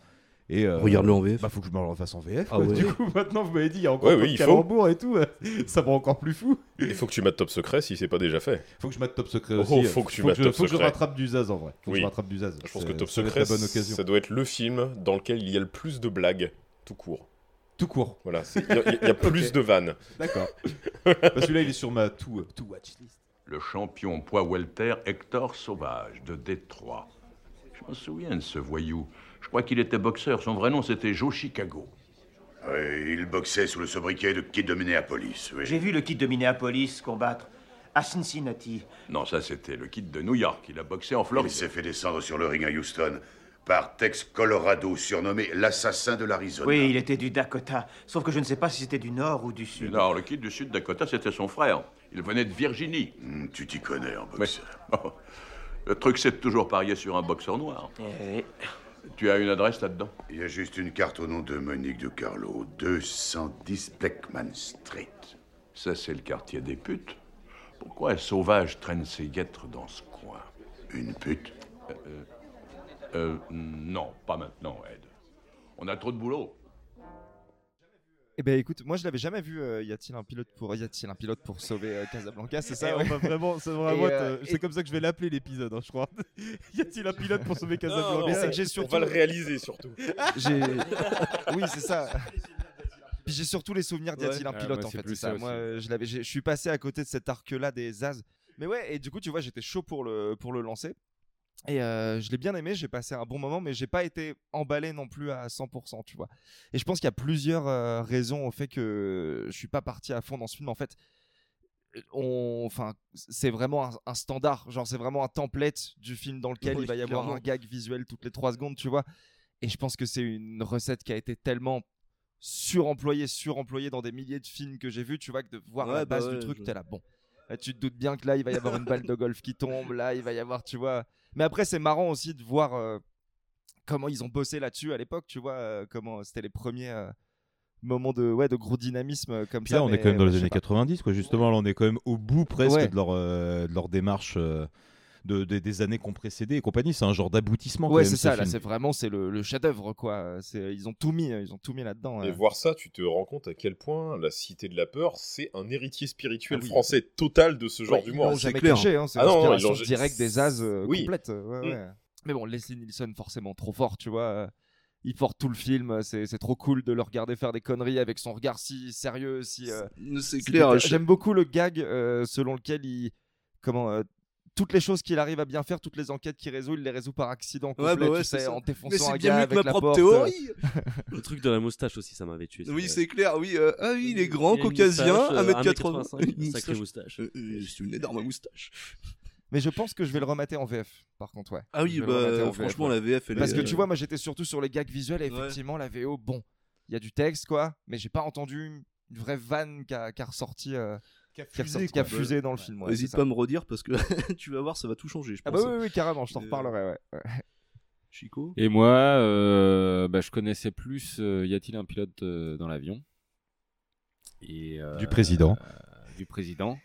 Et euh, Regarde-le en VF. Bah, faut que je me le refasse en VF. Ah quoi. ouais. Du coup, maintenant, vous m'avez dit, il y a encore Ouais, oui, de il faut. calembours et tout. euh, ça me rend encore plus fou. Il faut que tu mates Top Secret si c'est pas déjà fait. Faut que je mate Top Secret Oh, aussi. faut que tu faut mates que je, Top faut que je Secret. rattrape du Zaz en vrai. Faut que je rattrape du Zaz. Je pense que Top Secret, bonne occasion. ça doit être le film dans lequel il y a le plus de blagues tout court. Tout court. Voilà, il y, a- il y a plus de vannes. D'accord. Celui-là, il est sur ma euh, tout watch list. Le champion poids welter Hector Sauvage de Détroit. Je me souviens de ce voyou. Je crois qu'il était boxeur. Son vrai nom, c'était Joe Chicago. Oui, il boxait sous le sobriquet de Kid de Minneapolis. Oui. J'ai vu le kid de Minneapolis combattre à Cincinnati. Non, ça, c'était le kid de New York. Il a boxé en Il Floride. s'est fait descendre sur le ring à Houston par Tex Colorado, surnommé l'assassin de l'Arizona. Oui, il était du Dakota. Sauf que je ne sais pas si c'était du nord ou du sud. Non, le kid du sud Dakota, c'était son frère. Il venait de Virginie. Hmm, tu t'y connais en Mais- boxeur. Oh, Le truc, c'est de toujours parier sur un boxeur noir. Tu as une adresse là-dedans? Il y a juste une carte au nom de Monique de Carlo, 210 Blackman Street. Ça, c'est le quartier des putes. Pourquoi un sauvage traîne ses guêtres dans ce coin? Une pute? Euh, euh, euh, non, pas maintenant, Ed. On a trop de boulot. Eh ben écoute, moi je l'avais jamais vu. euh, y a-t-il un pilote pour y a-t-il un pilote pour sauver euh, Casablanca C'est ça Et ouais. on va vraiment, c'est Et, euh, c'est comme ça que je vais l'appeler l'épisode, hein, je crois. y a-t-il un pilote pour sauver Casablanca Mais c'est que j'ai on surtout va le réaliser surtout. Oui, c'est ça. Puis j'ai surtout les souvenirs d'y Ouais. a-t-il un Ah, pilote moi, en fait, ça. ça Moi je l'avais je suis passé à côté de cet arc-là des Zaz. Mais ouais, et du coup, tu vois, j'étais chaud pour le pour le lancer. Et euh, je l'ai bien aimé, j'ai passé un bon moment, mais j'ai pas été emballé non plus à 100%, tu vois. Et je pense qu'il y a plusieurs euh, raisons au fait que je suis pas parti à fond dans ce film. En fait, on, enfin, c'est vraiment un, un standard, genre c'est vraiment un template du film dans lequel Oui, il va y avoir un gag visuel toutes les 3 secondes, tu vois. Et je pense que c'est une recette qui a été tellement suremployée, suremployée dans des milliers de films que j'ai vus, tu vois, que de voir Ouais, la bah base ouais, du truc, je- t'es là, bon. Là, tu te doutes bien que là, il va y avoir une balle de golf qui tombe, là, il va y avoir, tu vois. Mais après, c'est marrant aussi de voir euh, comment ils ont bossé là-dessus à l'époque, tu vois, euh, comment c'était les premiers euh, moments de, ouais, de gros dynamisme comme Puis ça. là, on est quand même dans ouais, les années pas. 90, quoi. Justement, là, on est quand même au bout presque Ouais. de, leur, de leur démarche de, de- des années qu'on précédé et compagnie. C'est un genre d'aboutissement. Ouais, c'est ce ça, là, film. c'est vraiment c'est le, le chef-d'œuvre, quoi. C'est- Ils ont tout mis, ils ont tout mis là-dedans. Et euh. voir ça, tu te rends compte à quel point la Cité de la Peur, c'est un héritier spirituel Ah oui. français total de ce genre Ouais, d'humour. jamais caché, hein, c'est Ah non, non, directe des As euh, Oui. complète. ouais, Mm. ouais. Mais bon, Leslie Nielsen, forcément trop fort, tu vois. Il porte tout le film, c'est c'est trop cool de le regarder faire des conneries avec son regard si sérieux, si. euh, C'est si clair, J'aime beaucoup le gag euh, selon lequel il. Comment. euh, toutes les choses qu'il arrive à bien faire, toutes les enquêtes qu'il résout, il les résout par accident Ouais, complet, bah ouais, tu c'est sais, en défonçant un bien gars mieux que avec ma la propre porte. théorie. Le truc de la moustache aussi, ça m'avait tué. Oui, c'est clair, oui. euh, ah oui, il est grand, Il caucasien, moustache, euh, 1m80. 1m85, une sacrée moustache. Euh, euh, C'est une énorme moustache. Mais je pense que je vais le remater en VF, par contre, ouais. Ah oui, bah, en franchement, la VF, elle Parce est- que tu vois, moi j'étais surtout sur les gags visuels et Ouais. effectivement, la VO, bon, il y a du texte, quoi, mais j'ai pas entendu une vraie vanne qui a, ressorti. euh, Qui a fusé, ressorti- qui a quoi. fusé dans le film. ouais, N'hésite pas à me redire parce que tu vas voir, ça va tout changer, je Ah bah oui, oui, carrément, je t'en Euh, reparlerai, ouais. Chico? Et moi, euh, bah, je connaissais plus euh, Y a-t-il un pilote euh, dans l'avion? Et, euh, Du président. euh, du président.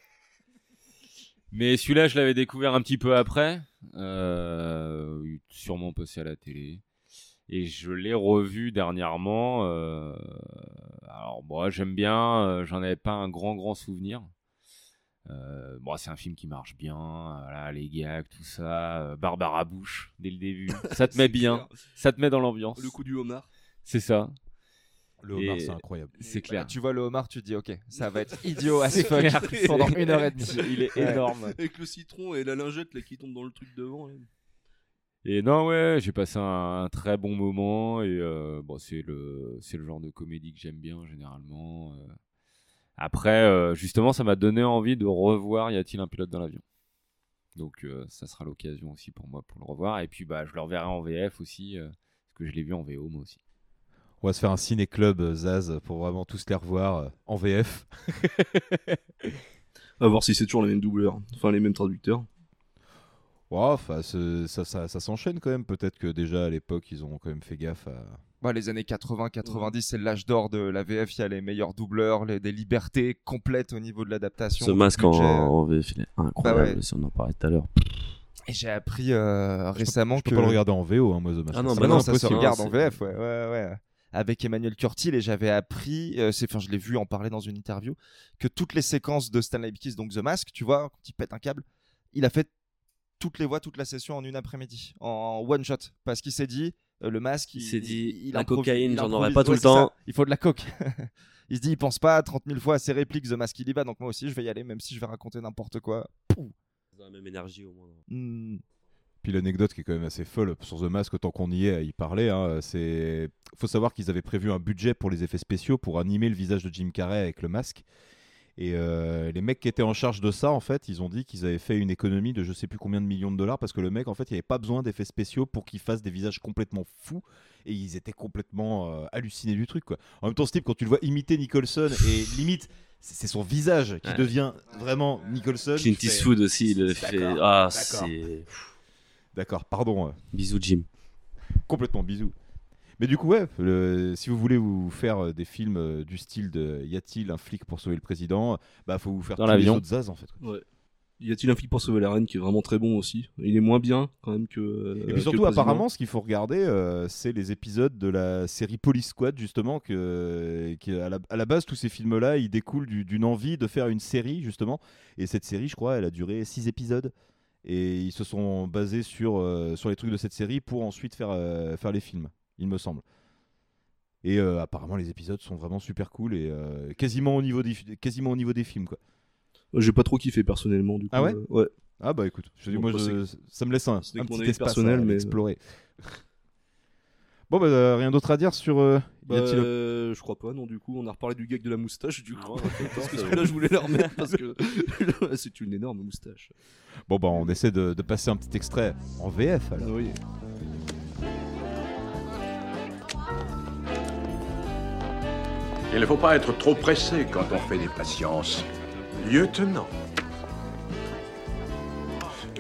Mais celui-là, je l'avais découvert un petit peu après, euh, sûrement passé à la télé. Et je l'ai revu dernièrement. euh, alors, moi, j'aime bien, euh, j'en avais pas un grand, grand souvenir. Euh, bon, c'est un film qui marche bien, voilà, les gags, tout ça, euh, Barbara Bush dès le début, ça te met bien, clair. ça te met dans l'ambiance. Le coup du homard. C'est ça. Le homard, c'est incroyable. C'est clair. Tu vois le homard, tu te dis, ok, ça va être idiot C'est fuck pendant une heure et demie. Il est énorme. Avec le citron et la lingette là, qui tombe dans le truc devant. là. Et non, ouais, j'ai passé un, un très bon moment et euh, bon, c'est le, c'est le genre de comédie que j'aime bien généralement. Après, euh, justement, ça m'a donné envie de revoir Y a-t-il un pilote dans l'avion Donc, euh, ça sera l'occasion aussi pour moi pour le revoir. Et puis, bah, je le reverrai en VF aussi, euh, parce que je l'ai vu en VO moi aussi. On va se faire un ciné-club Zaz pour vraiment tous les revoir euh, en VF. À voir si c'est toujours les mêmes doubleurs, enfin les mêmes traducteurs. Ouais, enfin, ce- ça, ça, ça s'enchaîne quand même. Peut-être que déjà à l'époque, ils ont quand même fait gaffe à. Bah, les années 80-90, c'est l'âge d'or de la VF. Il y a les meilleurs doubleurs, les- des libertés complètes au niveau de l'adaptation. Ce masque en, VF, il est incroyable, Bah ouais. si on en parlait tout à l'heure. Et j'ai appris euh, récemment je peux que. pas le regarder en VO, hein, moi, The Mask. Ah non, Ah bah non, non, ça se regarde en VF, ouais, ouais, ouais. Avec Emmanuel Curtil, et j'avais appris, euh, c'est, enfin, je l'ai vu en parler dans une interview, que toutes les séquences de Stanley Kiss, donc The Mask, tu vois, quand il pète un câble, il a fait toutes les voix, toute la session en une après-midi, en one shot, parce qu'il s'est dit, euh, le masque, Il s'est dit, il la improvi- cocaïne, il j'en improvise. aurai pas tout Ouais, le ça, temps. il faut de la coke. il se dit, il pense pas 30 000 fois à ses répliques, The Mask, il y va, donc moi aussi, je vais y aller, même si je vais raconter n'importe quoi. Pouh. Dans la même énergie au moins. Hmm. Puis l'anecdote qui est quand même assez folle sur The Mask, autant qu'on y est à y parler, hein, c'est. faut savoir qu'ils avaient prévu un budget pour les effets spéciaux pour animer le visage de Jim Carrey avec le masque. Et euh, les mecs qui étaient en charge de ça, en fait, ils ont dit qu'ils avaient fait une économie de je sais plus combien de millions de dollars parce que le mec, en fait, il avait pas besoin d'effets spéciaux pour qu'il fasse des visages complètement fous. Et ils étaient complètement euh, hallucinés du truc, quoi. En même temps, ce type, quand tu le vois imiter Nicholson et limite, c'est son visage qui Ouais. devient vraiment Nicholson. Clint Eastwood aussi, il le fait. D'accord, Ah, c'est. D'accord, pardon. euh, Bisous, Jim. Complètement bisous. Mais du coup, ouais, le- si vous voulez vous faire euh, des films euh, du style de Y a-t-il un flic pour sauver le président Bah, faut vous faire Dans tous les autres Zaz en fait. quoi. Ouais. Y a-t-il un flic pour sauver la reine qui est vraiment très bon aussi? Il est moins bien quand même que. euh, Et puis surtout, apparemment, ce qu'il faut regarder, euh, c'est les épisodes de la série Police Squad, justement, que, à, la, à la base, tous ces films-là, ils découlent du- d'une envie de faire une série, justement. Et cette série, je crois, elle a duré 6 épisodes. Et ils se sont basés sur, euh, sur les trucs de cette série pour ensuite faire, euh, faire les films, il me semble. Et euh, apparemment, les épisodes sont vraiment super cool et euh, quasiment, au niveau des, fi- quasiment au niveau des films, quoi. Euh, J'ai pas trop kiffé personnellement du coup. Ah ouais euh, Ouais. Ah bah écoute, je te dis, Bon, moi, je- c'est- ça me laisse un, c'est un petit espace personnel, à mais- explorer. Bon bah euh, rien d'autre à dire sur. euh, y Bah, euh, je crois pas, non, du coup, on a reparlé du gag de la moustache, du coup. Parce que va. je voulais le remettre parce que c'est une énorme moustache. Bon bah on essaie de, de passer un petit extrait en VF alors. Oui. Il ne faut pas être trop pressé quand on fait des patiences. Lieutenant.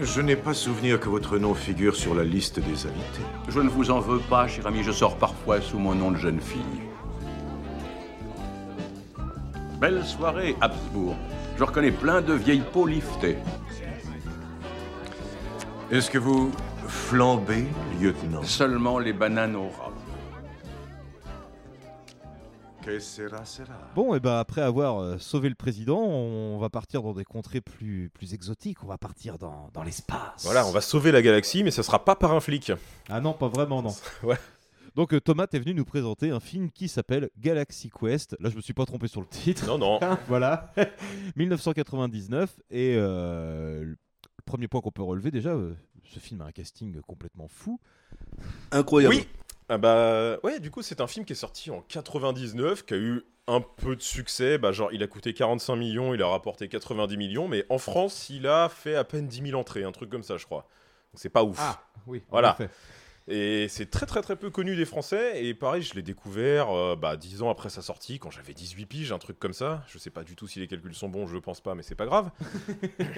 Je n'ai pas souvenir que votre nom figure sur la liste des invités. Je ne vous en veux pas, cher ami, je sors parfois sous mon nom de jeune fille. Belle soirée, Habsbourg. Je reconnais plein de vieilles peaux liftées. Est-ce que vous flambez, lieutenant? Seulement les bananes au. Que sera, sera. Bon et bah après avoir euh, sauvé le président, on va partir dans des contrées plus, plus exotiques, on va partir dans, dans l'espace. Voilà, on va sauver la galaxie, mais ça sera pas par un flic. Ah non, pas vraiment non. Ouais. Donc euh, Thomas est venu nous présenter un film qui s'appelle Galaxy Quest. Là je me suis pas trompé sur le titre. Non, non. voilà. 1999 et euh, le premier point qu'on peut relever déjà, euh, ce film a un casting complètement fou. Incroyable. Oui. Ah bah ouais, du coup c'est un film qui est sorti en 99, qui a eu un peu de succès. Bah genre il a coûté 45 millions, il a rapporté 90 millions, mais en France il a fait à peine 10 000 entrées, un truc comme ça je crois. Donc c'est pas ouf. Ah, oui, Voilà. Et c'est très très très peu connu des Français. Et pareil, je l'ai découvert euh, bah, 10 ans après sa sortie, quand j'avais 18 piges, un truc comme ça. Je sais pas du tout si les calculs sont bons, je pense pas, mais c'est pas grave.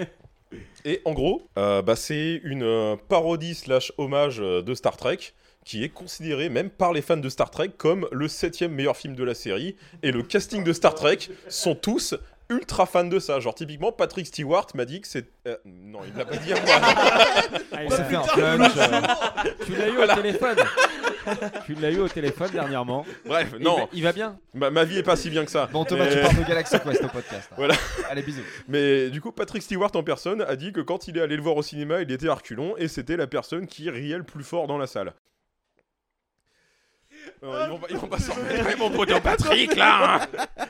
Et en gros, euh, bah, c'est une euh, parodie slash hommage de Star Trek qui est considéré même par les fans de Star Trek comme le septième meilleur film de la série. Et le casting de Star Trek sont tous ultra fans de ça. Genre typiquement Patrick Stewart m'a dit que c'est... euh, non, il me l'a pas dit à moi. Ah, il s'est fait un punch, euh, tu l'as eu au téléphone. Tu l'as eu au téléphone dernièrement. Bref, Il non. va- il va bien Ma, ma vie est pas si bien que ça. Bon, Thomas, tu Mais- parles de Galaxy Quest au podcast, hein. voilà. Allez, bisous. Mais du coup, Patrick Stewart en personne a dit que quand il est allé le voir au cinéma, il était à reculons et c'était la personne qui riait le plus fort dans la salle. Euh, ils, vont pas, ils vont pas s'en avec mon poteau Patrick là hein.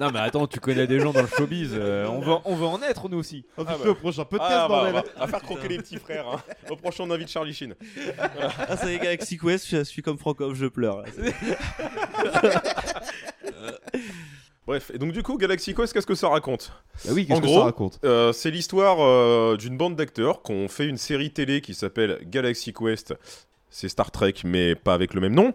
Non mais attends, tu connais des gens dans le showbiz, euh, on, veut, on veut en être nous aussi. Oh, Ah bah. au prochain podcast, Ah, bah, bordel. on, va, on va faire croquer les petits frères. hein. Au prochain, on invite Charlie Sheen. Ah, ça y est, Galaxy Quest, je suis comme Frankov, je pleure. là. Bref, et donc du coup, Galaxy Quest, qu'est-ce que ça raconte? Bah oui, qu'est-ce En que gros, ça raconte? euh, C'est l'histoire euh, d'une bande d'acteurs qui ont fait une série télé qui s'appelle Galaxy Quest. C'est Star Trek, mais pas avec le même nom.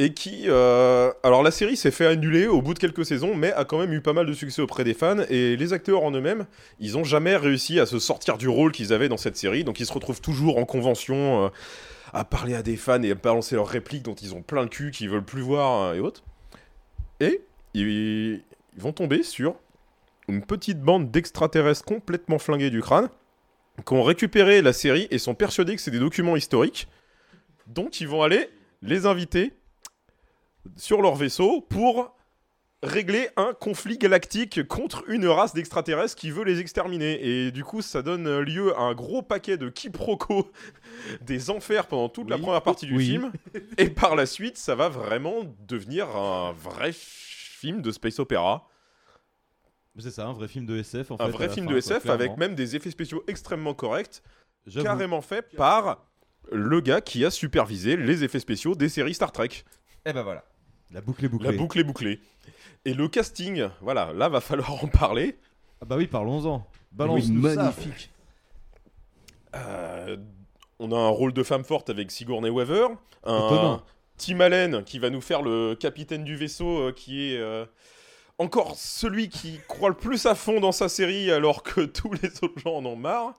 Et qui. euh, Alors la série s'est fait annuler au bout de quelques saisons, mais a quand même eu pas mal de succès auprès des fans. Et les acteurs en eux-mêmes, ils ont jamais réussi à se sortir du rôle qu'ils avaient dans cette série. Donc ils se retrouvent toujours en convention euh, à parler à des fans et à balancer leurs répliques dont ils ont plein le cul, qu'ils veulent plus voir euh, et autres. Et ils, ils vont tomber sur une petite bande d'extraterrestres complètement flingués du crâne qui ont récupéré la série et sont persuadés que c'est des documents historiques. Donc ils vont aller les inviter sur leur vaisseau pour régler un conflit galactique contre une race d'extraterrestres qui veut les exterminer. Et du coup, ça donne lieu à un gros paquet de quiproquos des enfers pendant toute la première partie du Oui. film. Et par la suite, ça va vraiment devenir un vrai film de space opéra. C'est ça, un vrai film de SF en un fait, vrai film fin, de quoi, SF avec même des effets spéciaux extrêmement corrects, carrément fait par le gars qui a supervisé les effets spéciaux des séries Star Trek. Et ben voilà. La boucle est bouclée. La boucle est bouclée. Et le casting, voilà, là va falloir en parler. Ah bah oui, parlons-en. Balance Oui, nous ça. magnifique. Euh, on a un rôle de femme forte avec Sigourney Weaver, un Étonnant. Tim Allen qui va nous faire le capitaine du vaisseau, euh, qui est euh, encore celui qui croit le plus à fond dans sa série alors que tous les autres gens en ont marre.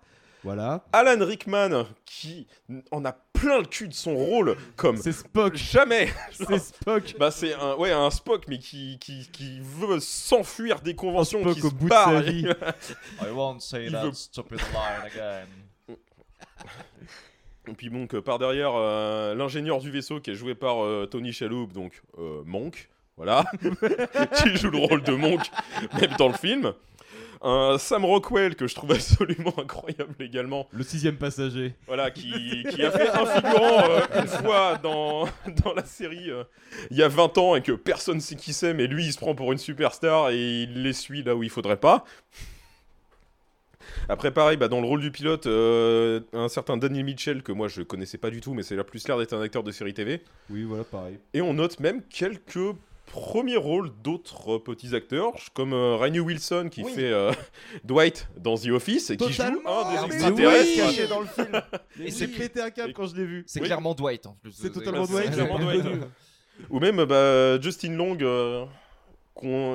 Voilà. Alan Rickman qui en a plein le cul de son rôle comme C'est Spock. jamais. C'est Spock. Bah c'est un ouais un Spock mais qui qui, qui veut s'enfuir des conventions Spock qui au se bout de barre. sa vie. I won't say Il that veut- stupid line again. Et puis donc par derrière euh, l'ingénieur du vaisseau qui est joué par euh, Tony Shalhoub donc euh, Monk voilà qui joue le rôle de Monk même dans le film. Un Sam Rockwell que je trouve absolument incroyable également. Le sixième passager. Voilà, qui, qui a fait un figurant euh, une fois dans, dans la série euh, il y a 20 ans et que personne sait qui c'est, mais lui il se prend pour une superstar et il l'essuie là où il faudrait pas. Après, pareil, bah, dans le rôle du pilote, euh, un certain Daniel Mitchell, que moi je connaissais pas du tout, mais c'est là plus l'air d'être un acteur de série TV. Oui, voilà, pareil. Et on note même quelques premiers rôles d'autres euh, petits acteurs, comme euh, Rainey Wilson qui Oui. fait euh, Dwight dans The Office et qui joue un des mais extraterrestres. oui, caché dans le film. Et c'est pété un câble quand je l'ai vu. C'est Oui. clairement Dwight en plus. C'est totalement Dwight. Ou même bah, Justin Long, euh,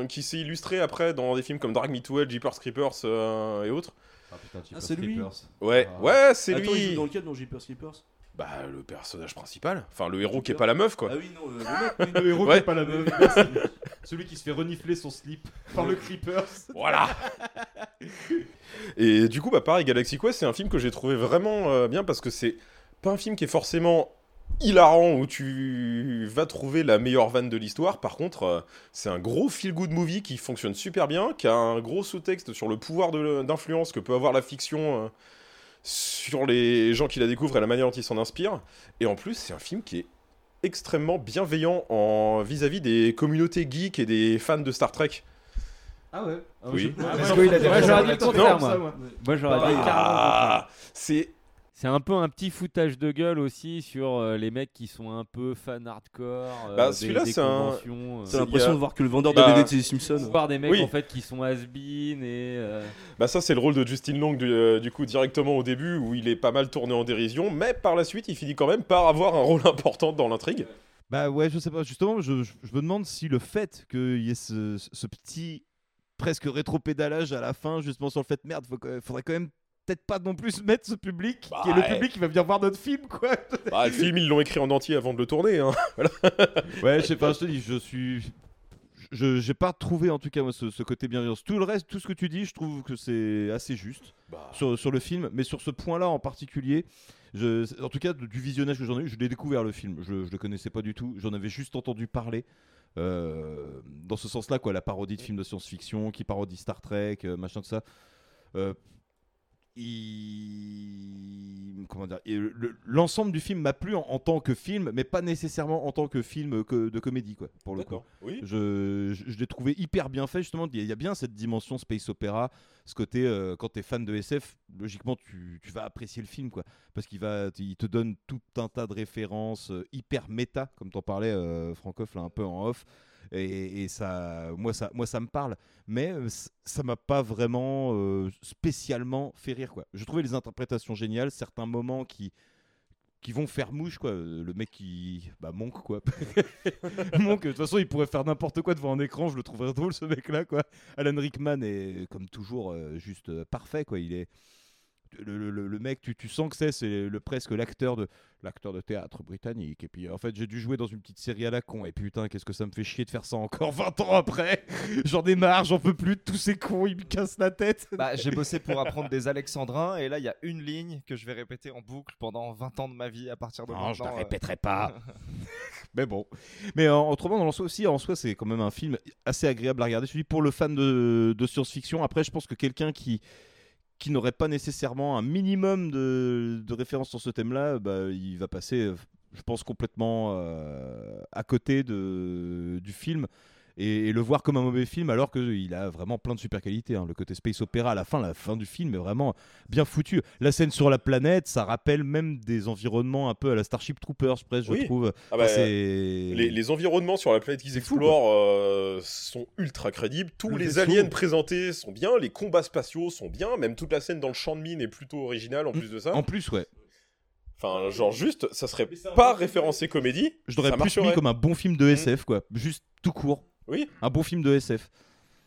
qui s'est illustré après dans des films comme Drag Me to Hell, Jeepers Creepers euh, et autres. Ah putain, Ah, c'est lui Ouais, Ah. ouais, c'est Attends, il lui. joue dans lequel dans Jeepers Creepers? Bah, le personnage principal. Enfin, le héros qui est pas la meuf, quoi. Ah oui, non, euh, le mec, oui. Le héros Ouais. qui est pas la meuf. Merci. Celui qui se fait renifler son slip par le Creepers. Voilà. Et du coup, bah pareil, Galaxy Quest, c'est un film que j'ai trouvé vraiment euh, bien parce que c'est pas un film qui est forcément hilarant où tu vas trouver la meilleure vanne de l'histoire. Par contre, euh, c'est un gros feel-good movie qui fonctionne super bien, qui a un gros sous-texte sur le pouvoir d'influence que peut avoir la fiction euh, sur les gens qui la découvrent et la manière dont ils s'en inspirent. Et en plus, c'est un film qui est extrêmement bienveillant en vis-à-vis des communautés geeks et des fans de Star Trek. Ah ouais Oui. Ah, Parce qu'il a des Moi, j'aurais dit le contraire, Non, moi. moi. J'aurais dit Ah, le contraire. c'est C'est un peu un petit foutage de gueule aussi sur euh, les mecs qui sont un peu fans hardcore. euh, Bah, celui-là, c'est un- conventions, euh, l'impression de voir que le vendeur de Bah, BD de Simpson. voir des mecs Oui. en fait qui sont has-been et. euh, Bah ça c'est le rôle de Justin Long du, euh, du coup directement au début où il est pas mal tourné en dérision mais par la suite il finit quand même par avoir un rôle important dans l'intrigue. Bah ouais, je sais pas. Justement, je, je- je me demande si le fait qu'il y ait ce, ce petit presque rétro-pédalage à la fin, justement sur le fait merde, faut, faudrait quand même peut-être pas non plus mettre ce public, qui est le ouais. public qui va venir voir notre film, quoi. Bah, le film ils l'ont écrit en entier avant de le tourner. Hein. Voilà. Ouais, je sais pas, je te dis, je suis. Je j'ai pas trouvé en tout cas moi, ce, ce côté bienveillance. Tout le reste, tout ce que tu dis, je trouve que c'est assez juste Bah. sur, sur le film, mais sur ce point-là en particulier, je, en tout cas du visionnage que j'en ai eu, je l'ai découvert le film. Je, je le connaissais pas du tout, j'en avais juste entendu parler. euh, dans ce sens-là, quoi, la parodie de films de science-fiction qui parodie Star Trek, euh, machin tout ça. Euh, il- comment dire et le- l'ensemble du film m'a plu en, en tant que film mais pas nécessairement en tant que film que de comédie quoi pour le coup. Oui. je, je- je l'ai trouvé hyper bien fait justement. Il y, a- bien cette dimension space opéra ce côté euh, quand tu es fan de SF logiquement tu, tu vas apprécier le film quoi. Parce qu'il va il te donne tout un tas de références euh, hyper méta comme t'en parlais euh, Francoff là un peu en off et, ça moi ça moi ça me parle. Mais euh, ça m'a pas vraiment euh, spécialement fait rire quoi. Je trouvais les interprétations géniales certains moments qui qui vont faire mouche quoi. Le mec qui bah Monk quoi. Monk de toute façon il pourrait faire n'importe quoi devant un écran je le trouverais drôle ce mec là quoi. Alan Rickman est comme toujours euh, juste parfait quoi. Il est le, le- le- le mec, tu, tu sens que c'est, c'est le, presque l'acteur de l'acteur de théâtre britannique. Et puis en fait, j'ai dû jouer dans une petite série à la con. Et putain, qu'est-ce que ça me fait chier de faire ça encore 20 ans après? J'en ai marre, j'en peux plus de tous ces cons, ils me cassent la tête. Bah, j'ai bossé pour apprendre des alexandrins et là il y a une ligne que je vais répéter en boucle pendant 20 ans de ma vie à partir de Non, maintenant. je la euh. répéterai pas. Mais bon. Mais en, autrement, dans l'ensemble aussi, en soi, c'est quand même un film assez agréable à regarder. Je dis pour le fan de, de science-fiction. Après, je pense que quelqu'un qui qui n'aurait pas nécessairement un minimum de, de références sur ce thème-là, bah, il va passer, euh, je pense, complètement euh, à côté de, du film et, et le voir comme un mauvais film alors qu'il a vraiment plein de super qualités. hein. Le côté space opéra à la fin, la fin du film est vraiment bien foutu. La scène sur la planète, ça rappelle même des environnements un peu à la Starship Troopers, presque, Oui. je trouve. Ah bah, Enfin, les, les environnements sur la planète qu'ils fou, explorent euh, sont ultra crédibles. Tous Le les vaisseau. aliens présentés sont bien, les combats spatiaux sont bien, même toute la scène dans le champ de mine est plutôt originale en plus de ça. Mm. En plus, ouais. Enfin, genre juste, ça serait pas référencé comédie. Je l'aurais plus mis comme un bon film de SF, quoi. Juste tout court. Oui. Un bon film de SF.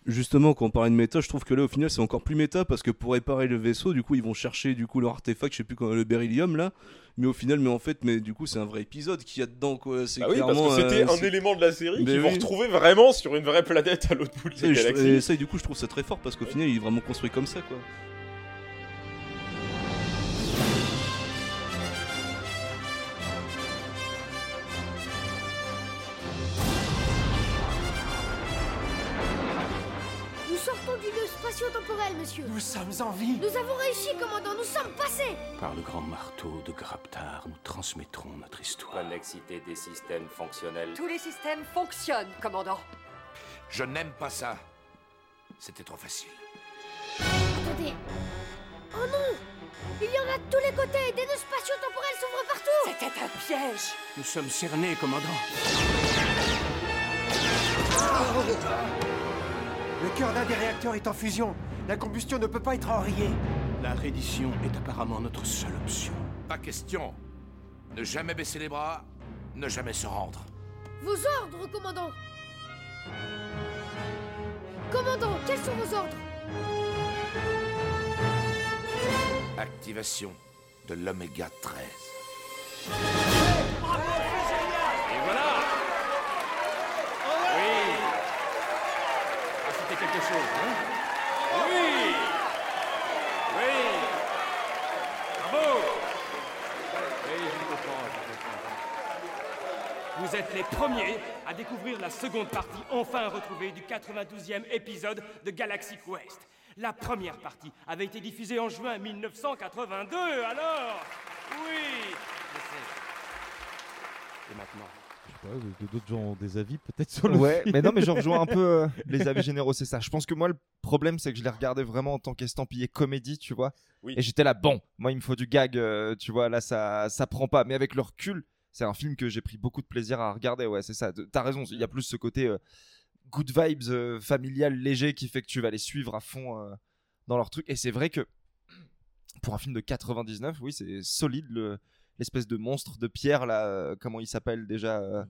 Justement, quand on parlait de méta, je trouve que là, au final, c'est encore plus méta parce que pour réparer le vaisseau, du coup, ils vont chercher du coup leur artefact, je sais plus comment, le beryllium là. Mais au final, mais en fait, mais du coup, c'est un vrai épisode qu'il y a dedans, quoi. C'est Ah oui, parce que c'était euh, un élément de la série Mais qu'ils vont oui. retrouver vraiment sur une vraie planète à l'autre bout de la galaxie. et ça, et du coup, je trouve ça très fort parce qu'au final, il est vraiment construit comme ça, quoi. Spatio-temporel, monsieur. Nous sommes en vie. Nous avons réussi, commandant. Nous sommes passés. Par le grand marteau de Graptar, nous transmettrons notre histoire. Connexité des systèmes fonctionnels. Tous les systèmes fonctionnent, commandant. Je n'aime pas ça. C'était trop facile. Attendez. Oh non Il y en a de tous les côtés. Des nœuds spatio-temporels s'ouvrent partout. C'était un piège. Nous sommes cernés, commandant. Le cœur d'un des réacteurs est en fusion. La combustion ne peut pas être enrayée. La reddition est apparemment notre seule option. Pas question. Ne jamais baisser les bras, ne jamais se rendre. Vos ordres, commandant. Commandant, quels sont vos ordres? Activation de l'oméga 13. Et voilà Oui Ah, c'était quelque chose, hein? Oui Oui Bravo Oui, je comprends, je comprends. Vous êtes les premiers à découvrir la seconde partie enfin retrouvée du 92e épisode de Galaxy Quest. La première partie avait été diffusée en juin 1982, alors? Oui je sais. Et maintenant? D'autres gens ont des avis peut-être sur le Ouais, film. mais non, mais je rejoins un peu euh, les avis généraux, c'est ça. Je pense que moi, le problème, c'est que je l'ai regardé vraiment en tant qu'estampillé comédie, tu vois. Oui. Et j'étais là, bon, moi, il me faut du gag, euh, tu vois, là, ça, ça prend pas. Mais avec le recul, c'est un film que j'ai pris beaucoup de plaisir à regarder, ouais, c'est ça. T'as raison, il y a plus ce côté euh, good vibes, euh, familial, léger, qui fait que tu vas les suivre à fond euh, dans leur truc. Et c'est vrai que pour un film de 99, oui, c'est solide, le- l'espèce de monstre de pierre, là, euh, comment il s'appelle déjà euh,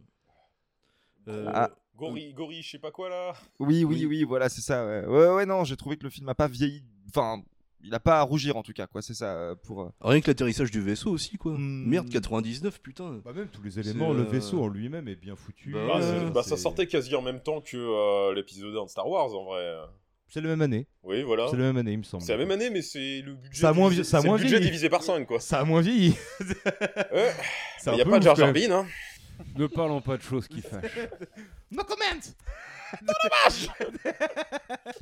ah, Gori, Gori, je sais pas quoi là. oui, oui, oui, voilà, c'est ça. Ouais. ouais, ouais, non, j'ai trouvé que le film a pas vieilli. Enfin, il a pas à rougir en tout cas, quoi. C'est ça euh, pour. euh, Rien que l'atterrissage du vaisseau aussi, quoi. Hmm. Merde, 99, putain. Bah même tous les éléments, le euh, vaisseau en lui-même est bien foutu. Bah Bah, ouais, c'est- bah, ça sortait quasi en même temps que euh, l'épisode 1 de Star Wars en vrai. C'est la même année. Oui, voilà. C'est la même année, il me semble. C'est la même année, mais c'est le budget. Ça a moins, divisé- vi- ça a c'est moins le budget vieilli. divisé par 5 quoi. Ça a moins vieilli. Ouais. C'est Il un n'y a pas de Jar Jar hein. Ne parlons pas de choses qui fâchent. No comment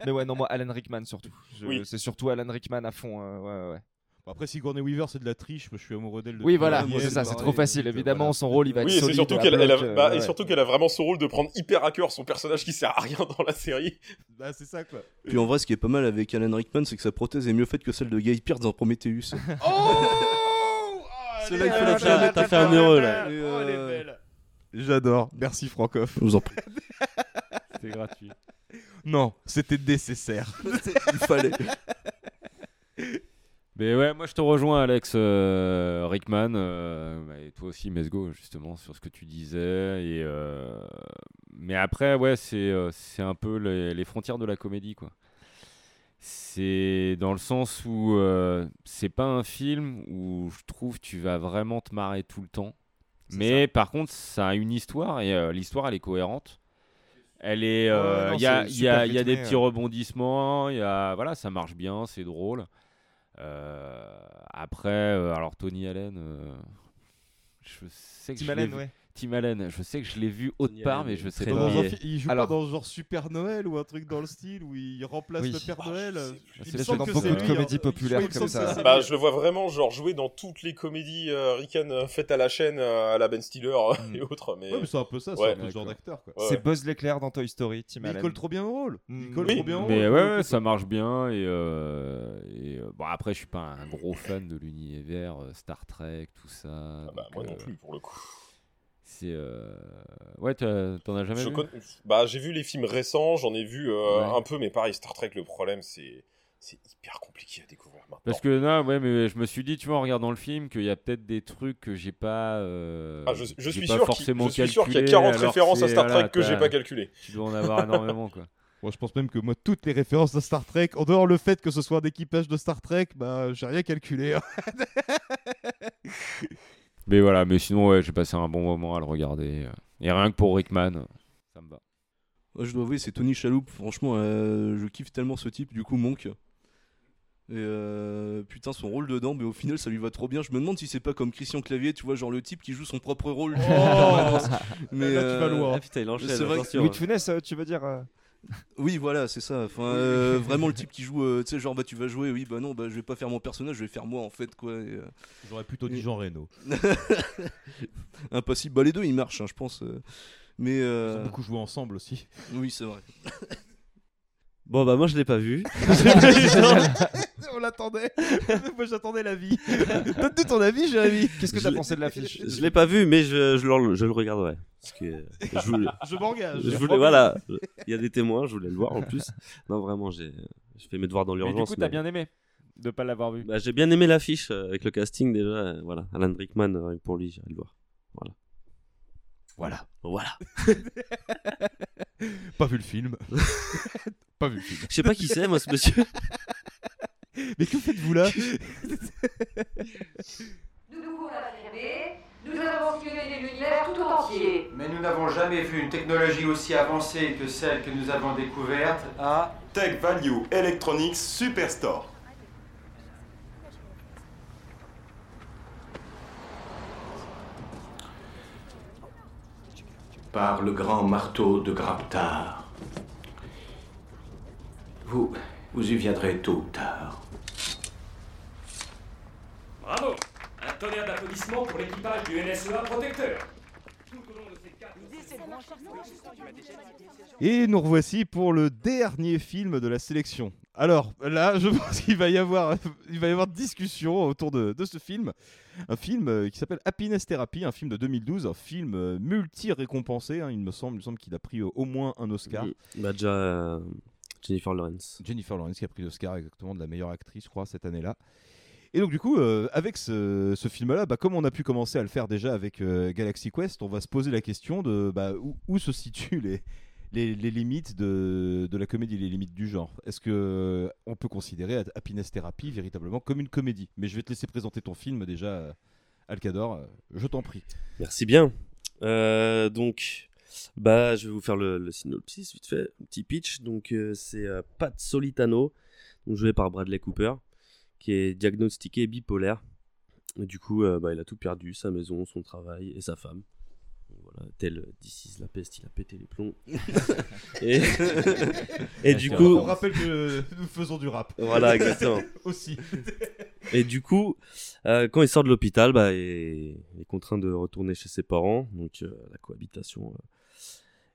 Mais ouais, non, moi, Alan Rickman surtout. Oui. C'est surtout Alan Rickman à fond. euh, ouais, ouais. Bon, après, Sigourney Weaver, c'est de la triche. Moi, je suis amoureux d'elle. Oui, voilà, c'est ça, c'est trop facile. euh, Évidemment, voilà. son rôle, il va être Oui, et c'est solide. surtout qu'elle elle a, bloc, euh, bah, ouais, et surtout qu'elle a vraiment ce rôle de prendre hyper à cœur son personnage qui sert à rien dans la série. Bah, c'est ça quoi. Puis en vrai, ce qui est pas mal avec Alan Rickman, c'est que sa prothèse est mieux faite que celle de Guy Pearce dans Prometheus. C'est là qu'il là fallait faire- t'as fait un heureux, là. Oh, Et, elle est belle. J'adore. Merci, Francoff. Je vous en prie. C'était gratuit. Non, c'était nécessaire. Il fallait. Mais ouais, moi je te rejoins, Alex euh, Rickman, euh, bah, et toi aussi, Mesgo, justement, sur ce que tu disais. Et, euh, mais après, ouais, c'est c'est un peu les, les frontières de la comédie, quoi. C'est dans le sens où c'est pas un film où je trouve tu vas vraiment te marrer tout le temps. Mais par contre, ça a une histoire et l'histoire elle est cohérente. Elle est, Ouais, il y y il y a des petits rebondissements, il y a, voilà, ça marche bien, c'est drôle. Euh, après, euh, alors Tony Allen, euh, je sais que Tim je Allen, ouais. Tim Allen, je sais que je l'ai vu autre part, Allen mais je sais pas. Dans un fi- il joue Alors- pas dans genre Super Noël ou un truc dans le style où il remplace Oui. le Père Noël. Il c'est me semble dans que beaucoup c'est de lui, comédies hein. populaires Il me comme ça. Bah, je le vois vraiment genre jouer dans toutes les comédies euh, Rican euh, faites à la chaîne euh, à la Ben Stiller euh, et autres. Mais... Ouais, mais c'est un peu ça, c'est Ouais. un peu ce genre d'acteur quoi. Ouais, C'est. Buzz l'éclair dans Toy Story, Tim Mais il Allen. colle trop bien au rôle. Il Mm. colle Oui, trop bien au Mais rôle. le ouais, ça marche bien. Et, euh, et, bon, après, je suis pas un gros fan de l'univers Star Trek, tout ça. Ah bah, moi non plus pour le coup. C'est. euh, Ouais, t'en as jamais Je vu con- Bah, j'ai vu les films récents, j'en ai vu euh, Ouais. un peu, mais pareil, Star Trek, le problème, c'est c'est hyper compliqué à découvrir maintenant. Parce que là, ouais, mais je me suis dit, tu vois, en regardant le film, qu'il y a peut-être des trucs que j'ai pas. euh, Ah, je, suis pas sûr qu'il forcément je suis sûr qu'il y a calculé, 40 alors références à Star voilà, Trek que j'ai pas calculées. Tu dois en avoir énormément, quoi. Moi, je pense même que moi, toutes les références de Star Trek, en dehors le fait que ce soit un équipage de Star Trek, bah, j'ai rien calculé. Mais voilà, mais sinon, ouais, j'ai passé un bon moment à le regarder. Et rien que pour Rickman, ça me va. Ouais, je dois avouer, c'est Tony Chaloup. Franchement, euh, je kiffe tellement ce type, du coup, Monk. Et euh, putain, son rôle dedans, mais au final, ça lui va trop bien. Je me demande si c'est pas comme Christian Clavier, tu vois, genre le type qui joue son propre rôle. permanence. mais Là, tu vas euh, loin. Ah, putain, il enchaîne, c'est vrai que- attention. Louis de Funès, tu veux dire euh, Oui, voilà, c'est ça. Enfin, euh, vraiment le type qui joue, euh, tu sais, genre, bah tu vas jouer, oui, bah non, bah je vais pas faire mon personnage, je vais faire moi en fait, quoi. et, euh, J'aurais plutôt dit Jean Reno. Impossible. Bah les deux, ils marchent, hein, je pense. euh, Mais. Ils euh, ont beaucoup joué ensemble aussi. Oui, c'est vrai. Bon, bah, moi, je l'ai pas vu. On l'attendait. Moi, j'attendais la vie. Donne-nous ton avis, Jérémy. Qu'est-ce que Je t'as pensé de l'affiche Je l'ai pas vu, mais je, je, le, je le regarderai. Parce que je voulais, Je m'engage. je voulais- voilà, il y a des témoins, je voulais le voir en plus. Non, vraiment, j'ai j'ai fait mes devoirs dans Mais l'urgence. du coup, t'as bien aimé de pas l'avoir vu. Bah, j'ai bien aimé l'affiche euh, avec le casting déjà. euh, voilà, Alan Rickman, euh, pour lui, j'irai le voir. Voilà. Voilà. Voilà. Pas vu le film. Pas vu le film. Je sais pas qui c'est, moi, ce monsieur. Mais que faites-vous là? Nous pouvons l'affirmer, nous avons sillonné l'univers tout entier. Mais nous n'avons jamais vu une technologie aussi avancée que celle que nous avons découverte à Tech Value Electronics Superstore. Par le grand marteau de Graptar. Vous, vous y viendrez tôt ou tard. Bravo Un tonnerre d'applaudissements pour l'équipage du NSEA Protecteur. Et nous revoici pour le dernier film de la sélection. Alors là, je pense qu'il va y avoir, il va y avoir discussion autour de, de ce film. Un film euh, qui s'appelle Happiness Therapy, un film de 2012, un film euh, multi-récompensé, hein, il me semble. Il me semble qu'il a pris euh, au moins un Oscar. Bah, déjà, euh, Jennifer Lawrence. Jennifer Lawrence qui a pris l'Oscar exactement de la meilleure actrice, je crois, cette année-là. Et donc du coup, euh, avec ce, ce film-là, bah, comme on a pu commencer à le faire déjà avec euh, Galaxy Quest, on va se poser la question de bah, où, où se situent les, les, les limites de, de la comédie, les limites du genre. Est-ce que euh, on peut considérer Happiness Therapy véritablement comme une comédie? Mais je vais te laisser présenter ton film déjà, Alcador. je t'en prie. Merci bien. Euh, donc, bah, je vais vous faire le, le synopsis vite fait, un petit pitch. Donc, euh, c'est euh, Pat Solitano, donc joué par Bradley Cooper, qui est diagnostiqué bipolaire. Et du coup, euh, bah, il a tout perdu, sa maison, son travail et sa femme. Voilà, tel is la peste, il a pété les plombs. et, et du coup, on rappelle que nous faisons du rap. Voilà, exactement. Aussi. Et du coup, euh, quand il sort de l'hôpital, bah, il il est contraint de retourner chez ses parents. Donc euh, la cohabitation, euh,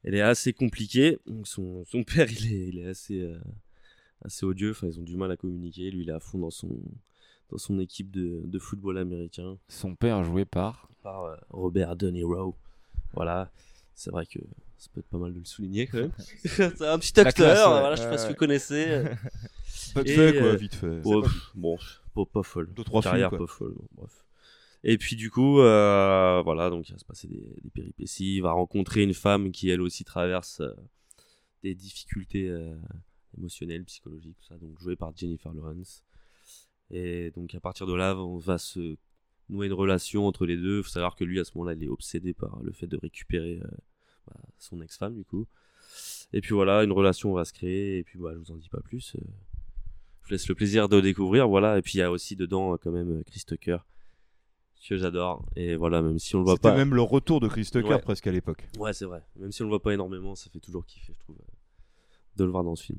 elle est assez compliquée. Donc, son, son père, il est, il est assez, euh, assez odieux. Enfin, ils ont du mal à communiquer. Lui, il est à fond dans son, dans son équipe de, de football américain. Son père joué par Par euh, Robert De Niro. Voilà. C'est vrai que ça peut être pas mal de le souligner quand même. c'est un petit acteur, classe, ouais. voilà, je sais pas si vous connaissez. Vite Et, fait, quoi, euh, vite fait. ouais, pas- bon, pas, pas folle. Deux, trois films, Carrière quoi. pas folle, bon, bref. Et puis du coup, euh, voilà, donc il va se passer des, péripéties. Il va rencontrer une femme qui elle aussi traverse euh, des difficultés euh, émotionnelles, psychologiques, tout ça. Donc jouée par Jennifer Lawrence. Et donc à partir de là, on va se nouer une relation entre les deux. Il faut savoir que lui, à ce moment-là, il est obsédé par le fait de récupérer bah, son ex-femme, du coup. Et puis voilà, une relation va se créer. Et puis voilà, je vous en dis pas plus. je vous laisse le plaisir de découvrir. Voilà. Et puis il y a aussi dedans, quand même, Chris Tucker, que j'adore. Et voilà, même si on le voit C'était pas. même le retour de Chris Tucker Ouais. presque à l'époque. Ouais, c'est vrai. Même si on le voit pas énormément, ça fait toujours kiffer, je trouve, euh, de le voir dans ce film.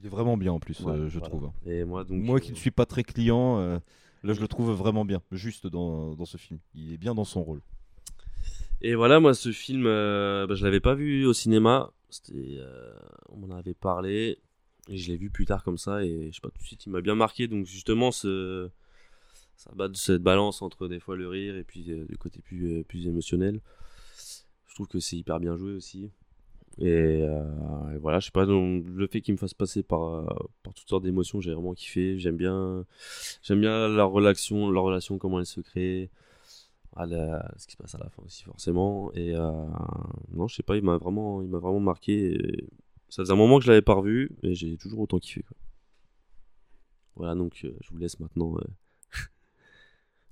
Il est vraiment bien en plus, Ouais, euh, je voilà. trouve. Et moi, donc, moi euh, qui ne suis pas très client, euh, là je le trouve vraiment bien, juste dans, dans ce film. Il est bien dans son rôle. Et voilà, moi, ce film, euh, bah, je l'avais pas vu au cinéma. C'était, on m'en avait parlé. Et je l'ai vu plus tard comme ça. Et je sais pas, tout de suite, il m'a bien marqué. Donc, justement, ce, ça bat cette balance entre des fois le rire et puis euh, le côté plus, euh, plus émotionnel. Je trouve que c'est hyper bien joué aussi. Et, euh, et voilà, je sais pas, donc, le fait qu'il me fasse passer par, euh, par toutes sortes d'émotions, j'ai vraiment kiffé. J'aime bien, j'aime bien leur relation, leur relation, comment elle se crée. Ah, la- ce qui se passe à la fin aussi forcément et non je sais pas il m'a vraiment vraiment marqué Ça faisait un moment que je l'avais pas revu, et j'ai toujours autant kiffé. Voilà, donc je vous laisse maintenant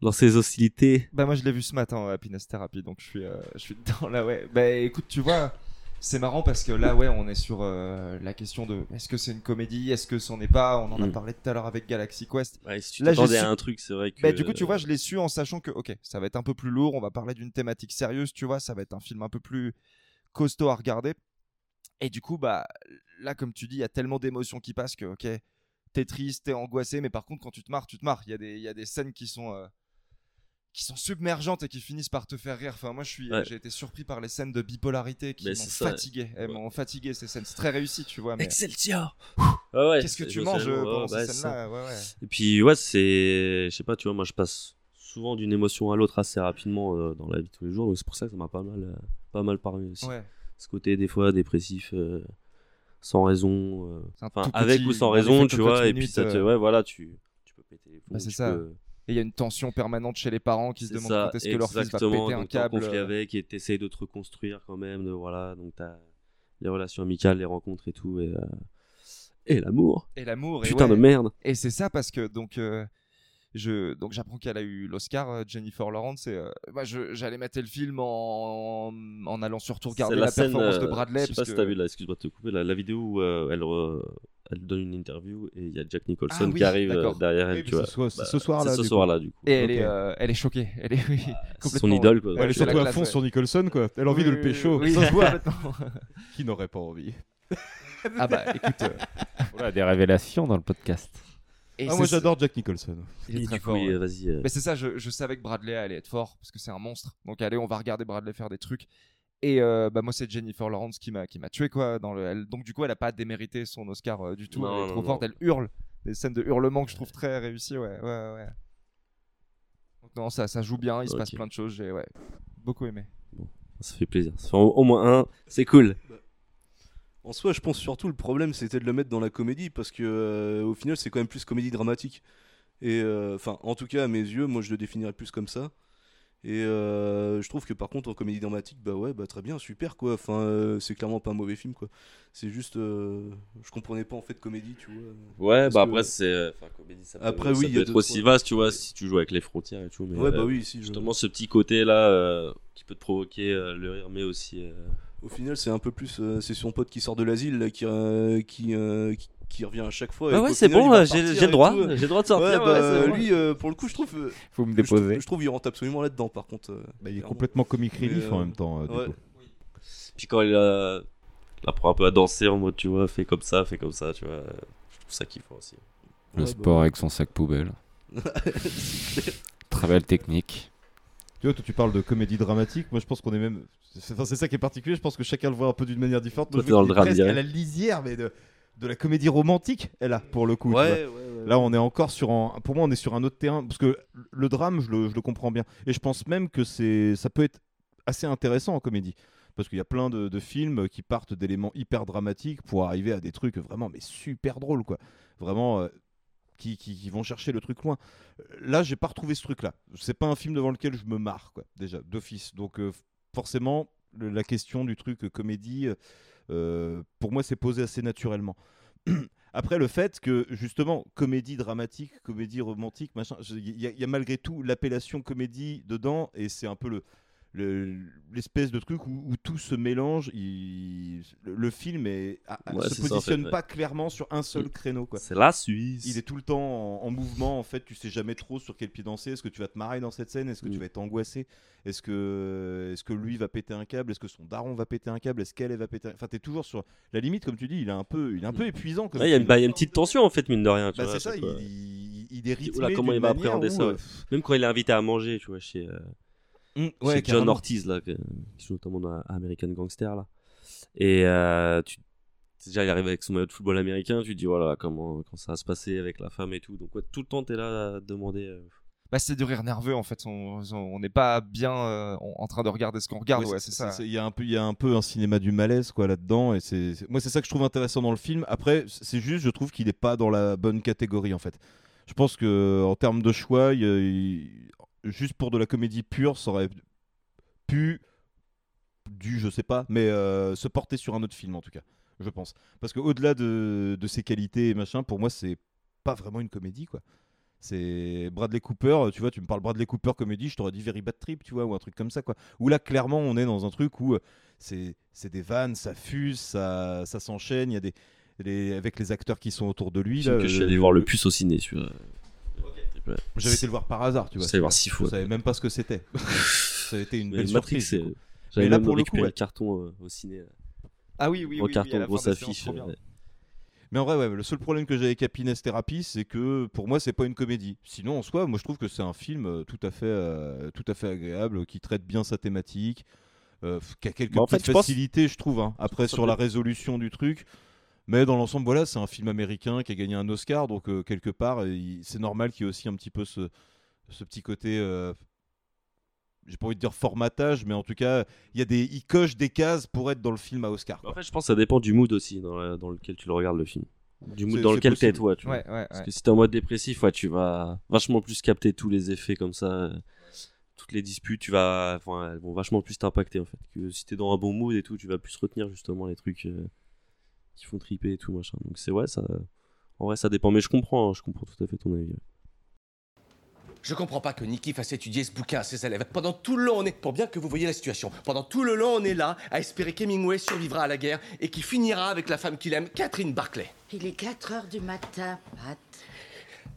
euh, lancer les hostilités. Bah moi je l'ai vu ce matin à Happiness Therapy donc je suis euh, je suis dedans là ouais. Bah écoute tu vois c'est marrant parce que là ouais on est sur euh, la question de est-ce que c'est une comédie? Est-ce que c'en est pas? On en a Mm. parlé tout à l'heure avec Galaxy Quest. Ouais, si tu Là, su- à un truc, c'est vrai que- Bah du coup tu vois je l'ai su en sachant que ok ça va être un peu plus lourd on va parler d'une thématique sérieuse tu vois ça va être un film un peu plus costaud à regarder et du coup bah là comme tu dis il y a tellement d'émotions qui passent que ok t'es triste t'es angoissé mais par contre quand tu te marres tu te marres il y a des il y a des scènes qui sont euh, qui sont submergentes et qui finissent par te faire rire. Enfin, moi, je suis, Ouais. j'ai été surpris par les scènes de bipolarité qui m'ont c'est fatigué. Elles m'ont fatigué ces scènes. C'est très réussi, tu vois. Mais... Excelsior ouais, Qu'est-ce que c'est- tu manges euh, pendant bah, ces c'est scènes-là. Et puis, ouais, c'est. Je sais pas, tu vois, moi je passe souvent d'une émotion à l'autre assez rapidement euh, dans la vie de tous les jours, donc c'est pour ça que ça m'a pas mal, euh, pas mal parlé aussi. Ce côté, des fois, dépressif, euh, sans raison. euh, C'est Enfin, avec ou sans raison, tu vois, et puis minute, ça te. euh, Ouais, voilà, tu, tu peux péter les plombs. Bah, c'est tu ça. peux- il y a une tension permanente chez les parents qui se demandent ça, quand est-ce que leur fils va péter un en câble. conflit euh, avec et t'essayes de te reconstruire quand même, de voilà, donc t'as les relations amicales, les rencontres et tout, et, euh, et l'amour. Et l'amour. Putain de merde. Et c'est ça parce que donc euh, je donc j'apprends qu'elle a eu l'Oscar Jennifer Lawrence et euh, bah, j'allais mater le film en, en allant surtout regarder la, scène, performance de Bradley. Je sais pas parce si que- t'as vu excuse-moi de te couper, la, la vidéo où elle, re- elle donne une interview et il y a Jack Nicholson Ah oui, qui arrive euh, derrière elle, Oui, tu vois. ce soir- Bah, ce soir-là, C'est ce du coup. soir-là, du coup. Et elle, est, euh, elle est choquée. Elle est oui, c'est complètement- son idole, quoi. Ouais, Elle est surtout à fond ouais. sur Nicholson, quoi. Elle a envie Oui, de le pécho. oui, ça se voit. complètement. Qui n'aurait pas envie Ah bah écoute. euh, Voilà, des révélations dans le podcast. Et Ah, moi, j'adore Jack Nicholson. Il est très fort. oui, ouais. vas-y, euh. Mais c'est ça, je, je savais que Bradley allait être fort parce que c'est un monstre. Donc allez, on va regarder Bradley faire des trucs. Et euh, bah moi c'est Jennifer Lawrence qui m'a qui m'a tué quoi dans le elle- donc du coup elle a pas démérité son Oscar euh, du tout Non, elle est non, trop non. forte elle hurle des scènes de hurlement que je trouve très réussies ouais ouais ouais donc non ça ça joue bien il se passe plein de choses j'ai ouais beaucoup aimé Ça fait plaisir. Ça fait au, au moins un, c'est cool. En soi, je pense surtout le problème c'était de le mettre dans la comédie parce que euh, au final c'est quand même plus comédie dramatique. Et euh, enfin, en tout cas à mes yeux, moi je le définirais plus comme ça. Et euh, je trouve que par contre en comédie dramatique, bah ouais, bah très bien, super quoi. Enfin, euh, c'est clairement pas un mauvais film quoi. C'est juste, euh, je comprenais pas en fait comédie, tu vois. Ouais, bah que- après, c'est. Enfin, comédie, ça peut, Après, ça oui, peut y a être aussi trois- vaste, tu vois, si tu joues avec les frontières et tout. Mais, Ouais, bah oui, si, je- Justement, ce petit côté-là qui peut te provoquer le rire, mais aussi. Au final, c'est un peu plus, euh, c'est son pote qui sort de l'asile là, qui, euh, qui, euh, qui, qui revient à chaque fois. Ah ouais, c'est bon, euh, j'ai- le droit, tout. j'ai le droit de sortir, Ouais, bah, lui, euh, pour le coup, je trouve. euh, Faut me déposer. Je trouve il rentre absolument là-dedans, par contre. euh, Bah, il est complètement comic relief en euh, même temps. euh, du ouais. coup. Puis quand il apprend un peu à danser en mode, tu vois, fait comme ça, fait comme ça, tu vois. Je trouve ça kiffant aussi. Le Ouais, sport bah. avec son sac poubelle. Très belle technique. Tu vois, toi, tu parles de comédie dramatique. Moi, je pense qu'on est même. C'est enfin, c'est ça qui est particulier. Je pense que chacun le voit un peu d'une manière différente. Toi, Moi, je dans qu'il le est drame presque à la lisière, mais de, de la comédie romantique, elle a, pour le coup. tu Ouais, vois. ouais, ouais, Là, on est encore sur un. Pour moi, on est sur un autre terrain. Parce que le drame, je le, je le comprends bien. Et je pense même que c'est ça peut être assez intéressant en comédie. Parce qu'il y a plein de, de films qui partent d'éléments hyper dramatiques pour arriver à des trucs vraiment mais super drôles quoi. Vraiment euh, qui, qui- qui vont chercher le truc loin. Là, j'ai pas retrouvé ce truc là. C'est pas un film devant lequel je me marre quoi déjà d'office. Donc euh, forcément le- la question du truc euh, comédie euh, pour moi c'est posé assez naturellement. Après, le fait que, justement, comédie dramatique, comédie romantique, machin, il y, y a malgré tout l'appellation comédie dedans, et c'est un peu le le- l'espèce de truc où, où tout se mélange. il- le, le film Ouais, se c'est ça, en positionne ouais. pas clairement sur un seul Mm. créneau. C'est la Suisse. Il est tout le temps en, en mouvement, en fait, tu sais jamais trop sur quel pied danser. Est-ce que tu vas te marrer dans cette scène? Est-ce que tu Mm. vas être angoissé? Est-ce que, est que lui va péter un câble? Est-ce que son daron va péter un câble? Est-ce qu'elle elle va péter un... Enfin, t'es toujours sur la limite, comme tu dis, il est un peu, il est un peu épuisant. comme Ouais, il y, a une- film. bah, il y a une petite tension en fait, mine de rien. Tu Bah, c'est ça, il, il- il est rythmé Oula, comment il va appréhender où, ça euh. Même quand il est invité à manger, tu vois, chez, euh, Mm, ouais, John carrément. Ortiz, là, qui joue notamment dans American Gangster, là. Et euh, tu, déjà, il arrive avec son maillot de football américain, tu te dis, voilà, comment, comment ça va se passer avec la femme et tout. Donc, ouais, tout le temps, t'es là à demander. euh, bah c'est du rire nerveux en fait on n'est pas bien euh, en train de regarder ce qu'on regarde ouais, c'est ça Il y a un peu, il y a un peu un cinéma du malaise quoi là-dedans, et c'est, c'est- moi c'est ça que je trouve intéressant dans le film. Après, c'est juste, je trouve qu'il n'est pas dans la bonne catégorie en fait. Je pense que en termes de choix, il y a- il- juste pour de la comédie pure, ça aurait pu, dû, je sais pas, mais euh, se porter sur un autre film en tout cas. je pense. Parce qu'au-delà de, de ses qualités et machin, pour moi, c'est pas vraiment une comédie, quoi. C'est Bradley Cooper, tu vois, tu me parles Bradley Cooper comédie, je t'aurais dit Very Bad Trip, tu vois, ou un truc comme ça, quoi. Où là, clairement, on est dans un truc où euh, c'est des vannes, ça fuse, ça, ça s'enchaîne, il y a des. les- avec les acteurs qui sont autour de lui. Là, que je suis euh, allé voir le plus au ciné, celui-là. J'avais été le voir par hasard, tu vois. Voir Je six fois. savais même pas ce que c'était. ça a été une Mais belle Matrix, surprise. J'avais Mais là, pour le coup, ouais. le carton euh, au ciné. Ah oui, oui, Gros oui, oui, carton, la grosse affiche. ouais. Mais en vrai, ouais, le seul problème que j'ai avec Happiness Therapy, c'est que pour moi, c'est pas une comédie. Sinon, en soi, moi, je trouve que c'est un film euh, tout à fait, euh, tout à fait agréable, qui traite bien sa thématique, euh, qui a quelques Bah, en fait, petites je pense- facilités, je trouve, hein, après sur la résolution du truc. Mais dans l'ensemble, voilà, c'est un film américain qui a gagné un Oscar, donc euh, quelque part, c'est normal qu'il y ait aussi un petit peu ce, ce petit côté. euh, j'ai pas envie de dire formatage, mais en tout cas, il y a des, il coche des cases pour être dans le film à Oscar. En fait, je pense que ça dépend du mood aussi dans, la- dans lequel tu le regardes le film. Du mood dans lequel t'es toi. Tu vois. Ouais, ouais, Parce que si t'es en mode dépressif, ouais, tu vas vachement plus capter tous les effets comme ça. euh, Toutes les disputes, tu vas, enfin, elles vont vachement plus t'impacter en fait. Que si t'es dans un bon mood et tout, tu vas plus retenir justement les trucs euh, qui font triper et tout machin. Donc c'est ouais, ça. En vrai, ça dépend. Mais je comprends, hein, je comprends tout à fait ton avis. ouais. Je comprends pas que Nicky fasse étudier ce bouquin à ses élèves. Pendant tout le long, on est. Pour bien que vous voyez la situation, pendant tout le long, on est là à espérer qu'Hemingway survivra à la guerre et qu'il finira avec la femme qu'il aime, Catherine Barclay. Il est 4 heures du matin, Pat.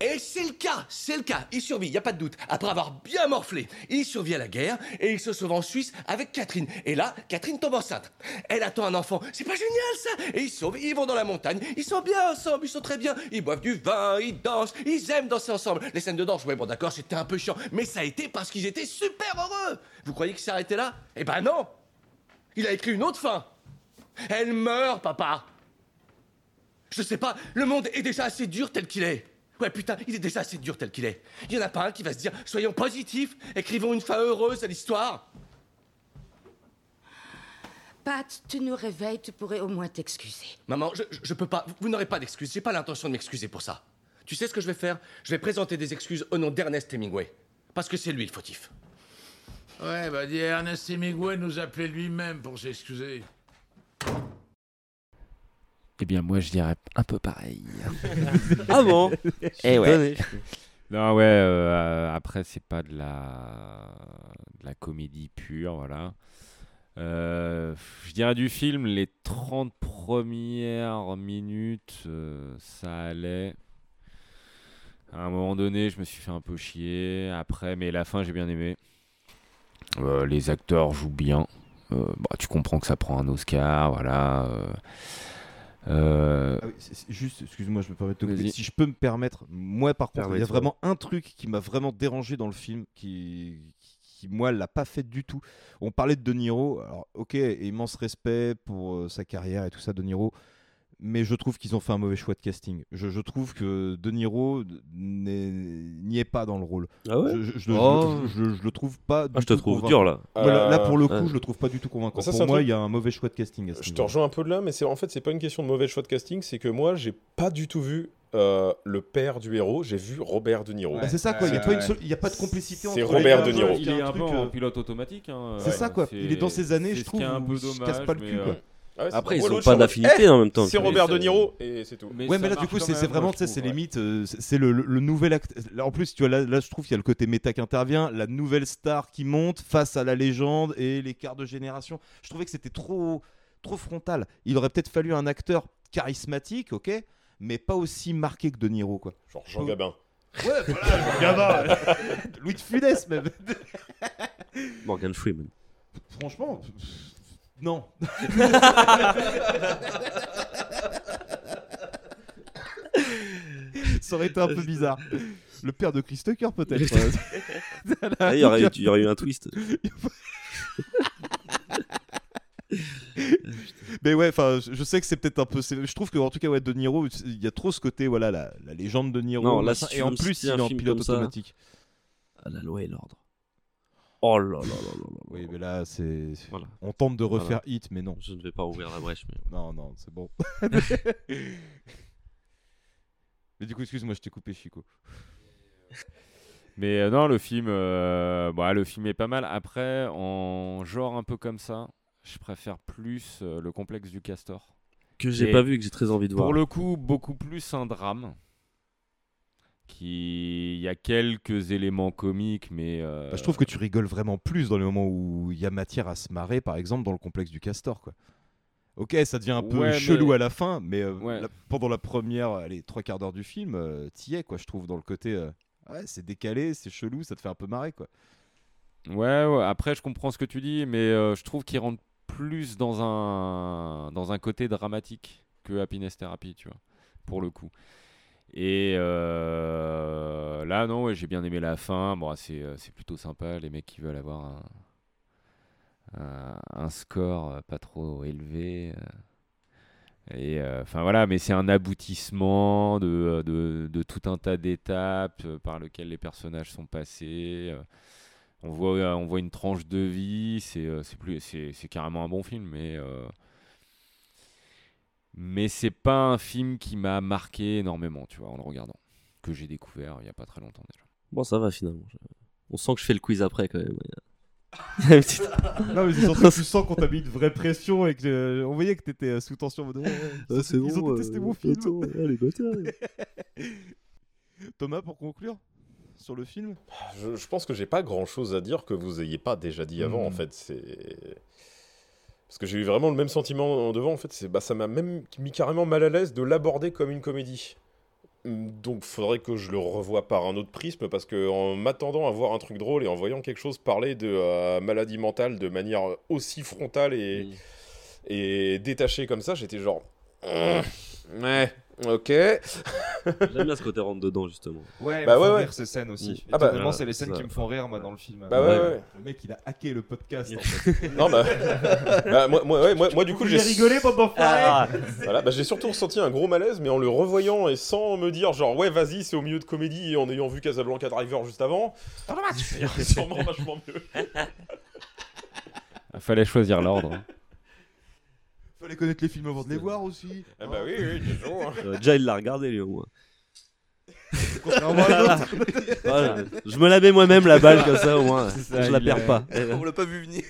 Et c'est le cas, c'est le cas. Il survit, y a pas de doute. Après avoir bien morflé, il survit à la guerre et il se sauve en Suisse avec Catherine. Et là, Catherine tombe enceinte. Elle attend un enfant. C'est pas génial ça? Et ils sauvent, ils vont dans la montagne. Ils sont bien ensemble, ils sont très bien. Ils boivent du vin, ils dansent, ils aiment danser ensemble. Les scènes de danse, ouais, bon d'accord, c'était un peu chiant, mais ça a été parce qu'ils étaient super heureux. Vous croyez qu'il s'est arrêté là? Eh ben non Il a écrit une autre fin. Elle meurt, papa. Je sais pas, le monde est déjà assez dur tel qu'il est. Ouais, putain, il est déjà assez dur tel qu'il est. Il y en a pas un qui va se dire, soyons positifs, écrivons une fin heureuse à l'histoire. Pat, tu nous réveilles, tu pourrais au moins t'excuser. Maman, je, je- peux pas, vous n'aurez pas d'excuses, j'ai pas l'intention de m'excuser pour ça. Tu sais ce que je vais faire? Je vais présenter des excuses au nom d'Ernest Hemingway. Parce que c'est lui le fautif. Ouais, bah dis Ernest Hemingway nous appeler lui-même pour s'excuser. Eh bien, moi, je dirais un peu pareil. Ah bon? Eh ouais. Non, ouais, euh, après, c'est pas de la... de la comédie pure, voilà. Euh, je dirais du film, les 30 premières minutes, euh, ça allait. À un moment donné, je me suis fait un peu chier. Après, mais la fin, j'ai bien aimé. Euh, les acteurs jouent bien. Euh, bah, tu comprends que ça prend un Oscar, voilà. Euh, Ah oui, juste, excuse-moi, je me permets de te couper. Si je peux me permettre, moi par contre, il y a vraiment un truc qui m'a vraiment dérangé dans le film, qui, qui moi l'a pas fait du tout. On parlait de De Niro, alors ok, immense respect pour euh, sa carrière et tout ça, De Niro. Mais je trouve qu'ils ont fait un mauvais choix de casting. Je, je trouve que De Niro n'y est pas dans le rôle. Ah ouais je, je- je- Oh. je- je- je le trouve pas. Du Ah, je te tout trouve convaincant. dur, là. Ouais, là, là, pour le Euh, coup, ouais. je le trouve pas du tout convaincant. Ça, c'est pour moi, truc- il y a un mauvais choix de casting. Je te rejoins un peu de là, mais c'est en fait c'est pas une question de mauvais choix de casting, c'est que moi j'ai pas du tout vu euh, le père du héros, j'ai vu Robert De Niro. Bah, c'est ça, quoi, il y a pas seule- a de complicité C'est entre Robert les De. Niro. Il est un peu en euh, pilote automatique. hein, C'est ça, quoi. Il est dans ses années, c'est je trouve, qui est un peu dommage. casse pas le cul, quoi. Ah ouais, Après, ils moi, ont l'autre, pas d'affinité eh, en même temps. C'est. Robert De Niro et c'est tout. mais ouais, mais là, du coup, c'est vraiment, tu sais, c'est limite, euh, c'est le- le nouvel acte. Là, en plus, tu vois, là, là, je trouve qu'il y a le côté méta qui intervient, la nouvelle star qui monte face à la légende et l'écart de génération. Je trouvais que c'était trop, trop frontal. Il aurait peut-être fallu un acteur charismatique, ok, mais pas aussi marqué que De Niro, quoi. Genre Jean Gabin. Ouais, voilà, Jean Gabin. Louis de Funès, même. Morgan Freeman. Franchement, non. Ça aurait été un peu bizarre. Le père de Chris Tucker, peut-être. Ah, il y aurait eu- il y aurait eu un twist. Mais ouais, enfin, je je sais que c'est peut-être un peu. c'est- Je trouve que en tout cas, ouais, De Niro, il y a trop ce côté, voilà, la, la légende de Niro. Non, là, machin, si tu et veux en me plus, citer il un est en film pilote comme ça, automatique. Ah, la loi et l'ordre. Oh là là là là là. Oui, mais là, c'est. Voilà. On tente de refaire Voilà. Hit, mais non. Je ne vais pas ouvrir la brèche, mais. Non, non, c'est bon. mais du coup, excuse-moi, je t'ai coupé, Chico. Mais euh, non, le film, euh, bah, le film est pas mal. Après, en genre un peu comme ça, je préfère plus euh, le complexe du castor. Que j'ai Et pas vu et que j'ai très envie de voir. Pour le coup, beaucoup plus un drame. Qui, il y a quelques éléments comiques, mais euh, Bah, je trouve que tu rigoles vraiment plus dans les moments où il y a matière à se marrer, par exemple dans le complexe du castor. Quoi. Ok, ça devient un peu Ouais, chelou mais- à la fin, mais euh, Ouais. la- pendant la première, allez, trois quarts d'heure du film, euh, t'y es, quoi, je trouve, dans le côté. euh, ouais, c'est décalé, c'est chelou, ça te fait un peu marrer, quoi. Ouais, ouais, après je comprends ce que tu dis, mais je trouve qu'il rentre plus dans un, dans un côté dramatique que Happiness Therapy, tu vois, pour le coup. Et euh, là, non, j'ai bien aimé la fin. Bon, c'est, euh, c'est plutôt sympa, les mecs qui veulent avoir un, un, score euh, pas trop élevé. Et enfin voilà, mais c'est un aboutissement de, de, de tout un tas d'étapes par lesquelles les personnages sont passés. On voit, on voit une tranche de vie, c'est c'est carrément un bon film, mais mais c'est pas un film qui m'a marqué énormément, tu vois, en le regardant, que j'ai découvert il y a pas très longtemps déjà. Bon, ça va finalement. On sent que je fais le quiz après quand même. Petite- non, mais c'est surtout que tu sens qu'on t'a mis une vraie pression et que euh, on voyait que t'étais euh, sous tension. ouais, Ah, c'est ils ont bon, détesté euh, mon film. attends. Thomas, pour conclure sur le film? Je, je pense que j'ai pas grand chose à dire que vous ayez pas déjà dit avant Hmm. en fait. C'est parce que j'ai eu vraiment le même sentiment en devant en fait. C'est bah ça m'a même mis carrément mal à l'aise de l'aborder comme une comédie. Hum, Donc faudrait que je le revoie par un autre prisme parce que en m'attendant à voir un truc drôle et en voyant quelque chose parler de euh, maladie mentale de manière aussi frontale et, et détachée comme ça, j'étais genre Hum, ouais ok. J'aime bien ce côté rentre dedans justement. Ouais, bah ouais, ouais. rire ces scènes aussi. Ah bah, c'est les ça. scènes qui me font rire moi dans le film. Bah ouais, ouais. Le mec, il a hacké le podcast. en fait. Non bah, bah, moi, moi, ouais, moi, moi, du coup j'ai bande d'enfoirés Ah, voilà, bah, j'ai surtout ressenti un gros malaise, mais en le revoyant et sans me dire genre ouais vas-y c'est au milieu de comédie et en ayant vu Casablanca Driver juste avant, c'est sûrement vachement mieux. Fallait choisir l'ordre. Hein. Fallait connaître les films avant de les voir aussi. Ah bah oui oui toujours. hein. Euh, déjà, il l'a regardé lui au moins. Contrairement à l'autre. Voilà. Je me la mets moi-même la balle comme ça au moins. Ça, je la il perds est- pas. On l'a pas vu venir.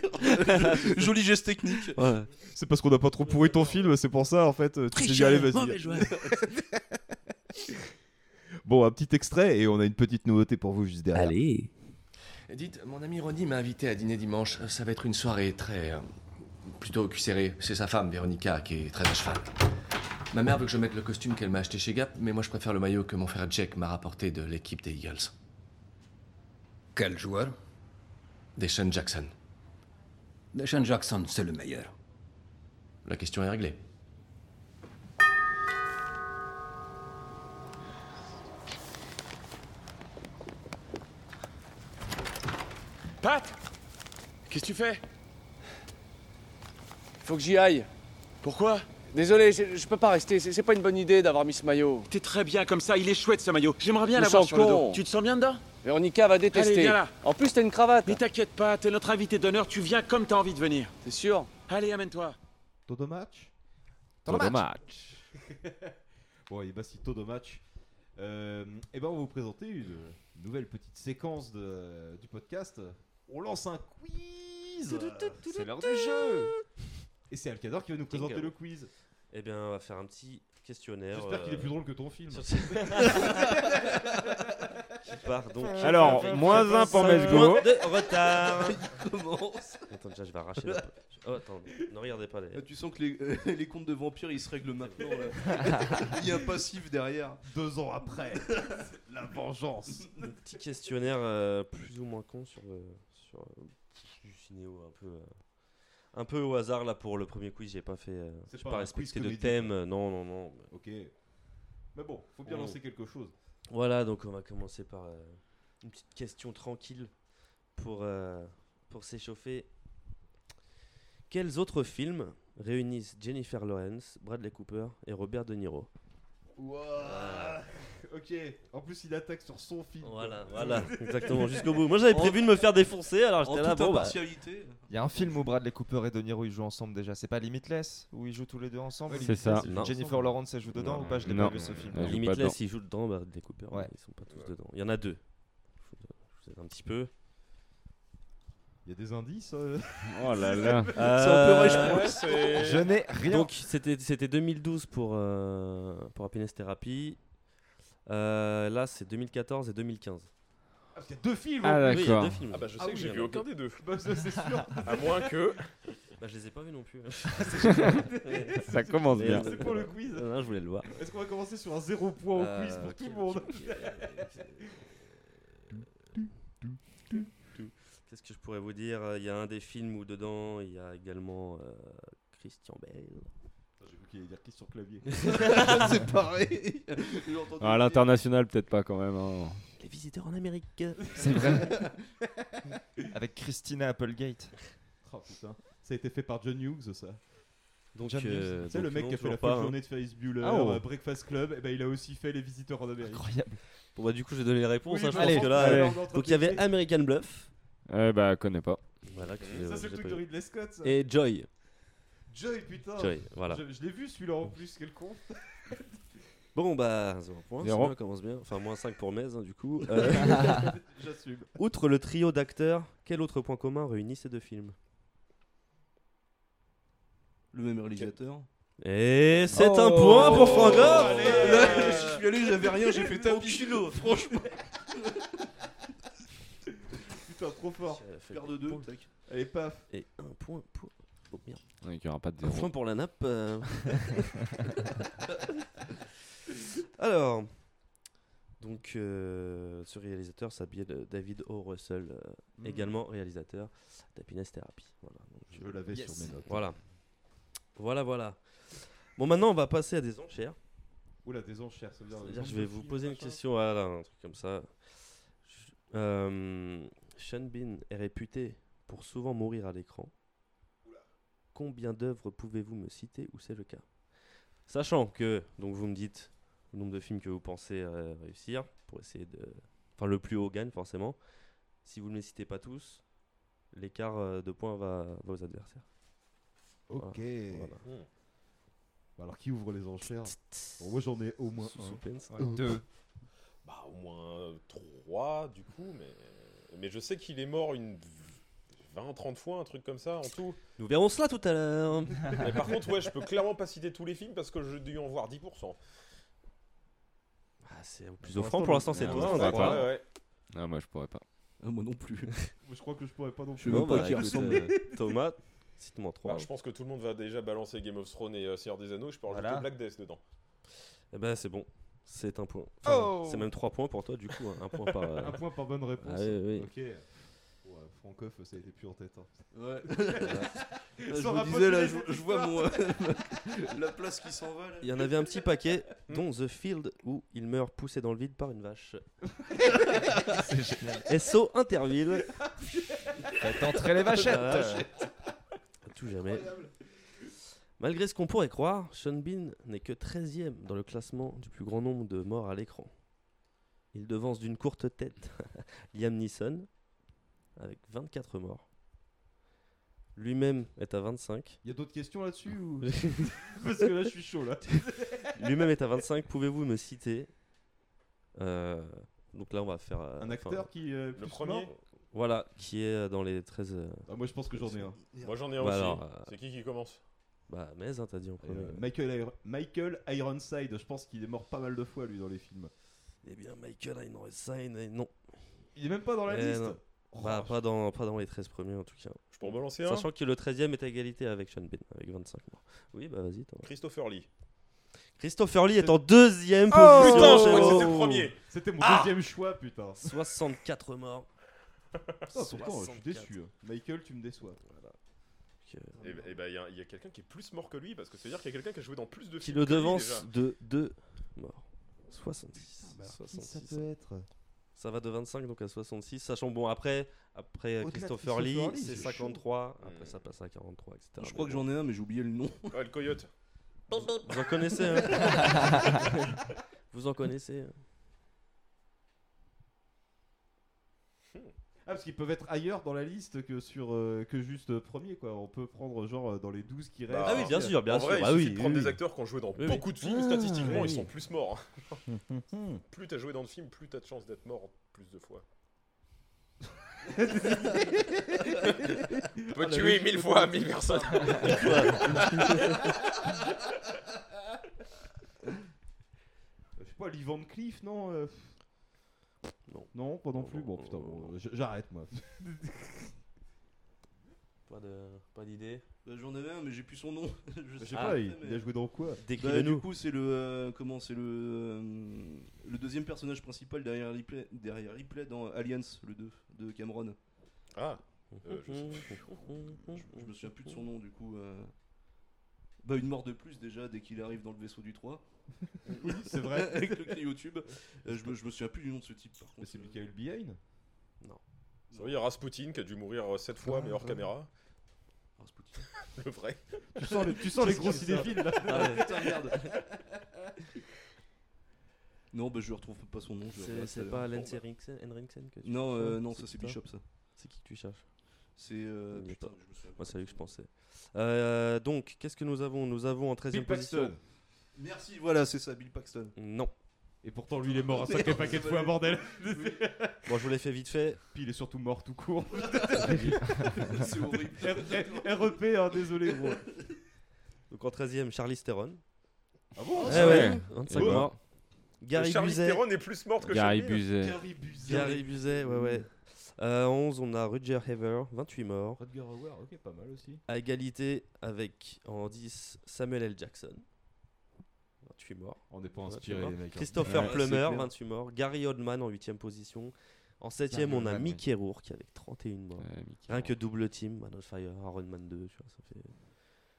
Joli geste technique. Ouais. C'est parce qu'on n'a pas trop pourri ton film, c'est pour ça en fait. euh, Tu t'es dit allez vas-y. Bon, un petit extrait et on a une petite nouveauté pour vous juste derrière. Allez. Dites, mon ami Ronnie m'a invité à dîner dimanche. Ça va être une soirée très. euh, plutôt cul serré. C'est sa femme, Véronica, qui est très à cheval. Ma mère veut que je mette le costume qu'elle m'a acheté chez Gap, mais moi je préfère le maillot que mon frère Jack m'a rapporté de l'équipe des Eagles. Quel joueur? Deshaun Jackson. Deshaun Jackson, c'est le meilleur. La question est réglée. Pat Qu'est-ce que tu fais? Faut que j'y aille. Pourquoi? Désolé, je, je peux pas rester. C'est c'est pas une bonne idée d'avoir mis ce maillot. T'es très bien comme ça, il est chouette ce maillot. J'aimerais bien l'avoir sur le dos. Tu te sens bien dedans? Véronica va détester. Allez, viens là. En plus, t'as une cravate. Mais t'inquiète pas, t'es notre invité d'honneur, tu viens comme t'as envie de venir. C'est sûr Allez, amène-toi. Todo match? Todo match. bon, et bah si Todo match. Euh, et ben on va vous présenter une nouvelle petite séquence de- du podcast. On lance un quiz. C'est l'heure du jeu. Et c'est Alcador qui va nous présenter le quiz. Eh bien, on va faire un petit questionnaire. J'espère qu'il est euh, plus drôle que ton film. part donc. Alors, moins un pour cinq Mesgo. de retard. Il commence. Attends, déjà, je vais arracher la. Oh, attends, ne regardez pas les. Là, tu sens que les, euh, les contes de vampires ils se règlent maintenant. Là. Il y a un passif derrière. Deux ans après, la vengeance. Un petit questionnaire euh, plus ou moins con sur, le, sur euh, du cinéo un peu. euh, un peu au hasard là pour le premier quiz, j'ai pas fait. euh, j'ai pas pas, respecté de thème, euh, non, non, non. Ok. Mais bon, faut bien On- lancer quelque chose. Voilà, donc on va commencer par euh, une petite question tranquille pour, euh, pour s'échauffer. Quels autres films réunissent Jennifer Lawrence, Bradley Cooper et Robert De Niro? Ouah. Ok. En plus, il attaque sur son film. Voilà, voilà, exactement, jusqu'au bout. Moi j'avais prévu de me faire défoncer, alors En j'étais là, toute bon bah. impartialité. Il y a un film où Bradley Cooper et De Niro ils jouent ensemble déjà. C'est pas Limitless où ils jouent tous les deux ensemble? C'est ça. Limitless, Non. Jennifer Lawrence elle joue dedans Non. ou pas? Je l'ai Non. pas vu ce film. Elle joue pas Limitless, dedans. ils jouent dedans, Bradley Cooper, Ouais. mais ils sont pas tous dedans. Il y en a deux. Je vous- je vous aide un petit peu. Il y a des indices euh Oh là là. Euh, Je n'ai rien. Donc c'était c'était 2012 pour euh, pour Happiness Therapy. Euh, là c'est 2014 et 2015. Ah, parce qu'il y a deux films Ah, en Oui, plus. il y a d'accord. deux films. Ah bah je sais Ah que oui, j'ai vu aucun des deux. Bah, ça, c'est sûr. À moins que. Bah, je les ai pas vus non plus. Ça commence bien. C'est pour le quiz. Non, je voulais le voir. Est-ce qu'on va commencer sur un zéro point au Euh, quiz pour tout le monde ok. Qu'est-ce que je pourrais vous dire Il y a un des films où dedans il y a également euh, Christian Bale. J'ai vu qu'il allait dire Christian Clavier. c'est pareil. J'ai Ah, à l'international, peut-être pas quand même. hein. Les visiteurs en Amérique. C'est vrai. Avec Christina Applegate. Oh putain. Ça a été fait par John Hughes, ça. Donc, John Hughes. euh, tu sais, le mec non, qui a fait la pas, folle hein. journée de Ferris Bueller, Ah, oh. euh, Breakfast Club, et ben il a aussi fait Les Visiteurs en Amérique. Incroyable. Bon bah du coup je vais donner les réponses. Oui, hein, je allez, pense que là. allez. euh, donc il y avait. American Bluff. Eh bah, connais pas. Voilà. que, Ça, euh, c'est j'ai le truc pas de. Ridley Scott, ça. Et Joy. Joy, putain. Joy, voilà. Je, je l'ai vu celui-là en plus, quel con. Bon bah 0 point. Zéro. Commence bien. Enfin moins 5 pour Mez hein, du coup. Euh, J'assume. Outre le trio d'acteurs, quel autre point commun réunit ces deux films? Le même réalisateur. Et c'est un Oh. point pour Franck. Allez, là, je suis allé, j'avais rien, j'ai fait tapis. kilo. Franchement. Trop fort. Paire de deux. Allez, paf. Et un point pour. Oh merde. Donc, il y aura pas de Un point pour la nappe. euh. Alors, donc euh, ce réalisateur s'appelle euh, David O. Russell, euh, Mm. également réalisateur d'Happiness Therapy. Voilà, donc, Je l'avais Yes. sur mes notes. voilà, voilà, voilà. Bon, maintenant on va passer à des enchères. Oula, des enchères, ça veut dire. C'est-à-dire, des je vais vous poser une question, voilà, un truc comme ça. Je- euh, Sean Bean est réputé pour souvent mourir à l'écran. Combien d'œuvres pouvez-vous me citer où c'est le cas? Sachant que, donc vous me dites le nombre de films que vous pensez euh, réussir, pour essayer de... Enfin, le plus haut gagne forcément. Si vous ne les citez pas tous, l'écart euh, de points va, va aux adversaires. Ok. Voilà. Bah alors, qui ouvre les enchères? Bon, Moi, j'en ai au moins Sous- un. Ouais. Deux. Bah, au moins 3 du coup, mais, mais je sais qu'il est mort une 20-30 fois, un truc comme ça en tout. Nous verrons cela tout à l'heure. Mais par contre, ouais, je peux clairement pas citer tous les films parce que j'ai dû en voir 10%. Ah, c'est au plus offrant pour l'instant, c'est toi. ouais, Ouais, ouais. Ah, moi, je pourrais pas. Ah, moi non plus. Je crois que je pourrais pas non Je plus. même Bon, pas bah, ressemble. euh, Thomas, cite-moi 3. Bah, je pense que tout le monde va déjà balancer Game of Thrones et euh, Seigneur des Anneaux. Je peux rajouter Voilà. Black Death dedans. Eh ben c'est bon, c'est un point. Enfin, Oh C'est même 3 points pour toi du coup, hein. un point par. euh, Un point par bonne réponse. Ah oui, oui. Ok. Ouais, Francoff, ça a été plus en tête. hein. Ouais. Je disais, là, je, vois mon, histoire. la place qui s'en va. Là. Il y en avait un petit paquet, dont The Field où il meurt poussé dans le vide par une vache. C'est génial. SO Interville. Faites entrer les vachettes. Tout jamais. Malgré ce qu'on pourrait croire, Sean Bean n'est que 13ème dans le classement du plus grand nombre de morts à l'écran. Il devance d'une courte tête Liam Neeson avec 24 morts. Lui-même est à 25. Il y a d'autres questions là-dessus ou... Parce que là, je suis chaud là. Lui-même est à 25. Pouvez-vous me citer euh, Donc là, on va faire. euh, Un enfin, acteur qui. euh, plus premier mort Voilà, qui est dans les 13. euh, Ah, Moi, je pense que j'en ai un. Moi j'en ai un Bah aussi. euh, C'est qui qui commence? Bah, mais hein, t'as dit en premier. Euh, Michael, Ir- Michael Ironside, je pense qu'il est mort pas mal de fois lui dans les films. Eh bien, Michael Ironside, eh, non. Il est même pas dans la Eh liste non. Bah, pas, dans, pas dans les 13 premiers en tout cas. Je peux en balancer un Sachant que le 13ème est à égalité avec Sean Bean, avec 25 morts. Oui, bah vas-y. Christopher Lee. Christopher Lee est en deuxième Oh position. Putain, je croyais que c'était le premier. C'était mon Ah deuxième choix, putain. 64 morts. Ah, pourtant, je suis 64. déçu. hein. Michael, tu me déçois. Et, et bah, il y a, il y a quelqu'un qui est plus mort que lui parce que c'est-à-dire qu'il y a quelqu'un qui a joué dans plus de Qui films. le que lui, devance déjà. de 2 morts. 66. Bah, qui 66. ça peut être Ça va de 25 donc à 66, sachant bon après après de Christopher, Lee, c'est c'est 53, chaud. après ça passe à 43, etc. Je crois que j'en ai un, mais j'ai oublié le nom. Ouais, le coyote. Vous en connaissez hein Vous en connaissez hein Ah, parce qu'ils peuvent être ailleurs dans la liste que sur euh, que juste premier quoi. On peut prendre genre euh, dans les 12 qui restent. Bah, Ah oui, bien sûr, bien en sûr. vrai, bah il oui, suffit de prendre oui, des oui. acteurs qui ont joué dans Oui, oui. beaucoup de films, Ah, statistiquement, oui. ils sont plus morts. Plus t'as joué dans le film, plus t'as de chances d'être mort plus de fois. Peut tuer mille fois mille personnes. Je sais pas, Lee Van Cleef, non euh, Non. Non, pas non plus. Bon, putain, bon, j'arrête moi. Pas de, pas d'idée. Bah, J'en avais un, mais j'ai plus son nom. Je sais pas, il- il a joué dans quoi Bah. Du coup, c'est le euh, comment C'est le euh, le deuxième personnage principal derrière Ripley, derrière Ripley dans Alliance, le 2 de Cameron. Ah. Euh, je sais- je, je me souviens plus de son nom du coup. euh. Bah une mort de plus déjà dès qu'il arrive dans le vaisseau du 3. Oui, c'est vrai. Avec le cryotube. Euh, je, me, je me souviens plus du nom de ce type par contre. c'est Michael Biehn Non. C'est vrai, il y a Rasputin qui a dû mourir 7 fois, mais hors Ah. caméra. Le vrai. Tu sens les- tu sens les gros cinéphiles, là. Ah ouais, putain, merde. Non, bah je retrouve pas son nom. je C'est- regarde c'est ça, pas euh, Lance Henriksen- Henriksen que tu Non, euh, non, C'est ça c'est toi Bishop ça. C'est qui que tu cherches C'est euh, putain, pas- je me souviens Moi, c'est lui que je pensais. Euh, donc, qu'est-ce que nous avons? Nous avons en 13 e Bill position. Paxton. Merci, voilà, c'est ça, Bill Paxton. Non. Et pourtant, lui, il est mort un sacré paquet de fois, bordel. Bon, je vous l'ai fait vite fait. Puis il est surtout mort tout court. C'est horrible. REP, hein, désolé, gros. Donc en 13 e Charlie Theron. Ah bon Eh Ah ouais, ouais. 25 Ouais. morts. Gary Charlie Buzet. Theron est plus morte que Gary Charlie. Buzet. Gary Buzet. Gary Buzet, ouais, ouais. Euh, 11, on a Roger Haver, 28 morts. Rutger Hauer, ok, pas mal aussi. À égalité avec, en 10, Samuel L. Jackson. 28 morts. On n'est pas 28 inspirés, morts. les mecs, hein. Christopher Ouais, Plummer, clair. 28 morts. Gary Oldman en 8 position. En 7 Gary on a Mickey Rourke avec 31 morts. Ouais, Rien que double team, Man on Fire, Iron Man 2, tu vois, ça fait.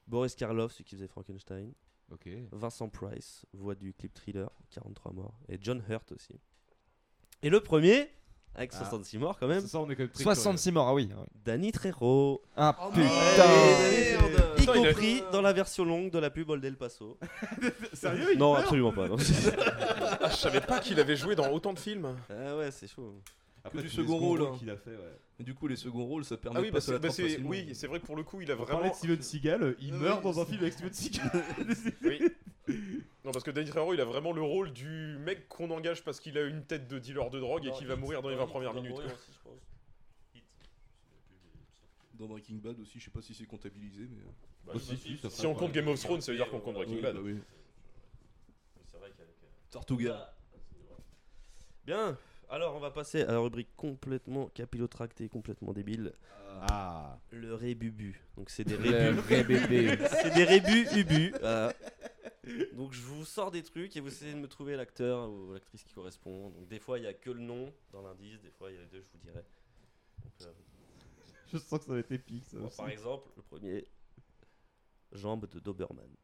Boris Karloff, celui qui faisait Frankenstein. Ok. Vincent Price, voix du clip thriller, 43 morts. Et John Hurt aussi. Et le premier, avec Ah. 66 morts quand même. Ça, on est quand même très 66 morts, ah oui. ah oui. Danny Trejo. Ah Oh, putain merde. Y compris dans la version longue de la pub Old El Paso. Sérieux, Non, absolument pas. non. Ah, je savais pas qu'il avait joué dans autant de films. Ah ouais, c'est chaud. Après, du second rôle. hein. qu'il a fait, ouais. Du coup, les seconds rôles, ça permet Ah oui, de bah passer c'est, la bah facilement. oui, c'est vrai que pour le coup, il a On parlait vraiment. de Steven Seagal, il Ah meurt oui. dans un film avec Steven Seagal. Oui. Non, parce que Danny Trejo, il a vraiment le rôle du mec qu'on engage parce qu'il a une tête de dealer de drogue et qui va mourir dans les 20 premières minutes. quoi. Dans Breaking Bad aussi, je sais pas si c'est comptabilisé, mais. Bah, Aussi, si, on compte. Game of Thrones, ça veut dire qu'on compte Breaking Oui, Bad. bah oui. C'est vrai qu'avec. Tortuga. Bien, alors on va passer à la rubrique complètement capillotractée, complètement débile. Ah. Le rébubu. Donc c'est des Le rébus. c'est des rébus ubu. voilà. Donc je vous sors des trucs et vous essayez de me trouver l'acteur ou l'actrice qui correspond. Donc des fois il y a que le nom dans l'indice, des fois il y a les deux, je vous dirai. Donc, euh, Je sens que ça va être épique, ça bon, aussi. par exemple, le premier, Jambes de Doberman.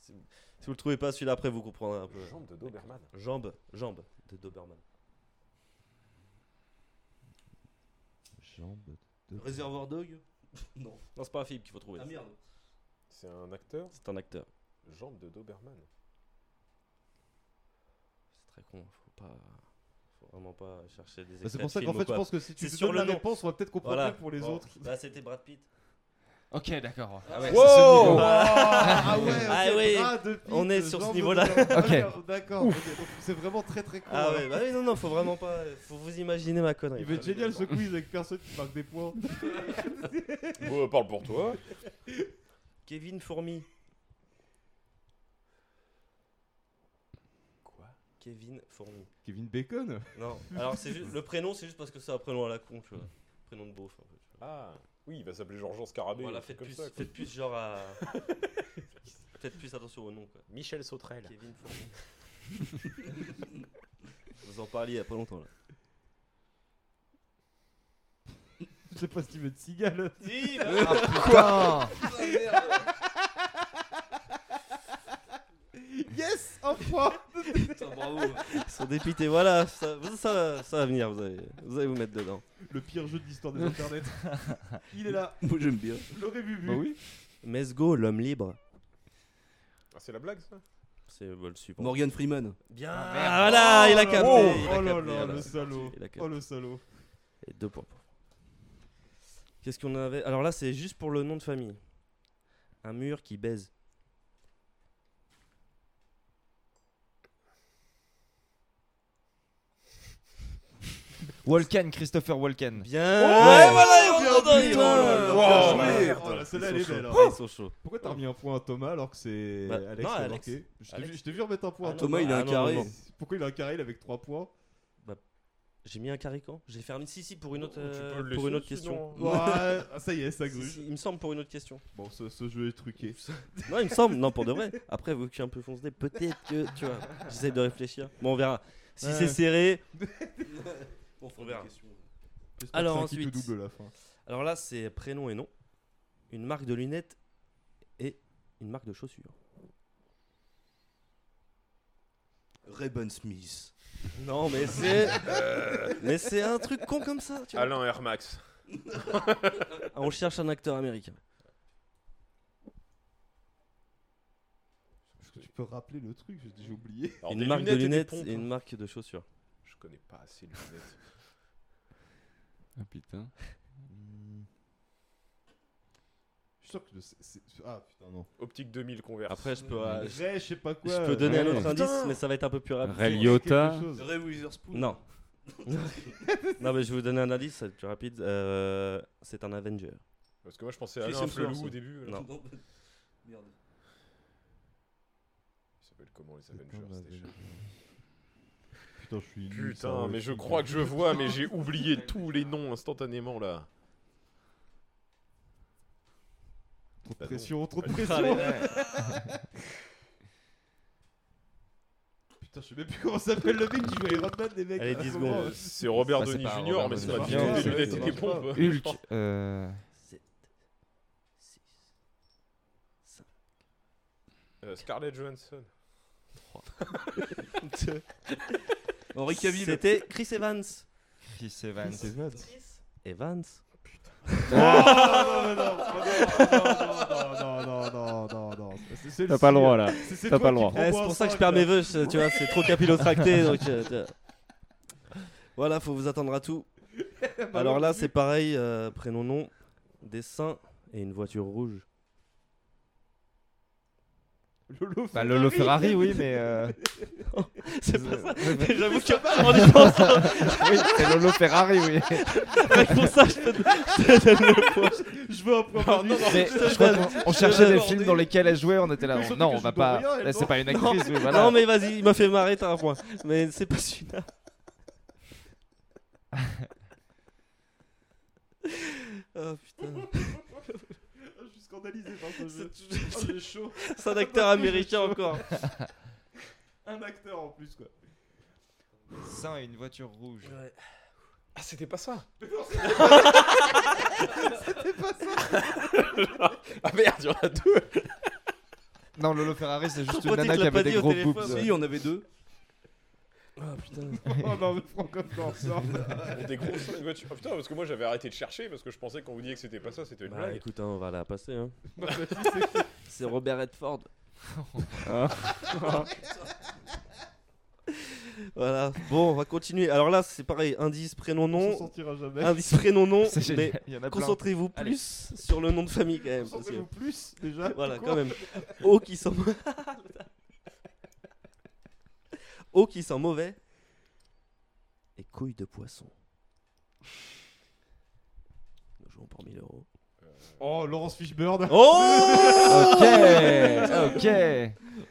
Si vous, si vous le trouvez pas celui-là après vous comprendrez un peu. Jambe de Doberman. Jambes, jambes de Doberman. Jambe de... Réservoir Dog Non. Non, c'est pas un film qu'il faut trouver. Ah merde. C'est un acteur? C'est un acteur. Jambe de Doberman. C'est très con, faut pas. Faut vraiment pas chercher des Bah, c'est pour ça qu'en fait, je pense que si tu sur la nom. réponse, on va peut-être comprendre Voilà. pour les Bon, autres. Là, c'était Brad Pitt. Ok, d'accord. Ah ouais, Wow c'est ce niveau. Ah ouais, Ah oui, Brad Pitt, on est sur ce niveau-là. Ok. D'accord, c'est vraiment très très con. Ah hein. ouais, bah oui, non, non, faut vraiment pas. Faut vous imaginer ma connerie. Il va être génial ce quiz avec personne qui marque des points. Bon, parle pour toi. Kevin Fourmi. Quoi? Kevin Fourmi. Kevin Bacon? Non, alors c'est juste le prénom, c'est juste parce que c'est un prénom à la con, tu vois. Prénom de beauf. Ah, oui, il va s'appeler Georges Scarabée. Voilà, faites comme plus, ça, faites plus genre à. faites plus attention au nom, quoi. Michel Sautrel. Kevin. Vous en parliez il y a pas longtemps là. C'est pas Steven Seagal. Si, Ah putain Yes, un point Putain, bravo. Ils sont dépités, voilà, ça, ça, ça va venir, vous allez, vous allez vous mettre dedans. Le pire jeu de l'histoire des internets. Il est là. Moi j'aime bien. Le rébubu. Bah oui. Mesgo, l'homme libre. Ah, c'est la blague, ça? C'est bah, le suivant. Morgan Freeman. Bien, Ah, ah, voilà, il a capté. Oh, il a oh là capté, là, le salaud. Il a capté. Oh le salaud. Et deux points. Qu'est-ce qu'on avait? Alors là, c'est juste pour le nom de famille. Un mur qui baise. Walken, Christopher Walken. Bien. Ouais, voilà, oh. Oh celle-là, Ils elle est sont belle, chauds. hein. Ils sont chauds. Pourquoi t'as remis un point à Thomas alors que c'est Bah, Alex non, qui a Alex. marqué Je t'ai vu- remettre un point à Ah, Thomas. Thomas, il a un Ah, non, carré. Pourquoi il a un carré il a avec 3 points Bah, j'ai mis un carré quand? J'ai fait un si si pour une autre Tu euh, pour une autre question. Ouais, ah, ça y est, ça gruge. si, il me semble pour une autre question. Bon, ce, ce jeu est truqué. Non, il me semble. Non, pour de vrai. Après, vu que je suis un peu foncé, peut-être que tu vois. J'essaie de réfléchir. Bon, on verra. Si Ouais. c'est serré. Alors ensuite. te double à la fin. Alors là, c'est prénom et nom. Une marque de lunettes et une marque de chaussures. Ray-Ban Smith. Non, mais c'est. mais c'est un truc con comme ça. Tu vois. Alain Air Max. Ah, on cherche un acteur américain. Est-ce que tu peux rappeler le truc J'ai déjà oublié. Alors, une marque de lunettes et une marque de chaussures. Je connais pas assez les lunettes. Ah putain. Je suis sûr que c'est- Ah putain, non. Optique 2000 converse. Après, je peux. Euh, euh, Ray, je sais pas quoi. Je peux donner un Ouais. autre indice, mais ça va être un peu plus rapide. Ray Liotta. Ray Witherspoon. Non. non, mais je vais vous donner un indice, ça va être plus rapide. Euh, c'est un Avenger. Parce que moi je pensais à Alain Hemsworth. Flelou au début. là. Non. Merde. Il s'appelle comment les Avengers déjà Putain, je suis ça, mais je crois que je vois, mais j'ai oublié tous les noms instantanément là. Trop de Bah non. pression, trop de Allez. pression. Putain, je sais même plus comment s'appelle le mec qui Man, les mecs. Allez, à 10 ce moment. secondes. Euh, C'est Robert Bah, Downey Jr., mais c'est pas des c'est- lunettes et ça des pompes. Hulk. Euh... 7, 6, Euh, Scarlett Johansson. Henri Cavill. C'était Chris Evans. Chris Evans. Chris Evans. Evans. Oh. Non, non, non, non, non, non, non. T'as pas le droit là. T'as pas le droit. Eh, c'est pour ça que je perds mes vœux, tu vois, c'est trop capillotracté. donc, euh, Voilà, faut vous attendre à tout. Alors là, c'est pareil, euh, prénom, nom, dessin et une voiture rouge. Lolo Bah, Lolo Ferrari, oui, mais. euh, C'est pas ça. J'avoue qu'en y pensant, Oui, c'est Lolo Ferrari, oui. que pour ça, je te, je te donne le point. Je veux un point bonus. Mais je te je crois donne- qu'on on cherchait des films dans lesquels elle jouait, on était là. Mais on- surtout Non, on va pas. rien, elle, là, C'est pas une actrice, oui, voilà. non, mais vas-y, il m'a fait marrer, t'as un point. Mais c'est pas celui-là. oh putain. Je suis scandalisé par ce jeu. Oh, j'ai chaud. C'est un acteur américain encore. Un acteur en plus, quoi. Ça et une voiture rouge. Ah, c'était pas ça C'était pas ça. Ah merde, il y en a deux Non, Lolo Ferrari, c'est juste Pourquoi une nana qui avait des gros téléphone boobs. Si, en avait deux. Ah putain. Oh non, mais Franck, encore ça. Des grosses. Ah putain, parce que moi j'avais arrêté de chercher parce que je pensais qu'on vous disait que c'était pas ça, c'était une Bah blague. écoute, hein, on va la passer. Hein. Bah, c'est- Robert Redford. Ah. voilà. Bon, on va continuer. Alors là, c'est pareil. Indice, prénom, On nom. sortira jamais. Indice, prénom, nom. Mais concentrez-vous Allez. plus sur le nom de famille quand même. que- Concentrez-vous plus, déjà. Voilà, quand même. O qui sent O qui sent mauvais. Et couilles de poisson. Nous jouons pour 1000 euros. Oh, Laurence Fishburne. Oh Ok, ok.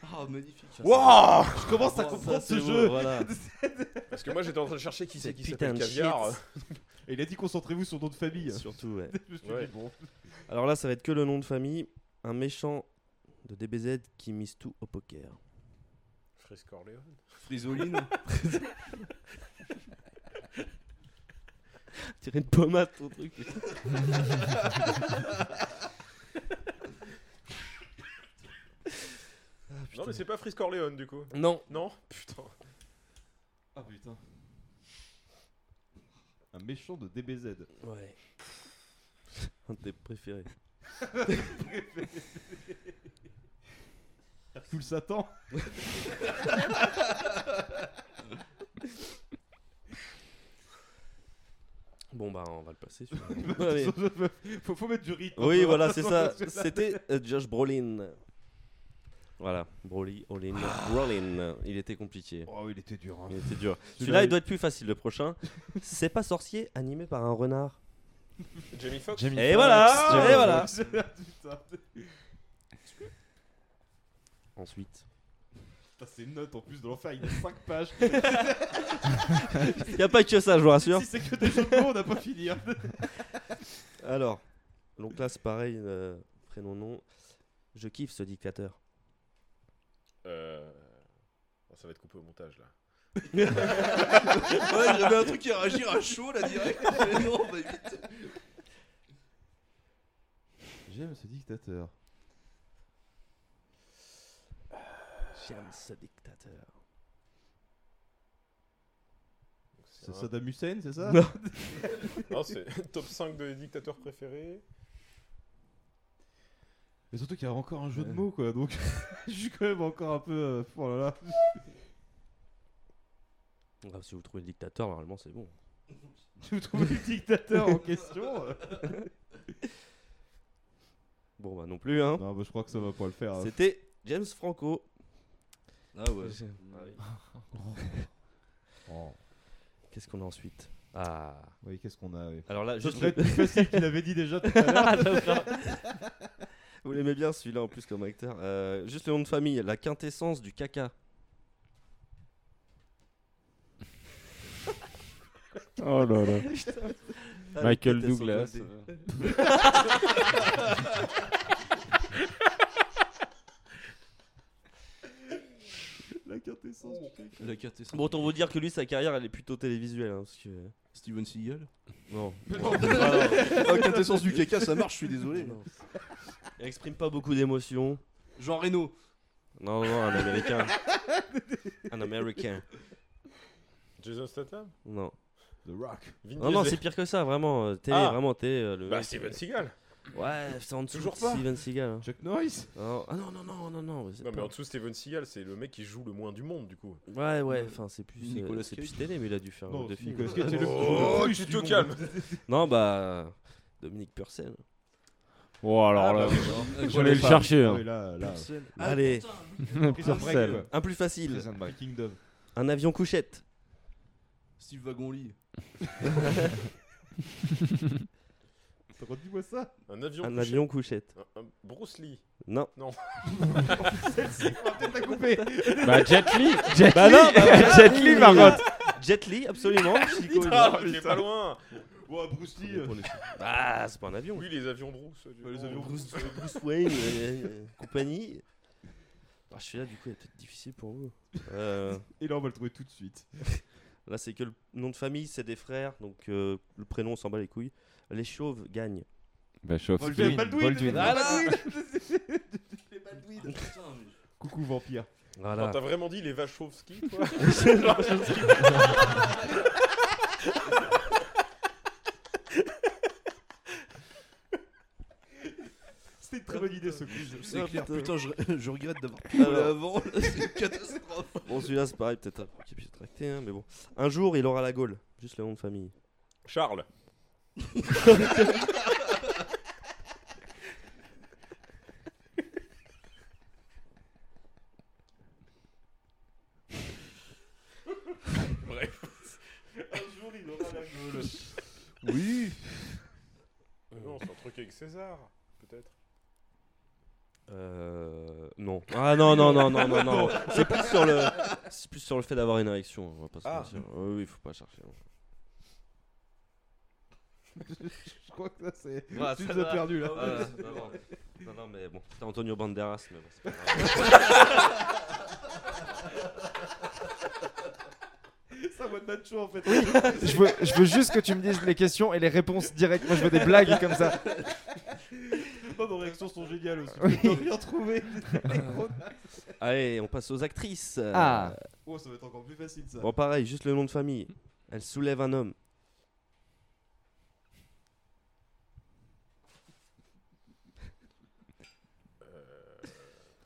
Ah, magnifique. Waouh Je commence à comprendre ce beau, jeu. voilà. Parce que moi j'étais en train de chercher qui c'est qui Putain s'appelle de Caviar. Et il a dit concentrez-vous sur nom de famille. Surtout, ouais. Je me suis Ouais. dit, bon. Alors là, ça va être que le nom de famille. Un méchant de DBZ qui mise tout au poker. Frisk Corleone. Frisoline. Tirer une pommade, ton truc. putain. Non, mais c'est pas Frisk Corleone du coup. Non. Non? Putain. Ah putain. Un méchant de DBZ. Ouais. Un de tes préférés. Hercule Satan. Bon, bah, on va le passer. Sur... Bah, Allez. faut, faut mettre du rythme. Oui, voilà, c'est ça. C'était euh, Josh Brolin. Voilà, Broly, Olin, Brolin. Il était compliqué. Oh, il était dur. hein. Il était dur. Celui-là, il doit être plus facile. Le prochain, C'est pas sorcier, animé par un renard. Jamie Foxx Jamie Et Foxx. voilà, Jamie et voilà. Ensuite. Putain, c'est une note en plus de l'enfer, il y a 5 pages. Y a pas que ça, je vous rassure. Si c'est que des jeux de mots, on n'a pas fini. hein. Alors, donc là, c'est pareil, euh, prénom, nom. Je kiffe ce dictateur. Euh... bon, ça va être coupé au montage là. ouais, j'avais un truc qui réagir à chaud là direct. Mais non, vite. J'aime ce dictateur. J'aime ce dictateur. C'est Saddam Hussein, c'est ça? Non. non, c'est top 5 de dictateurs préférés. Mais surtout qu'il y a encore un jeu de mots, quoi. Donc, je suis quand même encore un peu. euh, Oh là là. Ah, si vous trouvez le dictateur, normalement, c'est bon. Si vous trouvez le dictateur en question. euh. Bon, bah non plus, hein. Non, bah, je crois que ça va pas le faire. hein. C'était James Franco. Ah ouais. Oh. Qu'est-ce qu'on a ensuite? Ah. Oui, qu'est-ce qu'on a oui. Alors là, Ça juste serait le- plus facile qu'il avait dit déjà tout à l'heure. Ah. Vous l'aimez bien celui-là en plus comme acteur. Euh, juste le nom de famille, la quintessence du caca. Oh là là. Putain. Ah, Michael les sont Douglas. blindées. La quintessence du caca. La quintessence. Bon, autant vous dire que lui, sa carrière, elle est plutôt télévisuelle. hein, parce que... Steven Seagal Non. Non. La quintessence du caca, ça marche, je suis désolé. Non. Il exprime pas beaucoup d'émotions. Jean Reno. Non, non, un américain. un américain. Jason Statham Non. The Rock. Vin Non, non, c'est pire que ça, vraiment. euh, Télé, Ah. vraiment, télé. euh, le Bah, Steven Seagal. Ouais, c'est en dessous Toujours de pas. Steven Seagal. hein. Chuck Norris Non, Ah non, non, non, non, non. c'est Non, mais pas- en dessous, Steven Seagal, c'est le mec qui joue le moins du monde, du coup. Ouais, ouais, enfin, c'est plus, Nicolas euh, c'est plus télé, mais il a dû faire Non, deux films. Nicolas Cage, c'est le Oh, plus tu te calmes. Non, bah. Dominique Purcell. Oh, alors Ah, là, bah non. vais le chercher. Ah hein. oui, là, là. Purcell. Allez, Prison Break, Purcell. quoi. un plus facile. Prison Break. Kingdom. Un avion couchette. Steve Wagon-Lit. T'as redit-moi ça Un avion. Un couché. avion couchette. Un- un Bruce Lee. Non. Non. Celle-ci, on va peut-être la couper. Bah, Jet Li. Jet Bah Li. non, bah, Jet Li. Jet Li, absolument. Chico, Ah, il- est pas loin. Ouais, Bruce Lee. euh, Ah, c'est pas un avion. Oui, les avions Bruce. du Ouais, les coup. avions Bruce, Bruce Wayne, euh, euh, compagnie. Ah, je suis là, du coup, il est peut-être difficile pour vous. Euh, Et là, on va le trouver tout de suite. là, c'est que le nom de famille, c'est des frères, donc euh, le prénom, on s'en bat les couilles. Les chauves gagnent. Bah, chauffe. Baldwin. Baldwin. Ah, Les Baldwin. Putain, mais- Coucou vampire. Voilà. T'as vraiment dit les Wachowski, toi C'était une très bonne idée ce quiz. C'est Ah, clair, putain. putain, je, je regrette d'avoir Alors. avant, là, c'est une catastrophe. Bon, celui-là, c'est pareil, peut-être un peu qui tracter, hein, mais bon. Un jour, il aura la Gaule. Juste le nom de famille. Charles. Bref. Un jour, il aura la gueule. Oui. Euh, Non, c'est un truc avec César, peut-être. Euh. Non. Ah non, non, non, non, non, non. C'est plus sur le. C'est plus sur le fait d'avoir une érection, on va pas Ah. Oui, oui, faut pas chercher. Je crois que là, c'est. Voilà, tu nous as perdu là. Non, non. Non, non, mais bon, c'était Antonio Banderas, mais bon, c'est pas grave. Ça va de chaud en fait. je, veux, je veux juste que tu me dises les questions et les réponses directes. Moi, je veux des blagues comme ça. Oh, nos réactions sont géniales aussi. Oui. On rien trouvé. Allez, on passe aux actrices. Ah. Oh, ça va être encore plus facile ça. Bon, pareil, juste le nom de famille. Elle soulève un homme.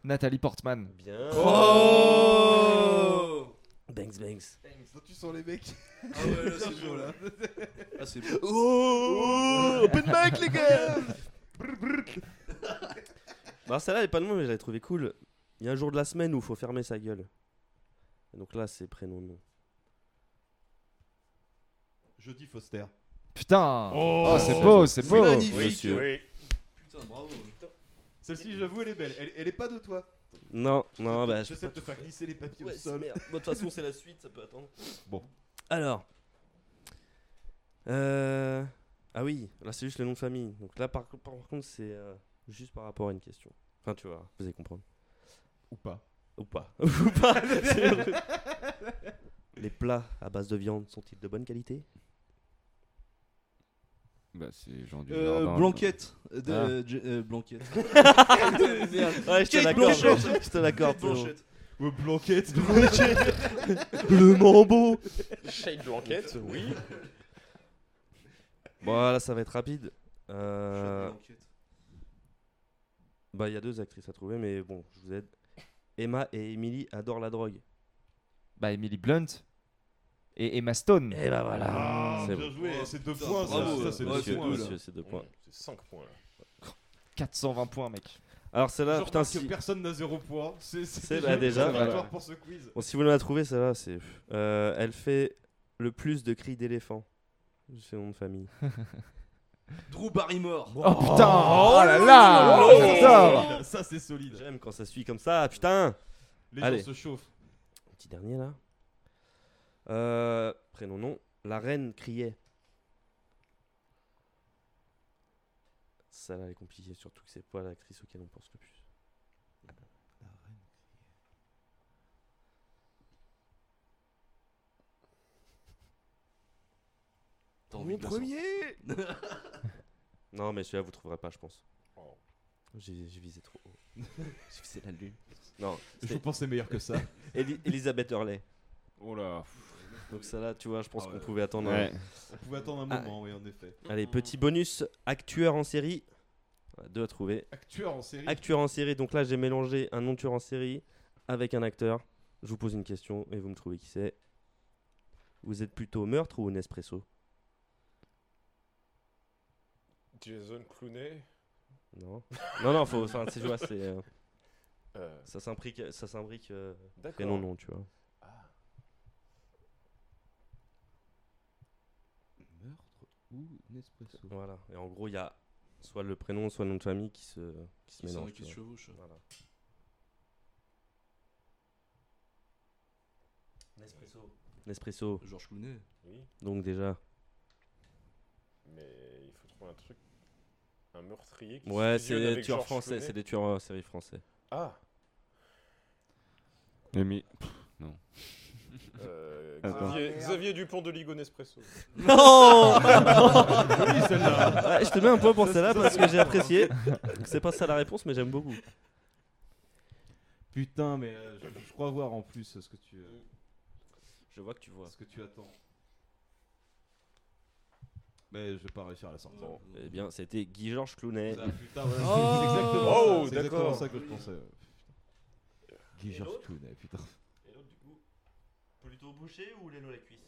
Nathalie Portman. Bien. Oh Bangs, bangs. Toi, tu sens les mecs. Ah ouais, là, c'est chaud là. Ah, c'est beau. Oh Open mic, les gars Bah, celle-là, elle est pas de moi, mais je l'avais trouvé cool. Il y a un jour de la semaine où il faut fermer sa gueule. Et donc là, c'est prénom, nom. Jeudi Foster. Putain Oh, Oh, c'est beau, c'est beau. magnifique. Monsieur. Oui. Putain, bravo. Celle-ci, j'avoue, elle est belle. Elle, elle est pas de toi. Non, non, bah. J'essaie de te faire glisser les papiers Ouais, au sol. merde. Bon, De toute façon, c'est la suite, ça peut attendre. Bon. Alors. Euh... Ah oui, là c'est juste le nom de famille. Donc là par, par contre c'est euh, juste par rapport à une question. Enfin tu vois, vous allez comprendre. Ou pas. Ou pas. Ou pas. Les plats à base de viande sont-ils de bonne qualité? Bah, c'est genre du Euh, jardin. Blanquette. Euh, de- Ah. euh, J- euh, Blanquette. Ouais, je te Kate l'accorde. Blanchett. Je te l'accorde. Kate Blanchett. Ouais, Blanquette. Le mambo. Shade Blanquette, oui. Bon là ça va être rapide. Euh, Bah il y a deux actrices à trouver mais bon je vous aide. Emma et Emily adorent la drogue. Bah, Emily Blunt et Emma Stone. Et bah voilà. Ah, c'est bien bon. joué, c'est deux points, ça, bravo. ça, c'est deux points, c'est deux points. C'est 5 points là. 420 points, mec. Alors celle-là, putain, remarque que si... personne n'a zéro point. C'est C'est déjà bah, déjà. une victoire voilà. pour ce quiz. Bon, si vous l'avez trouvé, celle-là, c'est. Euh, elle fait le plus de cris d'éléphant. C'est nom de famille. Drew Barrymore. Oh, putain Oh là là Oh, Putain. Ça, c'est solide. J'aime quand ça suit comme ça, putain Les Allez. gens se chauffent. Petit dernier là. Euh, prénom nom. La reine criait. Celle-là elle est compliquée, surtout que c'est pas l'actrice auquel on pense le plus. T'as envie Mon de la premier Non, mais celui-là, vous trouverez pas, je pense. Oh. J'ai visé trop haut. J'ai visé la lune. Non, Je pense que c'est meilleur que ça. Eli- Elisabeth Hurley. Oh là. Donc ça là, tu vois, je pense Ah qu'on ouais. pouvait attendre. Ouais. un- On pouvait attendre un Ah. moment, oui, en effet. Allez, petit bonus, actueur en série. Deux à trouver. Actueur en série. Actueur en série, donc là j'ai mélangé un non tueur en série avec un acteur. Je vous pose une question et vous me trouvez qui c'est. Vous êtes plutôt meurtre ou Nespresso? Jason Clooney. Non. non, non, faut. Enfin, tu vois, c'est. euh, Euh, ça s'imbrique, ça s'imbrique. Euh, D'accord. prénom, non, tu vois. Meurtre ou Nespresso Voilà. Et en gros, il y a soit le prénom, soit le nom de famille qui se, qui se Qui mélangent. s'en- qui tu se vois. chevauchent. Voilà. Nespresso. Nespresso. Georges Clooney. Oui. Donc déjà. Mais il faut trouver un truc. Un meurtrier qui Ouais, c'est des tueurs George français, c'est des tueurs euh, séries français. Ah. Pff, non. Euh, Attends. Xavier, Xavier Dupont de Ligo Nespresso. Non Oui, celle-là. Ouais, Je te mets un point pour celle-là parce que j'ai apprécié. C'est pas ça la réponse, mais j'aime beaucoup. Putain, mais euh, je, je crois voir en plus ce que tu. euh, Je vois que tu vois. Ce que tu attends. Mais je vais pas réussir à la sortir. Bon, eh bien, c'était Guy Georges Clounet. Ah, putain, voilà, Oh c'est exactement Oh, ça. C'est exactement d'accord. ça que je pensais. Guy Georges Clooney, putain. Et l'autre, du coup, plutôt bouché ou l'élo la cuisse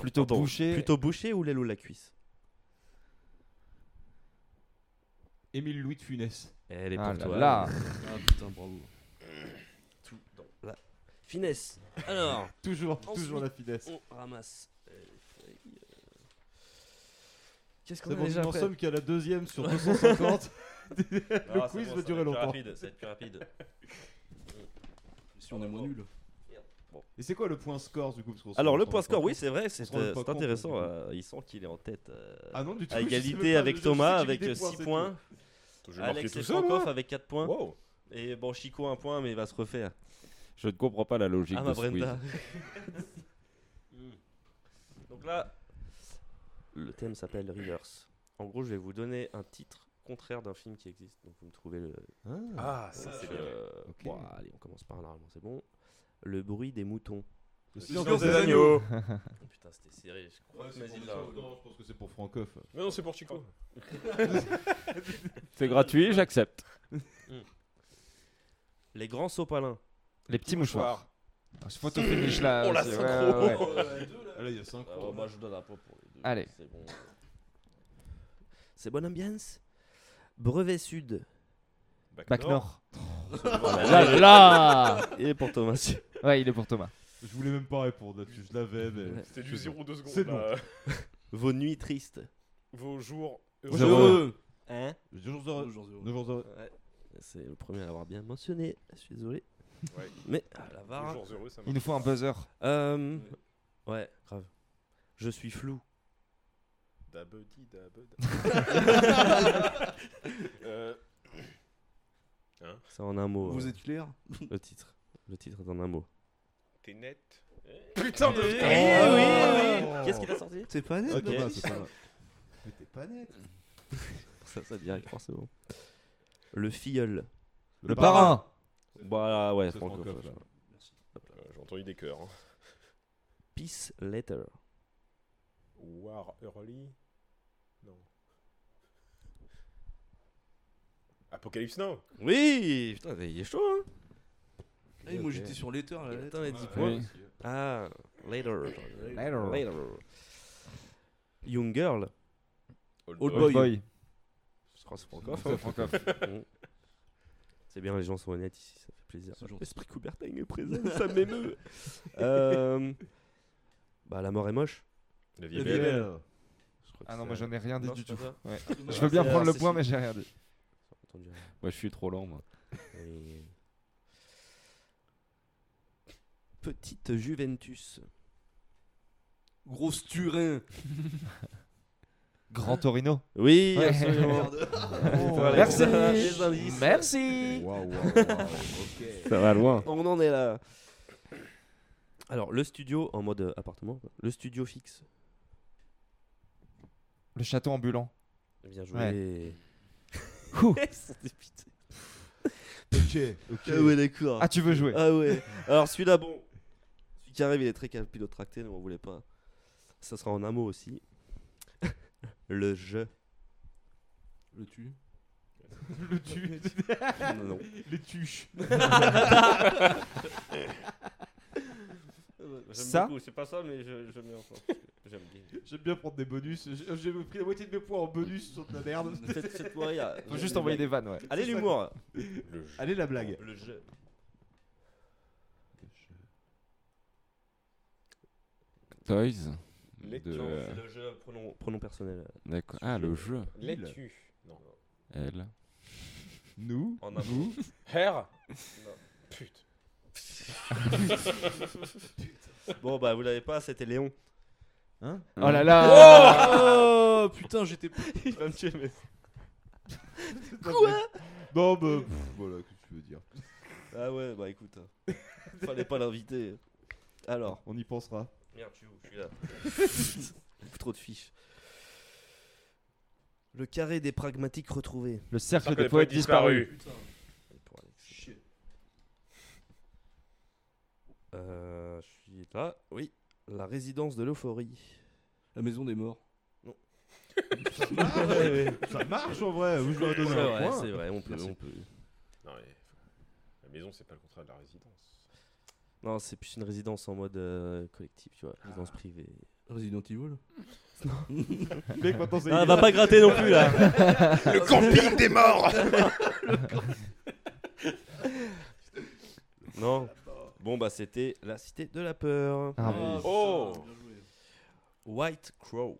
Plutôt bouché. Plutôt bouché ou l'élo la cuisse Émile Louis de Funès. Elle est Ah pour là toi. là. Ah putain, bravo. Tout dans la finesse. Alors, Toujours, ensuite, toujours la finesse. On ramasse. euh, les feuilles, euh. Qu'est-ce qu'on C'est a bon, déjà nous en après sommes qu'à la deuxième sur 250. le Ah, quiz bon, va ça durer être plus longtemps. rapide, ça va être plus rapide. Si on est moins nul. Bon. Et c'est quoi le point score du coup parce Alors le point score, oui c'est vrai, c'est euh, c'est intéressant. euh, il sent qu'il est en tête. euh, Ah non, du tout, À égalité avec je Thomas avec des 6 points, c'est points. tout. Je vais marquer Alex tout et ça, Francoff avec 4 points. Wow. Et bon, Chico un point, mais il va se refaire. Je ne comprends pas la logique Ah de ma Brenda. quiz. Donc là, le thème s'appelle Reverse. En gros, je vais vous donner un titre contraire d'un film qui existe. Donc vous me trouvez le. Ah, ça, c'est bien. Euh, Ok. bon, allez, on commence par là, normalement, c'est bon. Le bruit des moutons. Le silence des des agneaux. Putain, c'était serré. Je crois que l'a- non, je pense que c'est pour Francoff. Mais non, c'est pour Chico. C'est gratuit, j'accepte. Les grands sopalins. Les petits mouchoirs. Ah, ce photo finish là. Oh, la c'est- synchro. ouais, ouais, ouais. Ah, là, il y a 5 ouais, je donne un point pour les deux. Allez. C'est bon. C'est bonne ambiance. Brevet Sud. Bac Nord. Oh là là là Il est pour Thomas. Ouais, il est pour Thomas. Je voulais même pas répondre là-dessus, je l'avais, mais. C'était du c'est bon. 0-2 secondes. C'est là. Vos nuits tristes. Vos jours Heureux. heureux. Hein Deux jours heureux. Deux jours heureux. Deux jours heureux. Ouais. C'est le premier à l'avoir bien mentionné. Je suis désolé. Ouais. Mais ah, la jours heureux, ça Il nous faut un buzzer. Euh, ouais, grave. Je suis flou. Dabedi, dabed. Euh, Hein C'est en un mot. Vous euh, êtes clair Le titre. Le titre est en un mot. T'es net Putain de. Eh Eh oui, oui, oui. Qu'est-ce qu'il a sorti? C'est pas net, c'est pas mal. Mais t'es pas net. Ça, ça direct, forcément. Le filleul. Le parrain. Voilà, ouais, C'est Franco. Franco, voilà. Euh, J'ai entendu des cœurs. hein. Peace letter. War Early Non. Apocalypse Now Oui Putain, il est chaud, hein Ah moi j'étais sur Letter là. 10 Ouais. points. Oui. Ah, later. Later. Later. Young Girl. Old Old Boy. Boy. Je crois que c'est Francoff. C'est Francoff. Mm. C'est bien, les gens sont honnêtes ici, ça fait plaisir. L'esprit Coubertin est présent, ça m'émeut. Euh, Bah, la mort est moche. La vie est belle. Ah non, moi j'en ai rien dit Non, du tout. Ouais. Ah, Je veux bien prendre le point, mais j'ai rien dit. Entendu rien. Moi, je suis trop lent, moi. Et- Petite Juventus. Grosse Turin. Grand Torino. Oui, Ouais. absolument. Merde. Oh, Merci. Merci. Ok. Ça va loin. On en est là. Alors, le studio en mode appartement, le studio fixe. Le château ambulant. Bien joué. Ok, ok. Ah ouais, d'accord. Ah, tu veux jouer Ah ouais. Alors, celui-là, bon. Celui qui arrive, il est très capillotracté, nous on voulait pas. Ça sera en un mot aussi. le jeu. Le tu. Le tu. Non, non. Les tuches. Ça C'est pas ça, mais je, je mets enfin. J'aime bien. J'aime bien prendre des bonus. J'ai pris la moitié de mes points en bonus sur de la merde. Faites, faites-moi rire. Faut juste envoyer des vannes, ouais. Allez, l'humour. Allez, la blague. Le jeu. Toys. Les de- C'est le jeu, pronom, pronom personnel. D'accord. Ah, le jeu. Laitue. Non. Elle. Nous? En un Vous? Hair Non. Putain. Bon, bah, vous l'avez pas, c'était Léon. Hein Oh là là Oh putain, j'étais. Il va me tuer, mais. Quoi Non, bah, pff, voilà, qu'est-ce que tu veux dire Ah ouais, bah écoute. hein. Fallait pas l'inviter. Alors. On y pensera. Merde, je suis où? Je suis là. Beaucoup trop de fiches. Le carré des pragmatiques retrouvés. Le cercle des poètes disparus. Pour Alex. Euh, je suis là. Oui. La résidence de l'euphorie. La maison des morts. Ça marche, Ça marche en vrai. Vous jouez à donner C'est un vrai, point. c'est vrai, on peut, Merci. on peut. Non, mais la maison, c'est pas le contraire de la résidence. Non, c'est plus une résidence en mode euh, collectif, tu vois, résidence privée. Resident Evil. Mec, maintenant, c'est Ah, va pas gratter non plus là. Le camping des morts Non. Bon bah c'était la cité de la peur. Ah, Ah, Oh. bien joué. White Crow.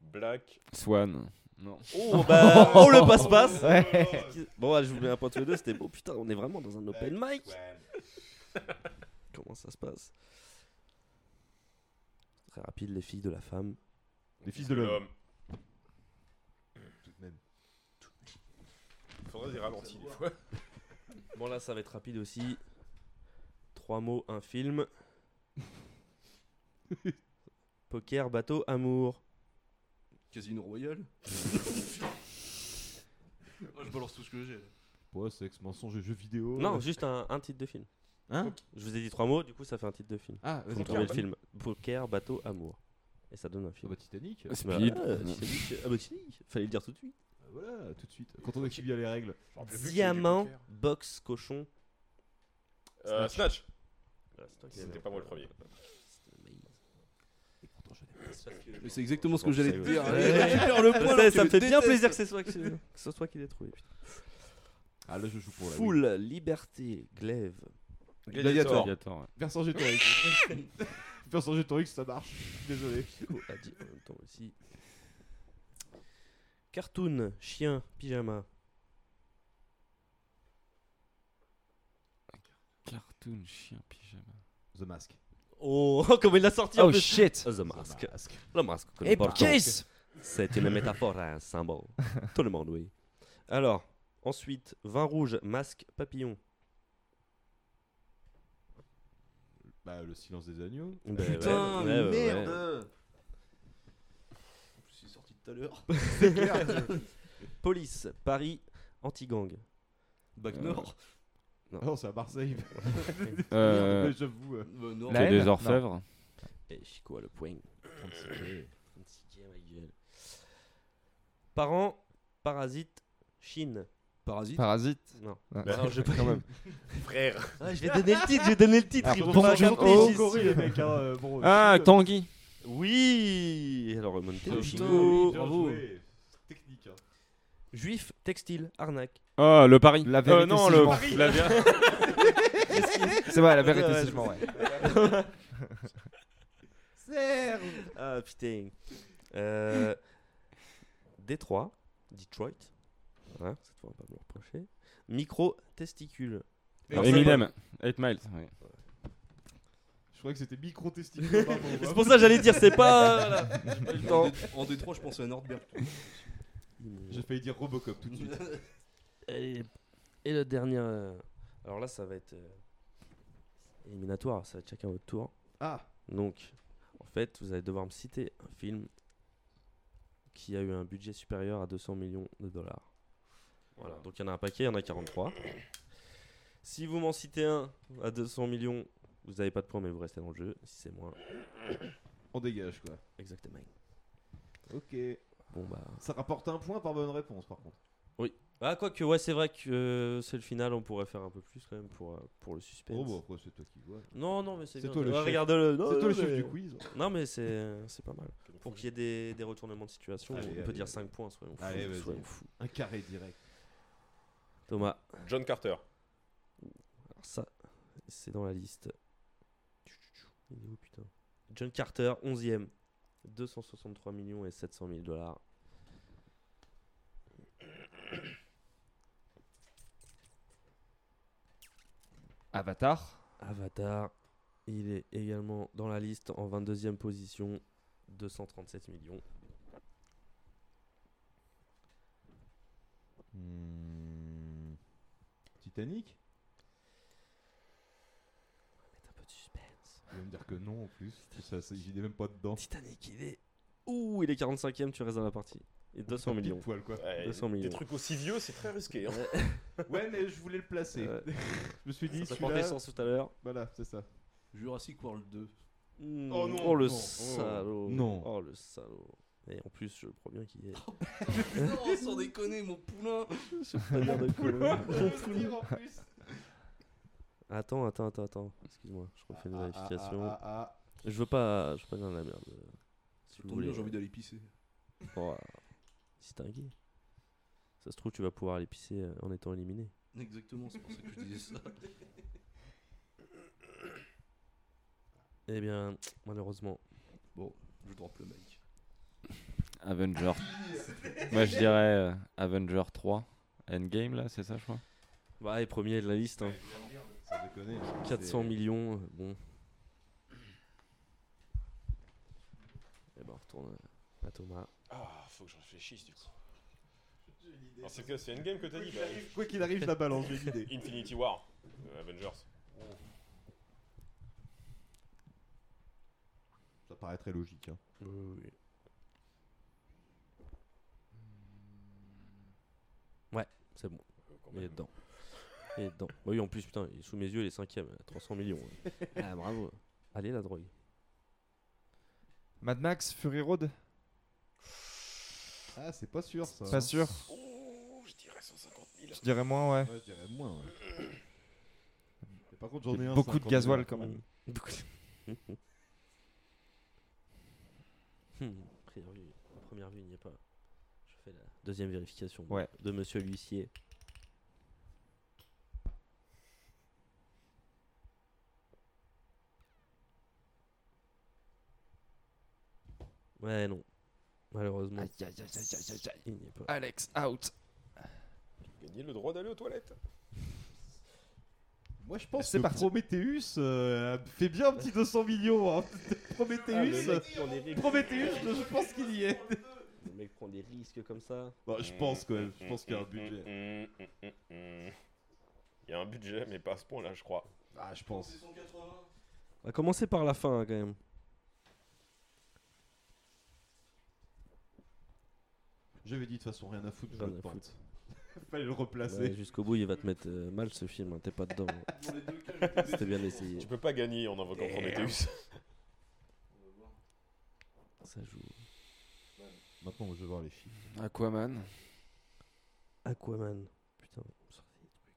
Black. Swan. Non. Oh bah oh le passe-passe. Ouais. Bon allez, je vous mets un point tous les deux, c'était beau. Putain, on est vraiment dans un open mic. Comment ça se passe? Très rapide, les filles de la femme. Les fils de l'homme. Tout de même. Faudrait des ralentis des fois. Bon là, ça va être rapide aussi. Trois mots, un film. Poker, bateau, amour. Casino Royal. Moi, je balance tout ce que j'ai. là. Ouais, sexe, mensonge et jeux vidéo. Non, juste un, un titre de film. Hein Je vous ai dit trois mots, du coup ça fait un titre de film. Ah, vas-y. me le film. Poker, bateau, amour. Et ça donne un Ah film. bah Titanic. Bah, Speed. ah, Titanic. Ah bah Titanic. Fallait le dire tout de suite. Ah, Voilà, tout de suite. Quand on écrit bien les règles. Diamant, box, cochon. Euh, Snatch. Ah, C'était pas moi le premier. Mais c'est exactement ce que j'allais te dire. Ça me fait bien plaisir que ce soit, toi qui l'aies trouvé. Ah, là, je joue pour la Full Liberté, Glaive. Gladiator. Gladiator, ouais. Vercingétorix. Vercingétorix, ça marche. Désolé. Chico a dit en même temps aussi. Cartoon, chien, pyjama. Cartoon, chien, pyjama. The Mask. Oh, comment il l'a sorti en Oh plus. shit. The Mask. Le masque. que Et nous portons. Case. C'est une métaphore, un symbole. Tout le monde, oui. Alors, ensuite, vin rouge, masque, papillon. Bah, le silence des agneaux. Ben ouais, Putain, ouais, ouais, merde ouais. En plus, il est sorti tout à l'heure. C'est clair. Police, Paris, anti-gang. Bac Euh, Nord. Non. Ah non, c'est à Marseille. Euh, Mais J'avoue. euh, Euh, La des haine orfèvres. Et Chico a le point? 36 36 ma gueule. Parents, parasite, Chine. Parasite. Parasite. Non. Bah, non, je pas Quand même. Frère. Ah, je vais donner le titre, je vais donner le titre. Alors, ils vont bon, pas oh, les mecs, hein, euh, bon, Ah, Chine. Tanguy. Oui Alors, remontez le Chico. Bravo. Technique. hein. Juif, textile, arnaque. Ah, le Paris. La Euh, vérité, non, si le je mens. Paris. La. C'est vrai, la vérité, c'est ouais. je m'en ouais. Serge Ah putain. Euh, Détroit, Detroit. Voilà, cette fois on va pas me le reprocher. Micro testicule. Alors, Eminem. 8 Miles. ouais. Je crois que c'était micro-testicule. C'est hein. pour ça que j'allais dire, c'est pas. voilà. En, Détroit, je pensais à Nordberg. J'ai failli dire Robocop tout de suite. Et, et le dernier. euh, Alors là, ça va être euh, éliminatoire, ça va être chacun votre tour. Ah Donc, en fait, vous allez devoir me citer un film qui a eu un budget supérieur à 200 millions de dollars. Voilà, donc il y en a un paquet, il y en a 43. Si vous m'en citez un à 200 millions, vous n'avez pas de points, mais vous restez dans le jeu. Si c'est moins, On dégage quoi. exactement. Ok. Bon bah. Ça rapporte un point par bonne réponse par contre. Oui. Ah, quoique, ouais, c'est vrai que euh, c'est le final, on pourrait faire un peu plus quand même pour, euh, pour le suspense. Oh bah après c'est toi qui vois. Non, non, mais c'est bien. toi le Ouais, chef. Regarde-le. Non, C'est toi le chef mais- du quiz. Non, mais c'est c'est pas mal. Pour qu'il y ait des, des retournements de situation, Allez, on peut allez, dire allez. 5 points, soyons fous. Allez, vas-y. soyons fous. Un carré direct. Thomas, John Carter. alors ça, c'est dans la liste. Il est où, putain? John Carter, 11ème. 263 millions et 700 000 dollars. Avatar. Avatar, il est également dans la liste en 22e position. 237 millions. Hmm. Titanic? Mettre un peu de suspense. Il va me dire que non en plus. Ça, il est même pas dedans. Titanic, il est. Ouh, il est 45ème, tu restes dans la partie. Et 200 Pile millions. poil, quoi. Ouais, 200 Des millions. trucs aussi vieux, c'est très risqué. hein. Ouais, mais je voulais le placer. Ouais. je me suis dit, Ça celui-là. sens tout à l'heure. Voilà, c'est ça. Jurassic World 2. Hmm, Oh non, Oh le non, oh. salaud. Non. Oh le salaud. Et en plus, je crois bien qu'il est. non, sans déconner, mon poulain je peux pas dire de. Mon poulain, en plus. Attends, attends, attends, attends. Excuse-moi, je refais une Ah, ah, vérification. ah, ah, ah. Je veux pas, je veux pas dire de la merde. euh, Si vous Tant bien, voulez. j'ai envie d'aller pisser. Oh, distingué. Ça se trouve, tu vas pouvoir aller pisser euh, en étant éliminé. Exactement, c'est pour ça que je disais ça. Eh bien, malheureusement. Bon, je drop le mic. Avenger. Moi, je dirais euh, Avenger 3. Endgame, là, c'est ça, je crois? Bah, et premier de la liste. hein. Sans déconner. 400 c'est- millions, euh, bon. Et ben, on retourne à Thomas. Ah, faut que je réfléchisse du coup. Alors, c'est que c'est Endgame que t'as dit bah, Quoi qu'il arrive, je la balance, j'ai une idée. Infinity War, euh, Avengers. Ça paraît très logique. Hein. Oui, oui. Ouais, c'est bon. Il est dedans. Il est dedans. Bah oui, en plus, putain, il est sous mes yeux, il est cinquième, à 300 millions. ouais. Ah, bravo. Allez, la drogue. Mad Max, Fury Road? Ah, c'est pas sûr ça. Pas sûr. Oh, je dirais moins, ouais. Beaucoup de gasoil quand même. Hmm, première vue, il n'y a pas. Je fais la deuxième vérification de monsieur l'huissier. Ouais, non. Malheureusement. Aïe, aïe, aïe, aïe, aïe, aïe, aïe. Il n'y est pas. Alex, out. Gagner le droit d'aller aux toilettes. Moi, je pense C'est que parti. Prometheus euh, fait bien un petit 200 millions. hein. Prometheus, Ah. Prometheus, je pense qu'il y est. Le mec prend des risques comme ça. Bon, je pense quand même. Je pense qu'il y a un budget. Il y a un budget, mais pas à ce point-là, je crois. Ah, je pense. On va commencer par la fin hein, quand même. J'avais dit de toute façon rien à foutre, je Rien le à tente. foutre. Fallait le replacer. Ouais, Jusqu'au bout, il va te mettre euh, mal ce film. hein, T'es pas dedans. C'était bien essayé. Tu peux pas gagner en invoquant Prometheus. Ça joue. Maintenant, je vais voir les films. Aquaman. Aquaman. Putain, sorti des trucs.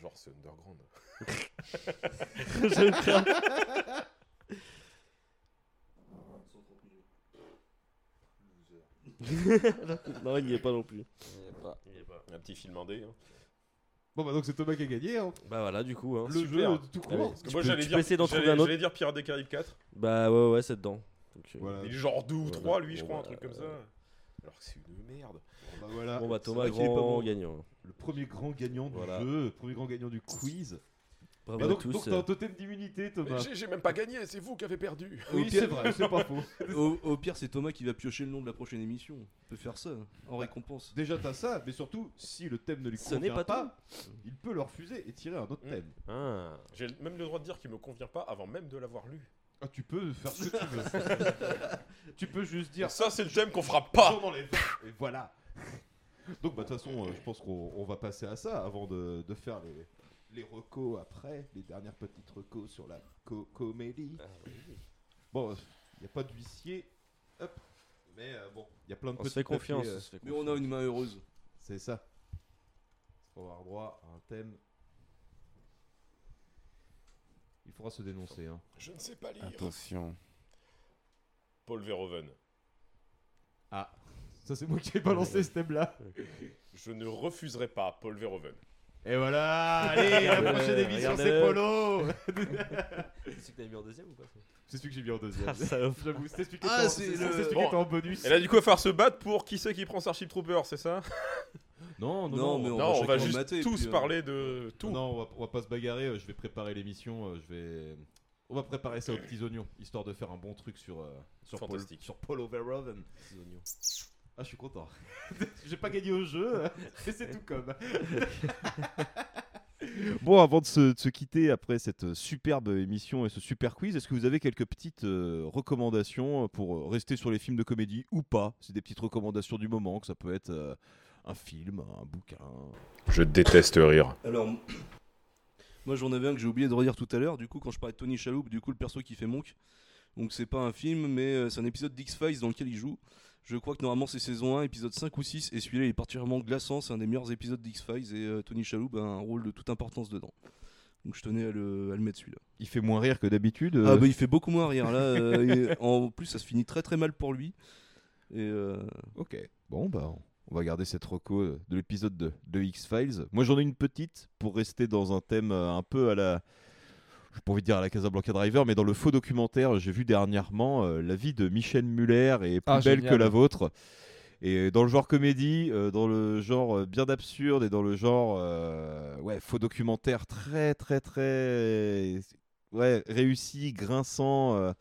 Genre, c'est underground. Je crains. non, il n'y est pas non plus. Il est pas. Un petit film indé. Hein. Bon, bah donc c'est Thomas qui a gagné. Hein. Bah voilà, du coup. Hein. Le Super. jeu tout Allez, court. Parce que moi, j'allais dire, j'allais- un autre. j'allais dire Pirates des Caraïbes 4. Bah ouais, ouais, c'est dedans. Donc, euh, Voilà. Il est genre 2 ou Voilà. 3, lui, je Bon, crois, un bah, truc comme ça. euh, Alors que c'est une merde. Bah voilà. Bon, bah, Thomas, est pas grand bon. gagnant. Le premier grand gagnant du Voilà. jeu, le premier grand gagnant du quiz. Bravo Bah à donc, tous. donc t'as un totem d'immunité, Thomas. j'ai- J'ai même pas gagné, c'est vous qui avez perdu. Oui, Au pire- c'est vrai, c'est pas faux. Au, au pire, c'est Thomas qui va piocher le nom de la prochaine émission. On peut faire ça en récompense. Déjà, t'as ça, mais surtout, si le thème ne lui convient n'est pas pas, il peut le refuser et tirer un autre Mm. thème. Ah. J'ai même le droit de dire qu'il me convient pas avant même de l'avoir lu. Ah, tu peux faire ce que tu veux. tu peux juste dire. Ça, c'est le thème qu'on fera pas. J'en enlève. Et voilà. Donc, bah, de toute façon, euh, je pense qu'on on va passer à ça avant de, de faire les, les recos après, les dernières petites recos sur la co- comédie. Bon, il n'y a pas d'huissier. Hop. Mais euh, bon, il y a plein de On petits se fait confiance, papiers, euh, on se fait Mais on a une main heureuse. C'est ça. On va avoir droit à un thème. Il faudra se dénoncer. Hein. Je ne sais pas lire. Attention. Paul Verhoeven. Ah, ça c'est moi qui ai balancé ce thème-là. Je ne refuserai pas Paul Verhoeven. Et voilà, allez, la prochaine émission c'est Polo C'est celui que t'avais mis en deuxième ou pas C'est celui que j'ai mis en deuxième. Ah. J'avoue, c'était celui qui Ah, était en- c'est c'est- le- c'est celui qui Bon. était en bonus. Elle a du coup faire se battre pour qui c'est qui prend Starship Trooper, c'est ça? Non, non, Non, non. mais on Non, va on va juste mater, et tous puis, euh, parler de tout. Non, on va, on va pas se bagarrer. euh, Je vais préparer l'émission. euh, Je vais. On va préparer ça aux petits oignons, histoire de faire un bon truc sur euh, sur, Paul, sur Paulo Verhoeven. Ah, je suis content. J'ai pas gagné au jeu, mais c'est tout comme. Bon, avant de se, de se quitter après cette superbe émission et ce super quiz, est-ce que vous avez quelques petites euh, recommandations pour euh, rester sur les films de comédie ou pas? C'est des petites recommandations du moment, que ça peut être euh, un film, un bouquin. Je déteste rire. Alors, moi j'en avais un que j'ai oublié de redire tout à l'heure. Du coup, quand je parlais de Tony Shalhoub, du coup, le perso qui fait Monk. Donc, c'est pas un film, mais c'est un épisode d'X-Files dans lequel il joue. Je crois que normalement c'est saison 1, épisode 5 ou 6, et celui-là il est particulièrement glaçant. C'est un des meilleurs épisodes d'X-Files, et euh, Tony Shalhoub a un rôle de toute importance dedans. Donc, je tenais à le, à le mettre celui-là. Il fait moins rire que d'habitude. Ah euh, bah il fait beaucoup moins rire là. euh, et en plus ça se finit très très mal pour lui. Et Ok, bon bah on va garder cette reco de l'épisode de, de X-Files. Moi j'en ai une petite pour rester dans un thème un peu à la... Je pas envie de dire à la Casablanca Driver, mais dans le faux documentaire, j'ai vu dernièrement euh, la vie de Michel Muller et plus Ah, belle génial. que la vôtre. Et dans le genre comédie, euh, dans le genre euh, bien absurde et dans le genre euh, ouais, faux documentaire très très très ouais, réussi, grinçant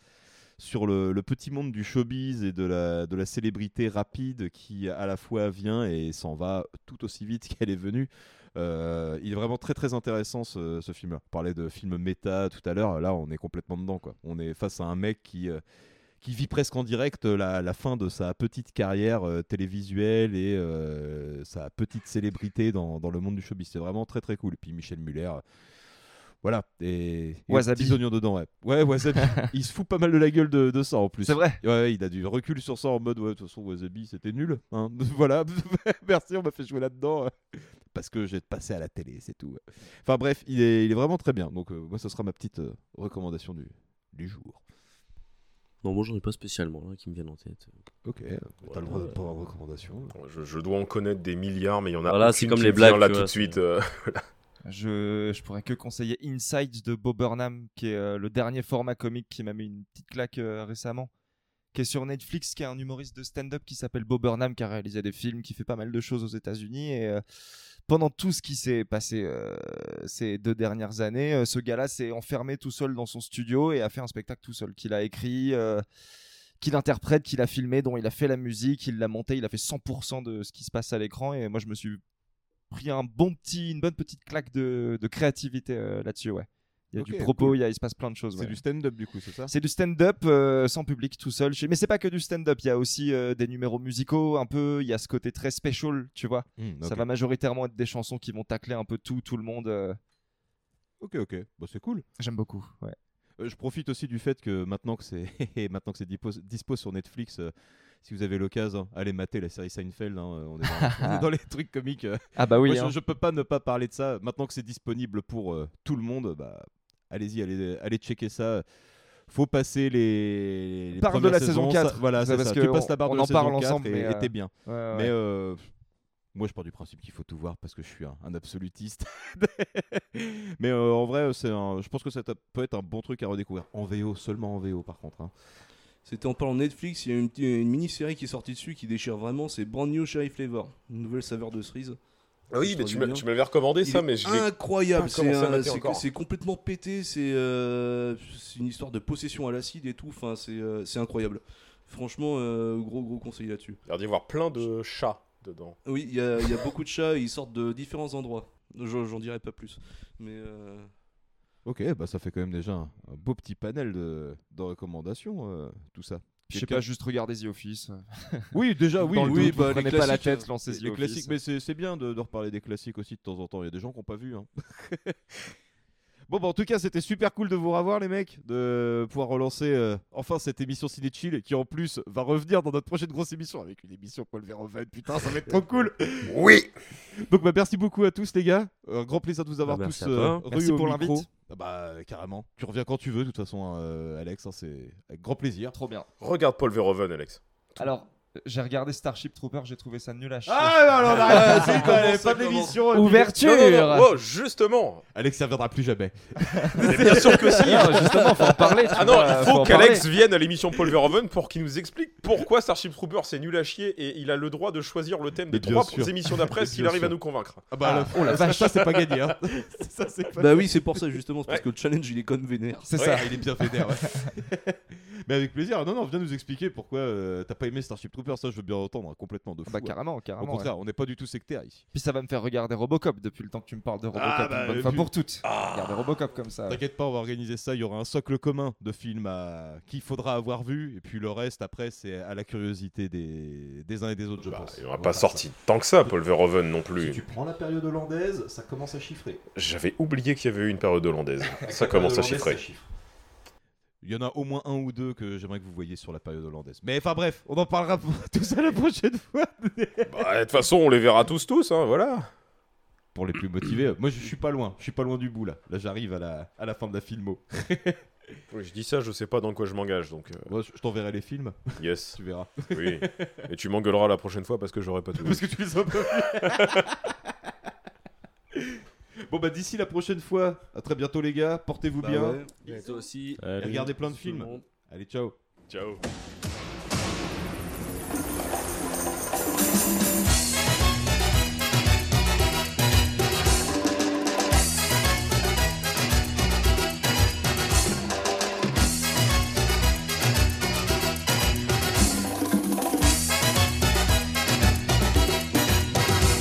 sur le, le petit monde du showbiz et de la, de la célébrité rapide qui à la fois vient et s'en va tout aussi vite qu'elle est venue. Euh, il est vraiment très très intéressant ce, film-là. On parlait de film méta tout à l'heure, là on est complètement dedans. Quoi. On est face à un mec qui, euh, qui vit presque en direct la, la fin de sa petite carrière euh, télévisuelle et euh, sa petite célébrité dans, dans le monde du showbiz. C'est vraiment très très cool. Et puis Michel Muller. Euh, voilà, et, Wasabi. petits oignons dedans, ouais. Ouais, Wasabi. il se fout pas mal de la gueule de, de ça en plus. C'est vrai Ouais, il a du recul sur ça en mode, ouais, de toute façon, Wasabi, c'était nul. hein. voilà, merci, on m'a fait jouer là-dedans. Parce que j'ai passé à la télé, c'est tout. Enfin bref, il est, il est vraiment très bien. Donc, euh, moi, ce sera ma petite euh, recommandation du, du jour. Non, moi j'en ai pas spécialement là, qui me viennent en tête. Ok, euh, t'as le droit de pas avoir de recommandation. Je, je dois en connaître des milliards, mais il y en a Voilà, c'est comme qui les blagues, là tout de suite. euh, voilà. Je, pourrais que conseiller Inside de Bob Burnham, qui est euh, le dernier format comique qui m'a mis une petite claque euh, récemment. qui est sur Netflix, qui est un humoriste de stand-up qui s'appelle Bob Burnham, qui a réalisé des films, qui fait pas mal de choses aux États-Unis. Et euh, pendant tout ce qui s'est passé ces deux dernières années, ce gars-là s'est enfermé tout seul dans son studio et a fait un spectacle tout seul, qu'il a écrit. qu'il interprète, qu'il a filmé, dont il a fait la musique, il l'a monté, il a fait 100% de ce qui se passe à l'écran et moi je me suis pris un bon petit, une bonne petite claque de, de créativité euh, là-dessus, ouais. Il y a du propos, cool. il, y a, il se passe plein de choses. C'est ouais. du stand-up du coup, c'est ça? C'est du stand-up euh, sans public tout seul. chez- Mais c'est pas que du stand-up, il y a aussi euh, des numéros musicaux un peu, il y a ce côté très special, tu vois. Hmm, Ça va majoritairement être des chansons qui vont tacler un peu tout, tout le monde. euh. Ok, ok, bah, c'est cool. J'aime beaucoup, ouais. Euh, je profite aussi du fait que maintenant que c'est maintenant que c'est dispo, dispo sur Netflix, euh, si vous avez l'occasion, allez mater la série Seinfeld. hein, on, est dans, on est dans les trucs comiques. euh. Ah bah oui, Moi, je, hein. je peux pas ne pas parler de ça. Maintenant que c'est disponible pour euh, tout le monde, bah allez-y, allez, allez checker ça. Faut passer les, les Parle de la saison saisons, 4. ça- voilà, c'est parce ça. que Tu passes on- la barre on de la en saison parle 4 ensemble, et euh, t'es bien. ouais, ouais, Mais euh, moi, je pars du principe qu'il faut tout voir parce que je suis un, un absolutiste. Mais euh, en vrai, c'est je pense que ça peut être un bon truc à redécouvrir. En VO, seulement en VO par contre. hein. C'était en parlant de Netflix, il y a une, mini-série qui est sortie dessus qui déchire vraiment, c'est Brand New Cherry Flavor, une nouvelle saveur de cerise. Ah oui, mais tu m'avais recommandé ça, Il mais je incroyable, c'est complètement pété, c'est euh, c'est une histoire de possession à l'acide et tout, enfin c'est euh, incroyable. Franchement, euh, gros gros conseil là-dessus. Il y a d'y avoir plein de chats dedans. Oui, il y, a il y a beaucoup de chats, ils sortent de différents endroits. J'en dirai pas plus, mais Ok, bah ça fait quand même déjà un, un beau petit panel de, de recommandations, euh, tout ça. Je sais pas, juste regarder The Office. Oui, déjà, oui. Dans oui, doute, bah, les pas la tête, lancez The les Office. classiques, mais c'est c'est bien de, de reparler des classiques aussi de temps en temps. Il y a des gens qui n'ont pas vu. hein. Bon, bah, en tout cas, c'était super cool de vous revoir, les mecs, de pouvoir relancer euh, enfin cette émission Ciné Chill qui, en plus, va revenir dans notre prochaine grosse émission avec une émission Paul Verhoeven. Putain, ça va être trop cool. Oui. Donc, bah, merci beaucoup à tous, les gars. Un grand plaisir de vous avoir Bah, tous euh, au pour l'invite. Ah bah, carrément. Tu reviens quand tu veux, de toute façon, euh, Alex. hein, c'est avec grand plaisir. Trop bien. Regarde Paul Verhoeven, Alex. Alors, j'ai regardé Starship Trooper, j'ai trouvé ça nul à chier. Ah, non, non, non, arrête, c'est pas- puis- Ouverture Non, non, non, Oh, justement Alex, ça reviendra plus jamais. Mais bien sûr que si Non, justement, faut en parler, tu Ah non, vois, il faut en qu'Alex parler. vienne à l'émission Paul Verhoeven pour qu'il nous explique pourquoi Starship Trooper c'est nul à chier et il a le droit de choisir le thème des Mais bien trois sûr. émissions d'après Mais s'il bien arrive à sûr. nous convaincre. Ah bah, là, Oh la vache. ça, c'est pas gagné. Hein. Ça, c'est pas bah oui, c'est pour ça justement, c'est parce que le challenge il est comme vénère. C'est Ouais, ça. Il est bien vénère. ouais. Mais avec plaisir. Non, non, viens nous expliquer pourquoi euh, t'as pas aimé Starship Troopers. Ça, je veux bien entendre hein, complètement de fou. Bah, hein. carrément, carrément, Au contraire, ouais. on n'est pas du tout sectaire ici. Puis ça va me faire regarder Robocop depuis le temps que tu me parles de Robocop Ah, bah, une bonne fois vu- pour toutes. Regarder Robocop comme ça. T'inquiète pas, on va organiser ça. Il y aura un socle commun de films à... qu'il faudra avoir vu. Et puis le reste, après, c'est à la curiosité des, des uns et des autres, je pense. Bah, Il n'aura On va pas sorti tant que ça, Paul Verhoeven non plus. Si tu prends la période hollandaise, ça commence à chiffrer. J'avais oublié qu'il y avait eu une période hollandaise. ça commence à chiffrer. Il y en a au moins un ou deux que j'aimerais que vous voyiez sur la période hollandaise. Mais enfin bref, on en parlera tout ça la prochaine fois. Bah, de toute façon, on les verra tous, tous, hein, voilà. Pour les plus motivés, moi je suis pas loin, je suis pas loin du bout là. Là j'arrive à la, à la fin de la filmo. Oui, je dis ça, je sais pas dans quoi je m'engage, donc. euh, Moi, je je t'enverrai les films. Yes. tu verras. Oui. Et tu m'engueuleras la prochaine fois parce que j'aurai pas tout. Parce que tu les as pas vus. Bon bah d'ici la prochaine fois, à très bientôt les gars, portez-vous Bah bien. ouais. Et toi aussi. Allez. regardez plein de films. Allez ciao. Ciao.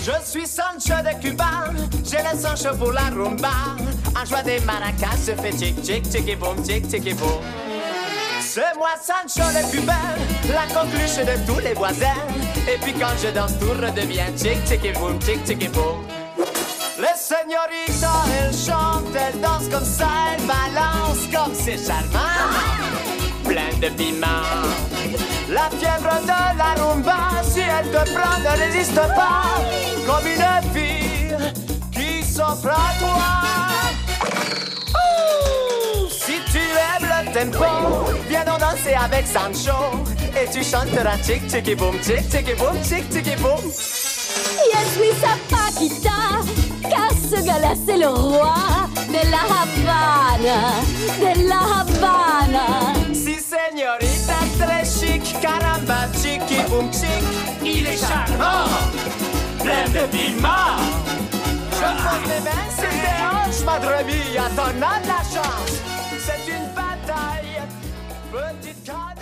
Je suis Sancho de Cuba, j'ai le sang chaud pour la rumba. En joie des maracas, je fais tic tic tic et boum tic tic et boum. C'est moi Sancho le plus belle, la coqueluche de tous les voisins. Et puis quand je danse, tout redevient tic tic et boum tic tic et boum. Les señoritas, elles chantent, elles dansent comme ça, elles balancent comme c'est charmant. Plein de piment. La fièvre de la rumba, si elle te prend, ne résiste pas. Comme une fille à toi. Si tu aimes le tempo, viens donc danser avec Sancho. Et tu chanteras tic et boum, tic et boum, tic et boum. Je suis sa Paquita, car ce gars-là c'est le roi de la Havana, de la Havana. Si señorita très chic, samba, tchiki boum tchik. Il est charmant, plein de piment. Je pose la chance. C'est une bataille, petite caille.